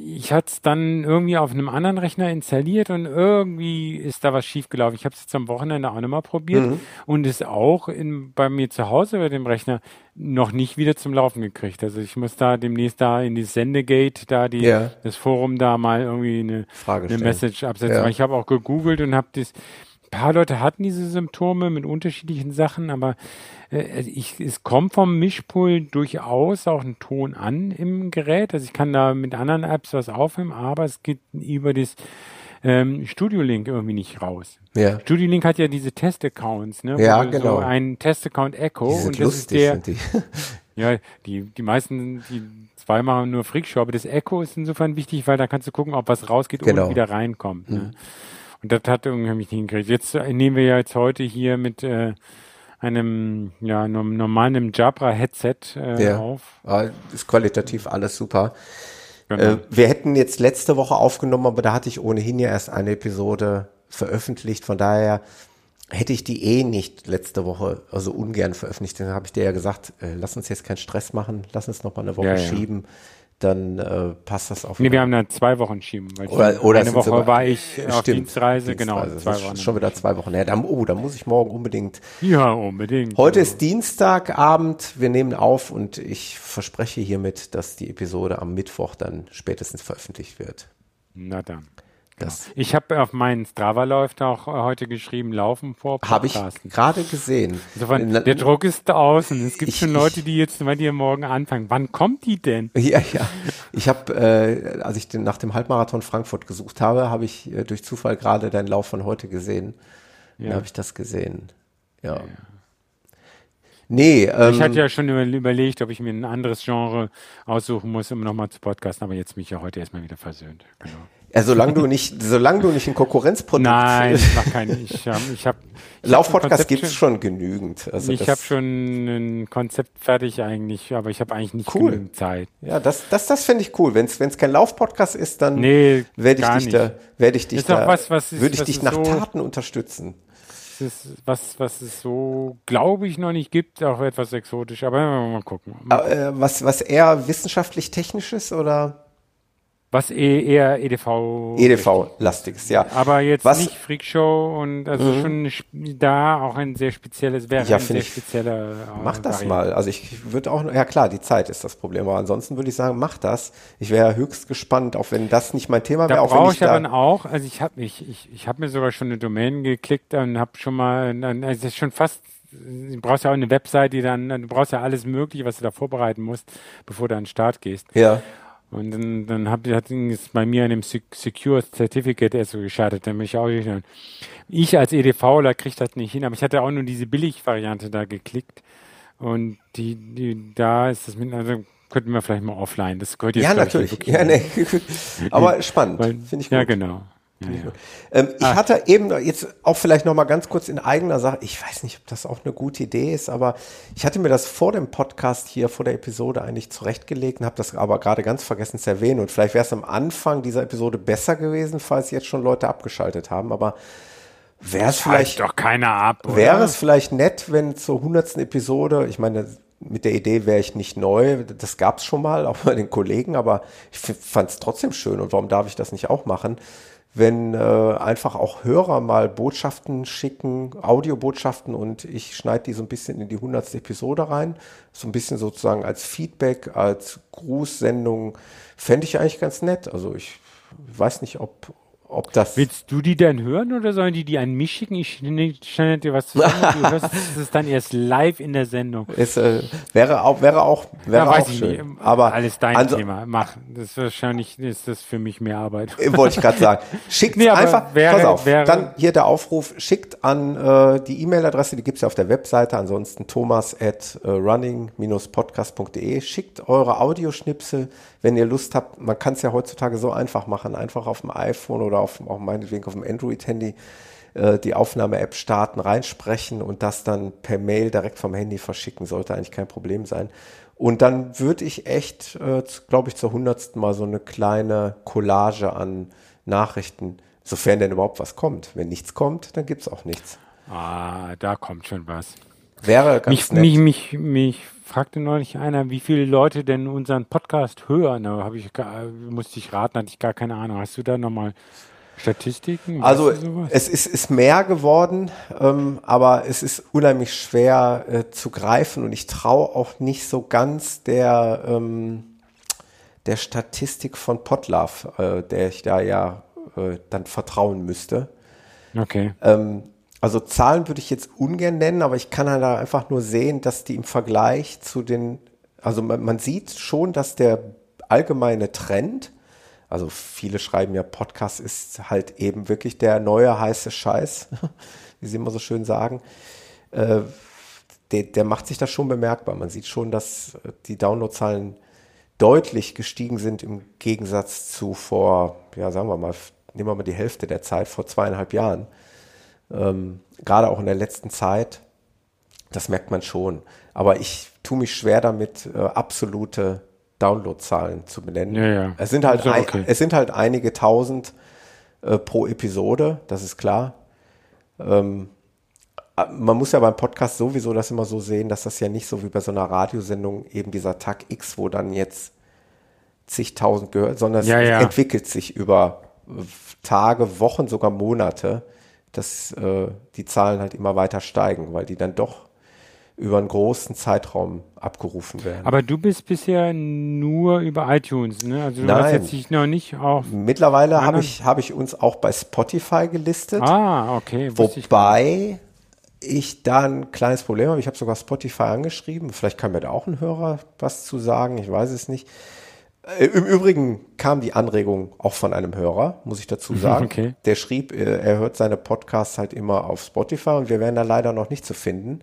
ich hatte es dann irgendwie auf einem anderen Rechner installiert und irgendwie ist da was schiefgelaufen. Ich habe es jetzt am Wochenende auch nochmal probiert mhm. und ist auch in, bei mir zu Hause bei dem Rechner noch nicht wieder zum Laufen gekriegt. Also ich muss da demnächst da in die Sendegate, da die, ja. das Forum da mal irgendwie eine, eine Message absetzen. Ja. Ich habe auch gegoogelt und habe das, ein paar Leute hatten diese Symptome mit unterschiedlichen Sachen, aber ich, es kommt vom Mischpult durchaus auch ein Ton an im Gerät. Also ich kann da mit anderen Apps was aufnehmen, aber es geht über das ähm, Studio Link irgendwie nicht raus. Ja. Studio Link hat ja diese Test-Accounts, ne? Ja, genau. So ein Test-Account Echo. Die sind und das lustig, ist der, sind die. ja, die, die meisten, die zwei machen nur Freakshow, aber das Echo ist insofern wichtig, weil da kannst du gucken, ob was rausgeht genau. und wieder reinkommt. Ne? Mhm. Und das hat irgendwie mich nicht hingekriegt. Jetzt äh, nehmen wir ja jetzt heute hier mit äh, einem ja, normalen Jabra-Headset äh, ja. auf. Ja, ist qualitativ alles super. Genau. Äh, wir hätten jetzt letzte Woche aufgenommen, aber da hatte ich ohnehin ja erst eine Episode veröffentlicht. Von daher hätte ich die eh nicht letzte Woche, also ungern veröffentlicht. Dann habe ich dir ja gesagt, äh, lass uns jetzt keinen Stress machen, lass uns noch mal eine Woche ja, schieben. Dann äh, passt das auf. Nee, wir haben dann zwei Wochen schieben. Weil oder, oder eine Woche war ich stimmt, auf Dienstreise, genau. Zwei Wochen. Schon wieder zwei Wochen. Ja, dann, oh, dann muss ich morgen unbedingt. Ja, unbedingt. Heute ist Dienstagabend, wir nehmen auf und ich verspreche hiermit, dass die Episode am Mittwoch dann spätestens veröffentlicht wird. Na dann. Das genau. Ich habe auf meinen Strava-Läuft auch äh, heute geschrieben, Laufen vor Habe ich gerade gesehen. Insofern, der Druck ist außen. Es gibt ich, schon Leute, die jetzt bei dir morgen anfangen. Wann kommt die denn? Ja, ja. Ich habe, äh, als ich den, nach dem Halbmarathon Frankfurt gesucht habe, habe ich äh, durch Zufall gerade deinen Lauf von heute gesehen. Ja. Dann habe ich das gesehen. ja. ja. Nee, ähm, ich hatte ja schon überlegt, ob ich mir ein anderes Genre aussuchen muss, um nochmal zu podcasten, aber jetzt mich ja heute erstmal wieder versöhnt. Genau. Ja, solange du nicht, solange du nicht ein Konkurrenzprodukt. Nein, ich mach keine. Ich, ähm, ich habe. Laufpodcast gibt es schon genügend. Also ich habe schon ein Konzept fertig eigentlich, aber ich habe eigentlich nicht cool. genügend Zeit. Ja, das, das, das finde ich cool. Wenn es kein Laufpodcast ist, dann nee, werde ich dich nicht. da, werde ich dich da, was, was ist, würde ich dich nach so Taten unterstützen. Ist was, was es so, glaube ich, noch nicht gibt, auch etwas exotisch. Aber mal gucken. Mal gucken. Äh, was, was eher wissenschaftlich technisches oder? Was eh eher EDV. EDV-lastiges, ja. Aber jetzt Was, nicht Freakshow und also mhm. schon da auch ein sehr spezielles, wäre ja, ein sehr ich, spezieller. Äh, mach das Variante. mal. Also ich würde auch, ja klar, die Zeit ist das Problem, aber ansonsten würde ich sagen, mach das. Ich wäre höchst gespannt, auch wenn das nicht mein Thema wäre. Da brauche ich, ich aber auch, also ich habe ich, ich, ich habe mir sogar schon eine Domain geklickt und habe schon mal, also es ist schon fast du brauchst ja auch eine Website, die dann, du brauchst ja alles Mögliche, was du da vorbereiten musst, bevor du an den Start gehst. Ja. Und dann, dann hab, hat es bei mir an dem Secure Certificate erst so gescheitert. Dann bin ich auch nicht. Ich als EDVler kriege das nicht hin, aber ich hatte auch nur diese Billig-Variante da geklickt. Und die, die, da ist das mit, also könnten wir vielleicht mal offline. Das gehört jetzt Ja, natürlich. Ja, nee. aber spannend. Finde ich gut. Ja, genau. Ja, ja. Ähm, ich ah. hatte eben jetzt auch vielleicht noch mal ganz kurz in eigener Sache, ich weiß nicht, ob das auch eine gute Idee ist, aber ich hatte mir das vor dem Podcast hier, vor der Episode eigentlich zurechtgelegt und habe das aber gerade ganz vergessen zu erwähnen. Und vielleicht wäre es am Anfang dieser Episode besser gewesen, falls jetzt schon Leute abgeschaltet haben, aber wäre es vielleicht... doch keiner ab? Wäre es vielleicht nett, wenn zur hundertsten Episode, ich meine, mit der Idee wäre ich nicht neu, das gab es schon mal, auch bei den Kollegen, aber ich fand es trotzdem schön und warum darf ich das nicht auch machen? Wenn äh, einfach auch Hörer mal Botschaften schicken, Audiobotschaften und ich schneide die so ein bisschen in die hundertste Episode rein, so ein bisschen sozusagen als Feedback, als Grußsendung, fände ich eigentlich ganz nett. Also ich weiß nicht, ob, ob das. Willst du die denn hören oder sollen die die an mich schicken? Ich scheine dir was zu sagen. Du hörst es dann erst live in der Sendung. Es äh, wäre auch, wäre auch, wäre ja, auch schön. Nicht. Aber alles dein also, Thema. Mach. Das ist wahrscheinlich ist das für mich mehr Arbeit. Äh, wollte ich gerade sagen. Schickt nee, einfach, wäre, pass auf, wäre, dann hier der Aufruf, schickt an äh, die E-Mail-Adresse, die gibt's ja auf der Webseite, ansonsten thomas at uh, running-podcast.de. Schickt eure Audioschnipsel, wenn ihr Lust habt. Man kann es ja heutzutage so einfach machen, einfach auf dem iPhone oder auf, auch meinetwegen auf dem Android-Handy äh, die Aufnahme-App starten, reinsprechen und das dann per Mail direkt vom Handy verschicken, sollte eigentlich kein Problem sein. Und dann würde ich echt, äh, glaube ich, zur hundertsten Mal so eine kleine Collage an Nachrichten, sofern denn überhaupt was kommt. Wenn nichts kommt, dann gibt es auch nichts. Ah, da kommt schon was. Wäre ganz mich, nett. Mich, mich, mich fragte neulich einer, wie viele Leute denn unseren Podcast hören. Da habe ich, musste ich raten, hatte ich gar keine Ahnung. Hast du da nochmal Statistiken? Also es ist, ist mehr geworden, ähm, aber es ist unheimlich schwer äh, zu greifen und ich traue auch nicht so ganz der, ähm, der Statistik von Potlove, äh, der ich da ja äh, dann vertrauen müsste. Okay. Ähm, also Zahlen würde ich jetzt ungern nennen, aber ich kann halt einfach nur sehen, dass die im Vergleich zu den, also man, man sieht schon, dass der allgemeine Trend also viele schreiben ja, Podcast ist halt eben wirklich der neue heiße Scheiß, wie sie immer so schön sagen. Äh, der, der macht sich das schon bemerkbar. Man sieht schon, dass die Downloadzahlen deutlich gestiegen sind im Gegensatz zu vor, ja, sagen wir mal, nehmen wir mal die Hälfte der Zeit, vor zweieinhalb Jahren. Ähm, gerade auch in der letzten Zeit, das merkt man schon. Aber ich tue mich schwer damit, äh, absolute Downloadzahlen zu benennen. Ja, ja. Es sind halt, ein, okay. es sind halt einige tausend äh, pro Episode, das ist klar. Ähm, man muss ja beim Podcast sowieso das immer so sehen, dass das ja nicht so wie bei so einer Radiosendung eben dieser Tag X, wo dann jetzt zigtausend gehört, sondern ja, es entwickelt sich über Tage, Wochen, sogar Monate, dass äh, die Zahlen halt immer weiter steigen, weil die dann doch über einen großen Zeitraum abgerufen werden. Aber du bist bisher nur über iTunes, ne? Also du Nein. hast jetzt dich noch nicht auf. Mittlerweile habe ich, hab ich uns auch bei Spotify gelistet. Ah, okay. Wobei ich, ich, da ein kleines Problem habe. Ich habe sogar Spotify angeschrieben. Vielleicht kann mir da auch ein Hörer was zu sagen. Ich weiß es nicht. Äh, Im Übrigen kam die Anregung auch von einem Hörer, muss ich dazu sagen. Okay. Der schrieb, äh, er hört seine Podcasts halt immer auf Spotify und wir wären da leider noch nicht zu finden.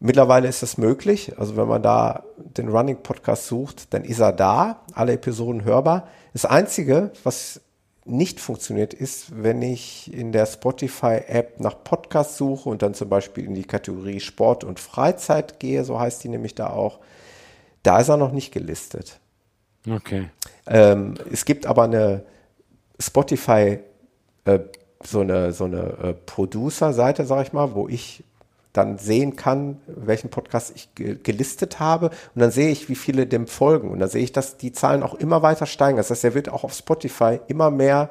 Mittlerweile ist das möglich. Also wenn man da den Running Podcast sucht, dann ist er da, alle Episoden hörbar. Das Einzige, was nicht funktioniert, ist, wenn ich in der Spotify-App nach Podcast suche und dann zum Beispiel in die Kategorie Sport und Freizeit gehe, so heißt die nämlich da auch, da ist er noch nicht gelistet. Okay. Ähm, es gibt aber eine Spotify, äh, so eine, so eine äh, Producer-Seite, sag ich mal, wo ich dann sehen kann, welchen Podcast ich ge gelistet habe. Und dann sehe ich, wie viele dem folgen. Und dann sehe ich, dass die Zahlen auch immer weiter steigen. Das heißt, er wird auch auf Spotify immer mehr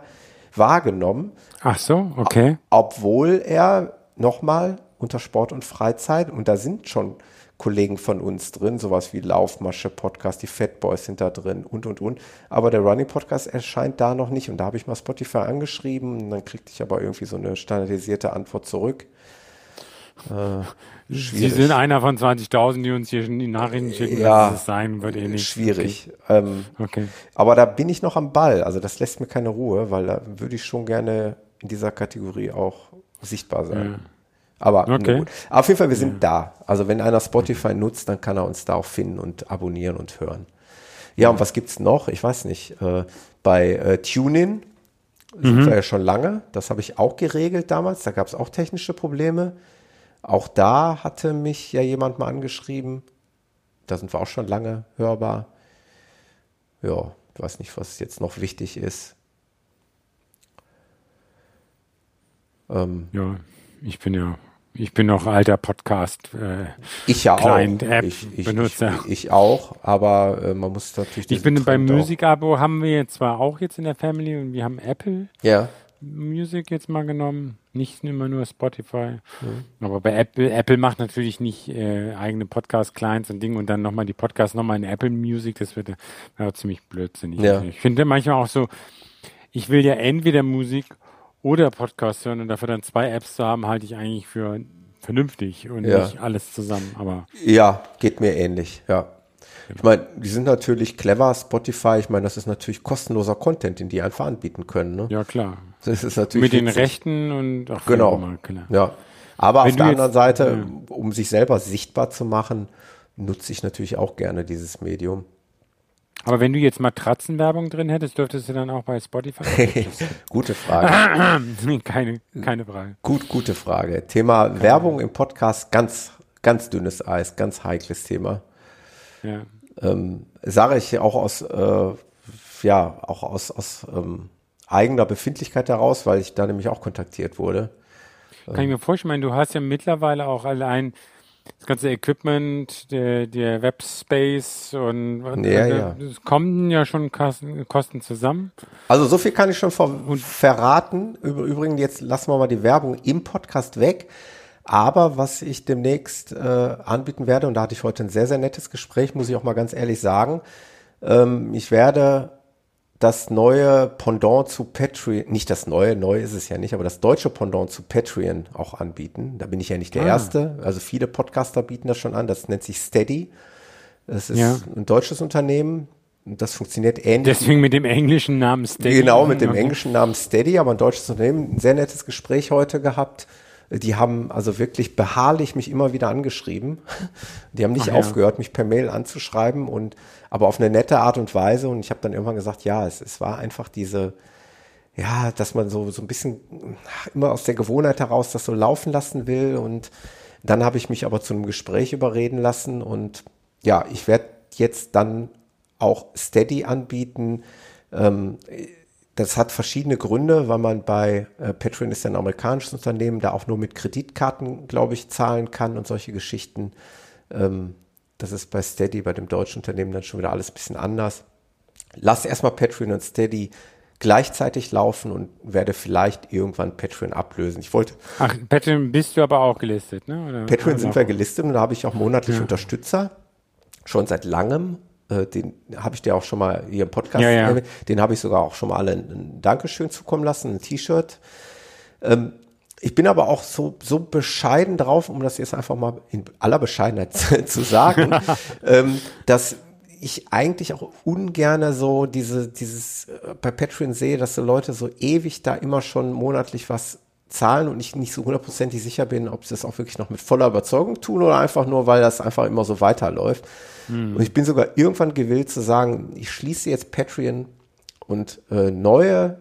wahrgenommen. Ach so, okay. Obwohl er nochmal unter Sport und Freizeit, und da sind schon Kollegen von uns drin, sowas wie Laufmasche Podcast, die Fat Boys sind da drin und und und. Aber der Running Podcast erscheint da noch nicht und da habe ich mal Spotify angeschrieben und dann kriegte ich aber irgendwie so eine standardisierte Antwort zurück. Äh, Sie sind einer von 20.000, die uns hier die Nachrichten schicken, ja, dass es sein wird eh nicht. Schwierig. Okay. Ähm, okay. Aber da bin ich noch am Ball. Also das lässt mir keine Ruhe, weil da würde ich schon gerne in dieser Kategorie auch sichtbar sein. Ja. Aber okay. auf jeden Fall, wir sind ja. da. Also wenn einer Spotify nutzt, dann kann er uns da auch finden und abonnieren und hören. Ja, und was gibt's noch? Ich weiß nicht. Äh, bei äh, TuneIn sind mhm. wir ja schon lange. Das habe ich auch geregelt damals. Da gab es auch technische Probleme. Auch da hatte mich ja jemand mal angeschrieben. Da sind wir auch schon lange hörbar. Ja, ich weiß nicht, was jetzt noch wichtig ist. Ähm, ja, ich bin ja, ich bin noch alter Podcast. Äh, ich ja Client auch. App ich, ich, Benutzer. Ich, ich, auch, aber äh, man muss natürlich. Ich bin beim Musikabo haben wir zwar auch jetzt in der Family und wir haben Apple. Ja. Music jetzt mal genommen, nicht immer nur Spotify. Mhm. Aber bei Apple, Apple macht natürlich nicht äh, eigene Podcast-Clients und Dinge und dann nochmal die Podcasts nochmal in Apple Music, das wird ja, ziemlich blödsinnig. Ja. Ich finde manchmal auch so, ich will ja entweder Musik oder Podcast hören und dafür dann zwei Apps zu haben, halte ich eigentlich für vernünftig und ja. nicht alles zusammen. Aber ja, geht mir ähnlich, ja. Ich meine, die sind natürlich clever, Spotify, ich meine, das ist natürlich kostenloser Content, den die einfach anbieten können. Ne? Ja, klar. Das ist natürlich Mit den Rechten und auch Genau, mal, ja. Aber Wenn auf der anderen Seite, ja. um sich selber sichtbar zu machen, nutze ich natürlich auch gerne dieses Medium. Aber wenn du jetzt Matratzenwerbung drin hättest, dürftest du dann auch bei Spotify? gute Frage. keine, keine Frage. Gut, gute Frage. Thema keine Werbung Frage. im Podcast, ganz, ganz dünnes Eis, ganz heikles Thema. Ja. Ähm, sage ich auch aus, äh, ja, auch aus, aus ähm, eigener Befindlichkeit heraus, weil ich da nämlich auch kontaktiert wurde. Kann ich mir vorstellen, du hast ja mittlerweile auch allein das ganze Equipment, der, der Webspace und, und ja, ja. es kommen ja schon Kosten zusammen. Also so viel kann ich schon ver verraten. Übrigens, jetzt lassen wir mal die Werbung im Podcast weg. Aber was ich demnächst äh, anbieten werde, und da hatte ich heute ein sehr, sehr nettes Gespräch, muss ich auch mal ganz ehrlich sagen, ähm, ich werde das neue Pendant zu Patreon, nicht das neue, neu ist es ja nicht, aber das deutsche Pendant zu Patreon auch anbieten. Da bin ich ja nicht der ah. Erste. Also viele Podcaster bieten das schon an. Das nennt sich Steady. Das ist ja. ein deutsches Unternehmen. Das funktioniert ähnlich. Deswegen mit dem englischen Namen Steady. Genau, mit dem englischen Namen Steady, aber ein deutsches Unternehmen. Ein sehr nettes Gespräch heute gehabt. Die haben also wirklich beharrlich mich immer wieder angeschrieben. Die haben nicht Ach, aufgehört, mich per Mail anzuschreiben und aber auf eine nette Art und Weise. Und ich habe dann irgendwann gesagt, ja, es, es war einfach diese, ja, dass man so, so ein bisschen immer aus der Gewohnheit heraus das so laufen lassen will. Und dann habe ich mich aber zu einem Gespräch überreden lassen. Und ja, ich werde jetzt dann auch Steady anbieten. Ähm, das hat verschiedene Gründe, weil man bei äh, Patreon ist ja ein amerikanisches Unternehmen, da auch nur mit Kreditkarten, glaube ich, zahlen kann und solche Geschichten. Ähm, das ist bei Steady, bei dem deutschen Unternehmen dann schon wieder alles ein bisschen anders. Lass erstmal Patreon und Steady gleichzeitig laufen und werde vielleicht irgendwann Patreon ablösen. Ich wollte. Ach, Patreon bist du aber auch gelistet, ne? Oder Patreon sind wir gelistet und da habe ich auch monatlich ja. Unterstützer. Schon seit langem äh, den habe ich dir auch schon mal hier im Podcast, ja, ja. den habe ich sogar auch schon mal alle ein Dankeschön zukommen lassen, ein T-Shirt. Ähm, ich bin aber auch so, so bescheiden drauf, um das jetzt einfach mal in aller Bescheidenheit zu sagen, ähm, dass ich eigentlich auch ungerne so diese, dieses äh, bei Patreon sehe, dass so Leute so ewig da immer schon monatlich was zahlen und ich nicht so hundertprozentig sicher bin, ob sie es auch wirklich noch mit voller Überzeugung tun oder einfach nur, weil das einfach immer so weiterläuft. Mhm. Und ich bin sogar irgendwann gewillt zu sagen, ich schließe jetzt Patreon und äh, neue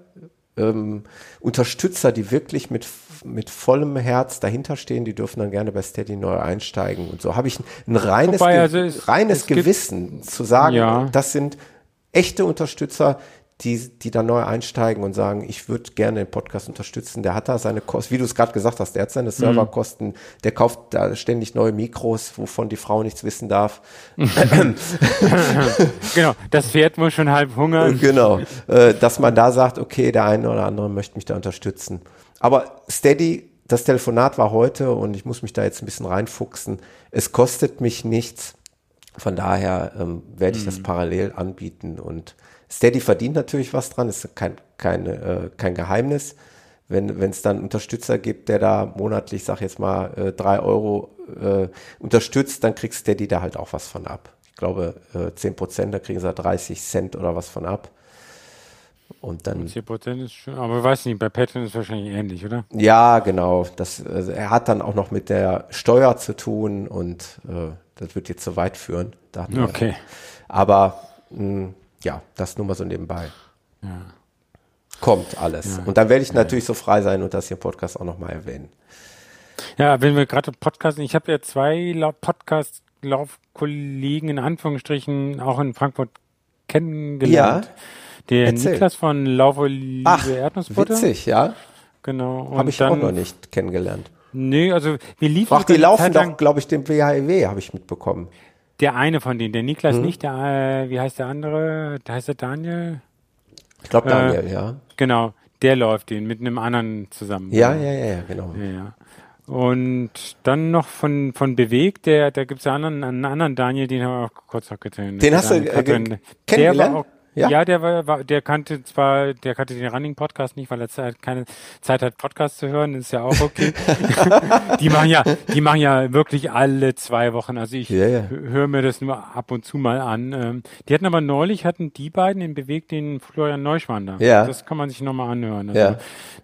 ähm, Unterstützer, die wirklich mit, mit vollem Herz dahinter stehen, die dürfen dann gerne bei Steady neu einsteigen. Und so habe ich ein, ein reines, Wobei, also es, reines es Gewissen zu sagen, ja. das sind echte Unterstützer, die, die da neu einsteigen und sagen, ich würde gerne den Podcast unterstützen. Der hat da seine Kosten, wie du es gerade gesagt hast, der hat seine Serverkosten, der kauft da ständig neue Mikros, wovon die Frau nichts wissen darf. genau, das Pferd muss schon halb hungern. Genau, äh, dass man da sagt, okay, der eine oder andere möchte mich da unterstützen. Aber Steady, das Telefonat war heute und ich muss mich da jetzt ein bisschen reinfuchsen. Es kostet mich nichts. Von daher ähm, werde ich das mhm. parallel anbieten und Steady verdient natürlich was dran, ist kein, kein, äh, kein Geheimnis. Wenn es dann Unterstützer gibt, der da monatlich, sag jetzt mal, äh, drei Euro äh, unterstützt, dann kriegt Steady da halt auch was von ab. Ich glaube, äh, 10 Prozent, da kriegen sie 30 Cent oder was von ab. Und dann. 10 Prozent ist schon, aber weiß nicht, bei Patreon ist es wahrscheinlich ähnlich, oder? Ja, genau. Das, also er hat dann auch noch mit der Steuer zu tun und äh, das wird jetzt zu weit führen. okay. Wir, aber mh, ja, das nur mal so nebenbei. Ja. Kommt alles. Ja. Und dann werde ich natürlich so frei sein und das hier im Podcast auch nochmal erwähnen. Ja, wenn wir gerade Podcasten, ich habe ja zwei Podcast-Laufkollegen in Anführungsstrichen auch in Frankfurt kennengelernt. Ja. Der Erzähl. Niklas von Laufolive Ach, Erdnussbutter. Witzig, ja. Genau. Habe ich dann, auch noch nicht kennengelernt. Nee, also wir liefen. Ach, die laufen doch, glaube ich, dem WHIW, habe ich mitbekommen. Der eine von denen, der Niklas mhm. nicht, der, äh, wie heißt der andere? Der heißt der Daniel? Ich glaube Daniel, äh, ja. Genau, der läuft den mit einem anderen zusammen. Ja, ja, ja, ja genau. Ja, ja. Und dann noch von, von Bewegt, der, da gibt es einen anderen, einen anderen Daniel, den haben wir auch kurz noch gesehen. Den hast du äh, kennengelernt? Der war auch, ja, ja der war, war, der kannte zwar, der kannte den Running Podcast nicht, weil er Zeit, keine Zeit hat, Podcast zu hören, ist ja auch okay. die machen ja, die machen ja wirklich alle zwei Wochen. Also ich ja, ja. höre mir das nur ab und zu mal an. Ähm, die hatten aber neulich hatten die beiden in Beweg den Florian Neuschwander. Ja. Das kann man sich nochmal anhören. Also ja.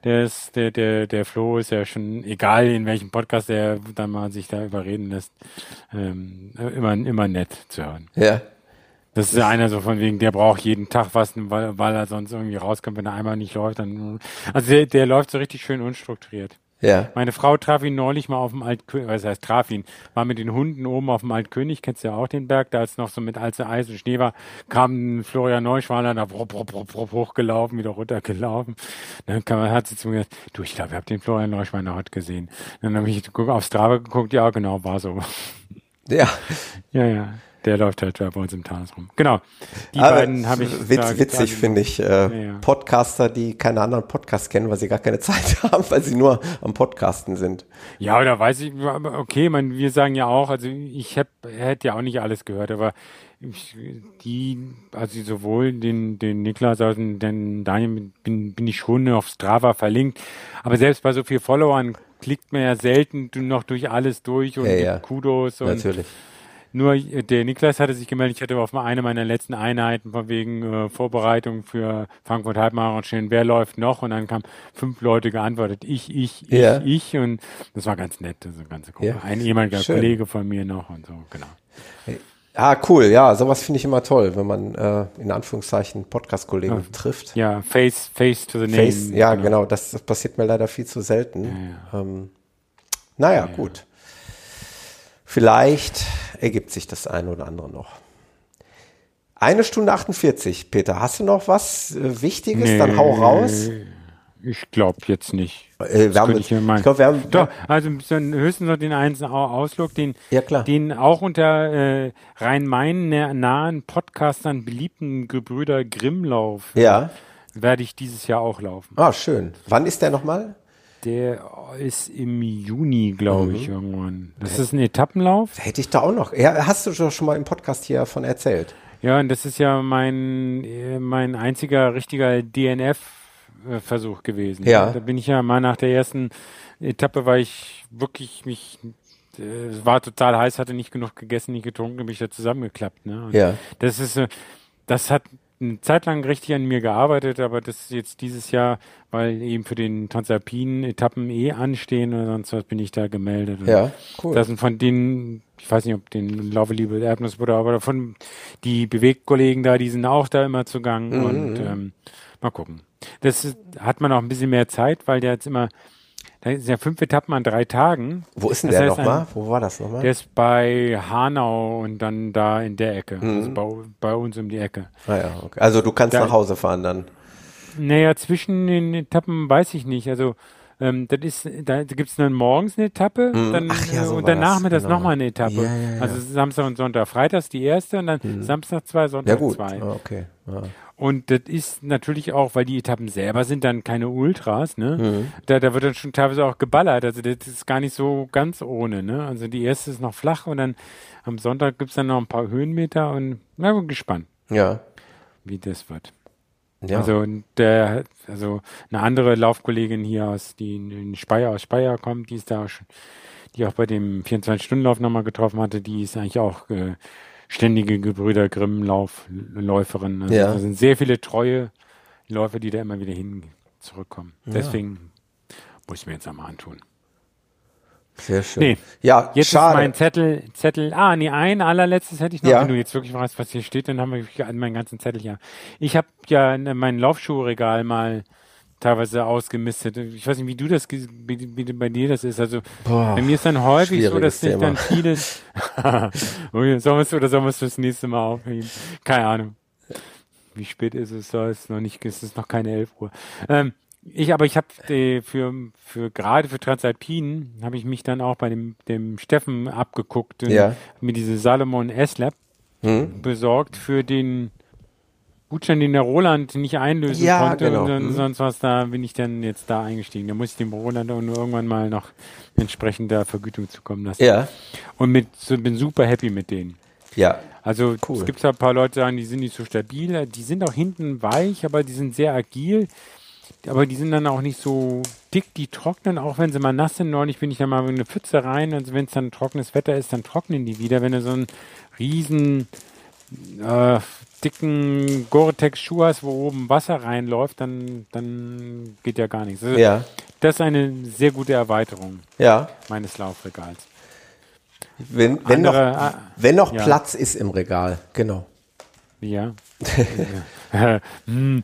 Der ist, der, der, der Flo ist ja schon, egal in welchem Podcast der dann mal sich da überreden lässt, ähm, immer, immer nett zu hören. Ja. Das ist ja einer so von wegen, der braucht jeden Tag was, weil, weil er sonst irgendwie rauskommt, wenn er einmal nicht läuft. Dann, also der, der läuft so richtig schön unstrukturiert. Ja. Meine Frau traf ihn neulich mal auf dem Altkönig, was heißt traf ihn, war mit den Hunden oben auf dem Altkönig, kennst du ja auch den Berg, da als noch so mit als Eis und Schnee war, kam Florian Neuschwaler da brupp, brupp, brupp, brupp, hochgelaufen, wieder runtergelaufen. Dann kam, hat sie zu mir gesagt, du, ich glaube, ich habe den Florian Neuschwaler heute gesehen. Dann habe ich aufs Strava geguckt, ja genau, war so. Ja. Ja, ja. Der läuft halt bei uns im Taunus rum. Genau. Die Aber beiden habe ich. Witz, witzig finde ich. Äh, ja, ja. Podcaster, die keine anderen Podcasts kennen, weil sie gar keine Zeit haben, weil sie nur am Podcasten sind. Ja, oder weiß ich, okay, man, wir sagen ja auch, also ich hab, hätte ja auch nicht alles gehört, aber ich, die, also sowohl den, den Niklas als auch den Daniel bin, bin ich schon auf Strava verlinkt. Aber selbst bei so vielen Followern klickt man ja selten noch durch alles durch und ja, ja. Kudos und Natürlich. Nur äh, der Niklas hatte sich gemeldet, ich hatte auf eine meiner letzten Einheiten von wegen äh, Vorbereitung für Frankfurt Halbmarathon stehen, wer läuft noch? Und dann kamen fünf Leute geantwortet, ich, ich, ja. ich, ich. Und das war ganz nett, so ganze Gruppe. Ja. Ein ehemaliger Schön. Kollege von mir noch und so, genau. Ah, cool, ja, sowas finde ich immer toll, wenn man äh, in Anführungszeichen Podcast-Kollegen ja. trifft. Ja, face, face to the name. Face, ja, genau, genau das, das, passiert mir leider viel zu selten. Ja, ähm, naja, gut. Vielleicht ergibt sich das eine oder andere noch. Eine Stunde 48, Peter. Hast du noch was äh, Wichtiges? Nee, Dann hau raus. Ich glaube jetzt nicht. Äh, wir haben, ich, ich glaube, wir haben, Doch, also höchstens noch den einzelnen Ausflug, den, ja, den auch unter äh, Rhein-Main-nahen Podcastern beliebten Gebrüder Grimmlauf ja. werde ich dieses Jahr auch laufen. Ah, schön. Wann ist der nochmal? Der ist im Juni, glaube ich, mhm. irgendwann. Das ist ein Etappenlauf. Hätte ich da auch noch. Ja, hast du doch schon mal im Podcast hier davon erzählt. Ja, und das ist ja mein, äh, mein einziger richtiger DNF-Versuch gewesen. Ja. Da bin ich ja mal nach der ersten Etappe, weil ich wirklich mich äh, es war total heiß, hatte nicht genug gegessen, nicht getrunken, bin ich da zusammengeklappt. Ne? Ja. Das ist, äh, das hat eine Zeit lang richtig an mir gearbeitet, aber das ist jetzt dieses Jahr, weil eben für den Transalpinen Etappen eh anstehen oder sonst was, bin ich da gemeldet. Ja, cool. Das sind von denen, ich weiß nicht, ob den Laufe Liebe Erdnussbutter, aber von die Bewegkollegen da, die sind auch da immer zugange mhm. und ähm, mal gucken. Das hat man auch ein bisschen mehr Zeit, weil der jetzt immer da sind ja fünf Etappen an drei Tagen. Wo ist denn das der nochmal? Wo war das nochmal? Der ist bei Hanau und dann da in der Ecke. Mhm. Also bei, bei, uns um die Ecke. Ah ja, okay. Also du kannst da, nach Hause fahren dann? Naja, zwischen den Etappen weiß ich nicht. Also ähm, das ist, da gibt es dann morgens eine Etappe mhm. dann, ja, so und dann nachmittags genau. nochmal eine Etappe. Ja, ja, ja. Also Samstag und Sonntag. Freitags die erste und dann mhm. Samstag zwei, Sonntag ja, gut. zwei. Ah, okay. Und das ist natürlich auch, weil die Etappen selber sind dann keine Ultras, ne? Mhm. Da, da wird dann schon teilweise auch geballert. Also das ist gar nicht so ganz ohne, ne? Also die erste ist noch flach und dann am Sonntag gibt's dann noch ein paar Höhenmeter und na, bin gespannt. Ja. Wie das wird. Ja. Also der, also eine andere Laufkollegin hier aus, die in Speyer aus Speyer kommt, die ist da schon, die auch bei dem 24-Stunden-Lauf nochmal getroffen hatte, die ist eigentlich auch äh, ständige Gebrüder Grimm-Läuferin. Also ja. Da sind sehr viele treue Läufer, die da immer wieder hin zurückkommen. Ja. Deswegen muss ich mir jetzt einmal antun. Sehr schön. Nee, ja, jetzt schade. ist mein Zettel, Zettel, ah, nee, ein allerletztes hätte ich noch. Ja. Wenn du jetzt wirklich weißt, was hier steht, dann haben wir meinen ganzen Zettel hier. Ich habe ja mein Laufschuhregal mal teilweise ausgemistet. Ich weiß nicht, wie du das, wie, bei dir das ist. Also Boah, bei mir ist dann häufig so, dass sich dann vieles. sollen oder sollen wir es fürs nächste Mal aufheben? Keine Ahnung. Wie spät ist es? So, ist noch nicht, ist es noch keine 11 Uhr. Ähm, ich, aber ich habe für, für gerade für Transalpinen habe ich mich dann auch bei dem, dem Steffen abgeguckt und ja. mir diese Salomon S-Lab hm? besorgt für den Gutschein, den der Roland nicht einlösen ja, konnte genau. und mhm. sonst was, da bin ich dann jetzt da eingestiegen. Da muss ich dem Roland auch nur irgendwann mal noch entsprechender Vergütung zukommen lassen. Ja. Und mit, bin super happy mit denen. Ja. Also cool. es gibt ja ein paar Leute, die sagen, die sind nicht so stabil. Die sind auch hinten weich, aber die sind sehr agil. Aber die sind dann auch nicht so dick, die trocknen, auch wenn sie mal nass sind. Neulich bin ich ja mal in eine Pfütze rein. Also wenn es dann trockenes Wetter ist, dann trocknen die wieder. Wenn du so einen riesen äh, dicken Gore-Tex-Schuh hast, wo oben Wasser reinläuft, dann, dann geht ja gar nichts. Also ja. Das ist eine sehr gute Erweiterung ja. meines Laufregals. Wenn, wenn Andere, noch, ah, wenn noch ja. Platz ist im Regal, genau. Ja. hm,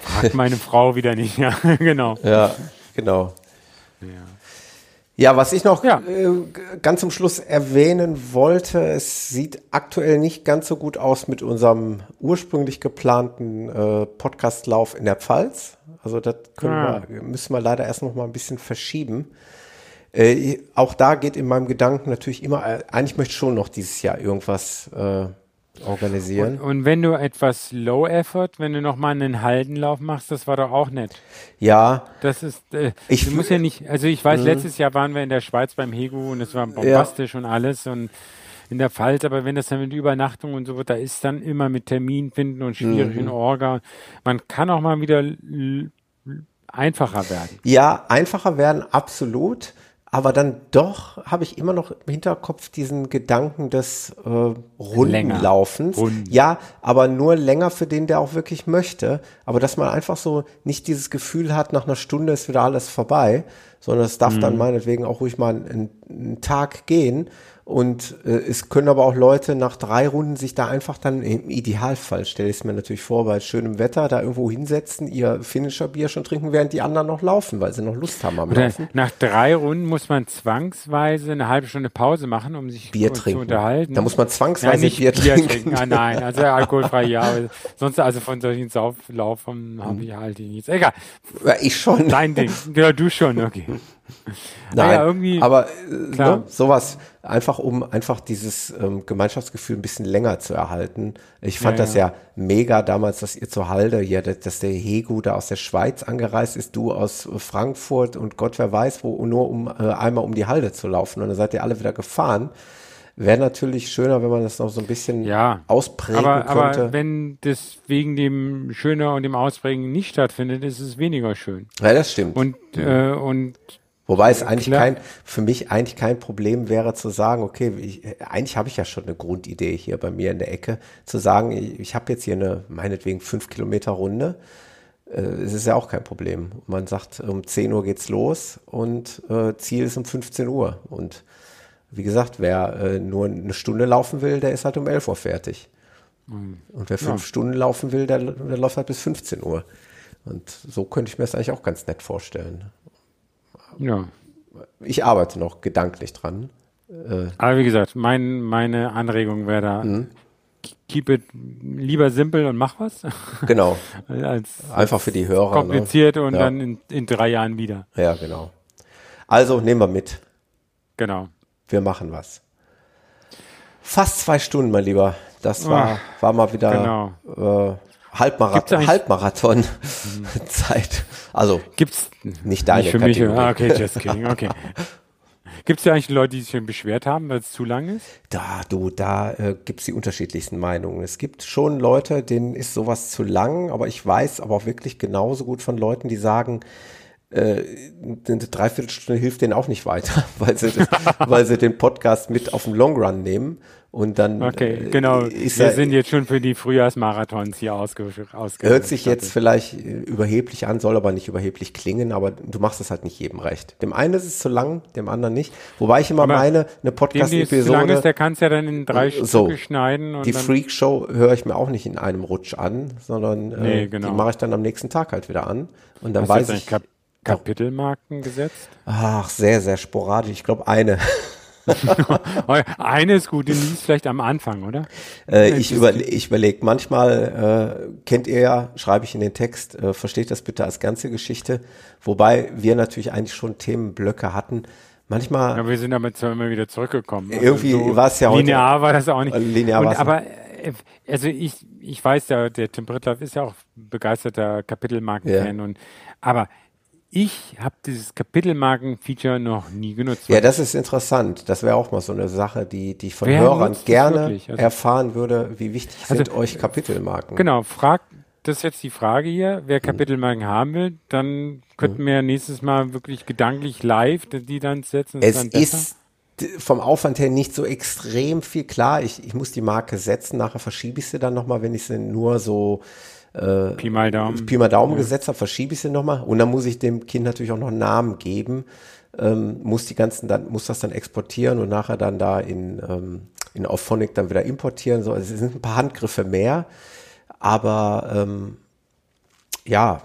fragt meine Frau wieder nicht, ja, genau. Ja, genau. Ja. Ja, was ich noch ja. äh, ganz zum Schluss erwähnen wollte, es sieht aktuell nicht ganz so gut aus mit unserem ursprünglich geplanten äh, Podcastlauf in der Pfalz. Also das können ah. wir, müssen wir leider erst noch mal ein bisschen verschieben. Äh, auch da geht in meinem Gedanken natürlich immer, äh, eigentlich möchte ich schon noch dieses Jahr irgendwas äh, organisieren. Und, und, wenn du etwas Low Effort, wenn du nochmal einen Haldenlauf machst, das war doch auch nett. Ja. Das ist, äh, ich muss ja nicht, also ich weiß, mhm. letztes Jahr waren wir in der Schweiz beim Hegu und es war bombastisch ja. und alles und in der Pfalz, aber wenn das dann mit Übernachtung und so wird, da ist dann immer mit Termin finden und schwierigen mhm. Orga. Man kann auch mal wieder einfacher werden. Ja, einfacher werden, absolut aber dann doch habe ich immer noch im Hinterkopf diesen Gedanken des äh, Rundenlaufens. Runden. Ja, aber nur länger für den, der auch wirklich möchte. Aber dass man einfach so nicht dieses Gefühl hat, nach einer Stunde ist wieder alles vorbei, sondern es darf mhm. dann meinetwegen auch ruhig mal einen, einen Tag gehen und äh, es können aber auch Leute nach drei Runden sich da einfach dann im Idealfall, stelle ich es mir natürlich vor, bei schönem Wetter da irgendwo hinsetzen, ihr Finisher-Bier schon trinken, während die anderen noch laufen, weil sie noch Lust haben am Laufen. Nach drei Runden muss man zwangsweise eine halbe Stunde Pause machen, um sich Bier zu unterhalten. Da muss man zwangsweise ja, Bier, Bier, trinken. trinken. Ah, nein, also alkoholfrei ja. sonst also von solchen Sauflaufen mhm. habe ich halt nichts. Egal. Ich schon. Dein Ding. Ja, du schon, okay. Nein, ja, aber äh, ne, sowas einfach um einfach dieses ähm, Gemeinschaftsgefühl ein bisschen länger zu erhalten. Ich fand ja, das ja. ja mega damals, dass ihr zur Halde hier, dass der Hegu da aus der Schweiz angereist ist, du aus Frankfurt und Gott wer weiß wo, nur um äh, einmal um die Halde zu laufen und dann seid ihr alle wieder gefahren. Wäre natürlich schöner, wenn man das noch so ein bisschen ja, ausprägen aber, könnte. Aber wenn das wegen dem Schöner und dem Ausprägen nicht stattfindet, ist es weniger schön. Ja, das stimmt. Und, äh, und Wobei es eigentlich Klar. kein, für mich eigentlich kein Problem wäre zu sagen, okay, ich, eigentlich habe ich ja schon eine Grundidee hier bei mir in der Ecke, zu sagen, ich, ich habe jetzt hier eine, meinetwegen fünf Kilometer Runde. Äh, es ist ja auch kein Problem. Man sagt, um 10 Uhr geht's los und äh, Ziel ist um 15 Uhr. Und wie gesagt, wer äh, nur eine Stunde laufen will, der ist halt um 11 Uhr fertig. Mhm. Und wer fünf ja. Stunden laufen will, der, der läuft halt bis 15 Uhr. Und so könnte ich mir das eigentlich auch ganz nett vorstellen. Ja. Ich arbeite noch gedanklich dran. Äh, Aber wie gesagt, mein, meine Anregung wäre da, mhm. keep it lieber simpel und mach was. Genau. als Einfach für die Hörer. Ne? Kompliziert ne? und ja. dann in, in drei Jahren wieder. Ja, genau. Also nehmen wir mit. Genau. Wir machen was. Fast zwei Stunden, mein Lieber. Das war, oh, war mal wieder genau. äh, Halbmarathon, Halbmarathon Zeit. Also gibt's nicht deine nicht für Kategorie. mich. Ah, okay, just kidding. Okay. Gibt es ja eigentlich Leute, die sich schon beschwert haben, weil es zu lang ist? Da, du, da äh, gibt es die unterschiedlichsten Meinungen. Es gibt schon Leute, denen ist sowas zu lang, aber ich weiß aber auch wirklich genauso gut von Leuten, die sagen, äh, eine Dreiviertelstunde hilft denen auch nicht weiter, weil sie, weil sie den Podcast mit auf den Long Run nehmen und dann. Okay, äh, genau. Ist Wir er, sind jetzt schon für die Frühjahrsmarathons hier ausge, ausge Hört sich jetzt vielleicht überheblich an, soll aber nicht überheblich klingen, aber du machst es halt nicht jedem recht. Dem einen ist es zu lang, dem anderen nicht. Wobei ich immer aber meine, eine Podcast-Episode. zu lang ist, der kann es ja dann in drei so, Stücke schneiden. Die Freak Show höre ich mir auch nicht in einem Rutsch an, sondern äh, nee, genau. die mache ich dann am nächsten Tag halt wieder an. Und dann Hast weiß ich. Kapitelmarken gesetzt? Ach, sehr, sehr sporadisch. Ich glaube, eine. eine ist gut, die liest vielleicht am Anfang, oder? Äh, ich, über, ich überlege, manchmal äh, kennt ihr ja, schreibe ich in den Text, äh, versteht das bitte als ganze Geschichte. Wobei wir natürlich eigentlich schon Themenblöcke hatten. Manchmal. Ja, wir sind damit zwar immer wieder zurückgekommen. Also irgendwie so war es ja heute. Linear war das auch nicht. Linear war Aber äh, also ich, ich weiß ja, der Tim Brittlaff ist ja auch begeisterter Kapitelmarken-Fan ja. und aber ich habe dieses Kapitelmarken-Feature noch nie genutzt. Ja, das ist interessant. Das wäre auch mal so eine Sache, die, die ich von Wer Hörern gerne also, erfahren würde, wie wichtig also, sind euch Kapitelmarken. Genau, fragt, das ist jetzt die Frage hier, wer hm. Kapitelmarken haben will, dann könnten hm. wir nächstes Mal wirklich gedanklich live die dann setzen. Es dann ist vom Aufwand her nicht so extrem viel klar. Ich, ich muss die Marke setzen, nachher verschiebe ich sie dann nochmal, wenn ich sie nur so äh, Pi mal Daumen, Pi mal Daumen ja. gesetzt habe, verschiebe ich sie nochmal. Und dann muss ich dem Kind natürlich auch noch einen Namen geben, ähm, muss die ganzen dann, muss das dann exportieren und nachher dann da in, ähm, in Auphonic dann wieder importieren. So, also es sind ein paar Handgriffe mehr, aber ähm, ja,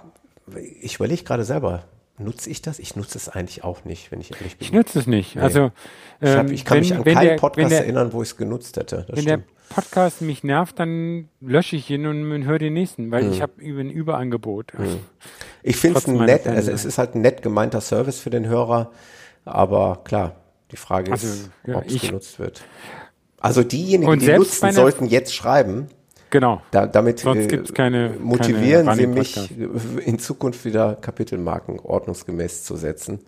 ich überlege gerade selber, nutze ich das? Ich nutze es eigentlich auch nicht, wenn ich ehrlich bin. Ich nutze es nicht. Nee. Also ich, hab, ich kann wenn, mich an keinen der, Podcast der, erinnern, wo ich es genutzt hätte. Das wenn stimmt. der Podcast mich nervt, dann lösche ich ihn und, höre den nächsten, weil mhm. ich habe ein Überangebot. Mhm. Ich finde es nett, also es ist halt ein nett gemeinter Service für den Hörer, aber klar, die Frage also, ist, ja, ob es genutzt wird. Also diejenigen, die nutzen, sollten jetzt schreiben. Genau. Da, damit gibt's keine, motivieren keine Sie mich, in Zukunft wieder Kapitelmarken ordnungsgemäß zu setzen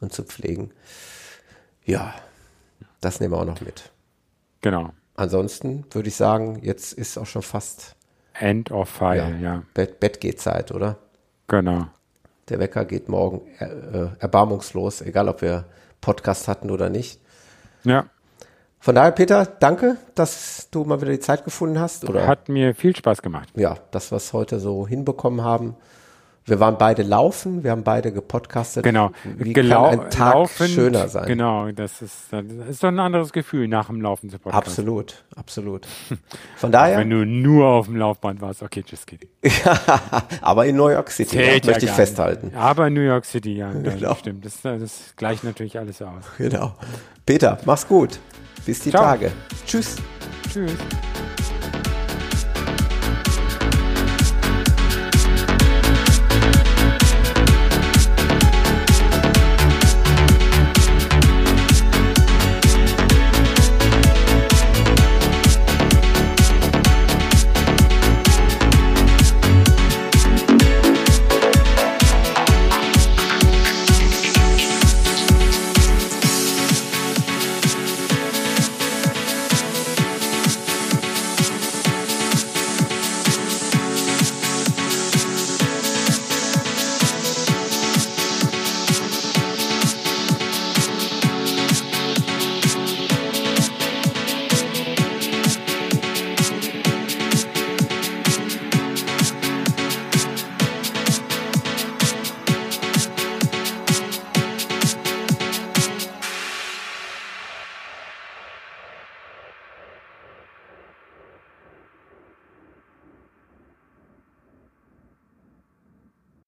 und zu pflegen. Ja, das nehmen wir auch noch mit. Genau. Ansonsten würde ich sagen, jetzt ist auch schon fast End of File, ja. ja. Bett, Bett geht Zeit, oder? Genau. Der Wecker geht morgen er, äh, erbarmungslos, egal ob wir Podcast hatten oder nicht. Ja. Von daher, Peter, danke, dass du mal wieder die Zeit gefunden hast. Oder? Hat mir viel Spaß gemacht. Ja, dass wir es heute so hinbekommen haben. Wir waren beide laufen, wir haben beide gepodcastet. Genau. Wie Gelau kann ein Tag laufend, schöner sein? Genau, das ist, das ist doch ein anderes Gefühl, nach dem Laufen zu podcasten. Absolut, absolut. Von daher. Wenn du nur auf dem Laufband warst, okay, just kidding. aber in New York City, das möchte ja ich festhalten. Nicht. Aber in New York City, ja, genau. stimmt. Das, das gleicht natürlich alles aus. Genau. Peter, mach's gut. Bis die Ciao. Tage. Tschüss. Tschüss.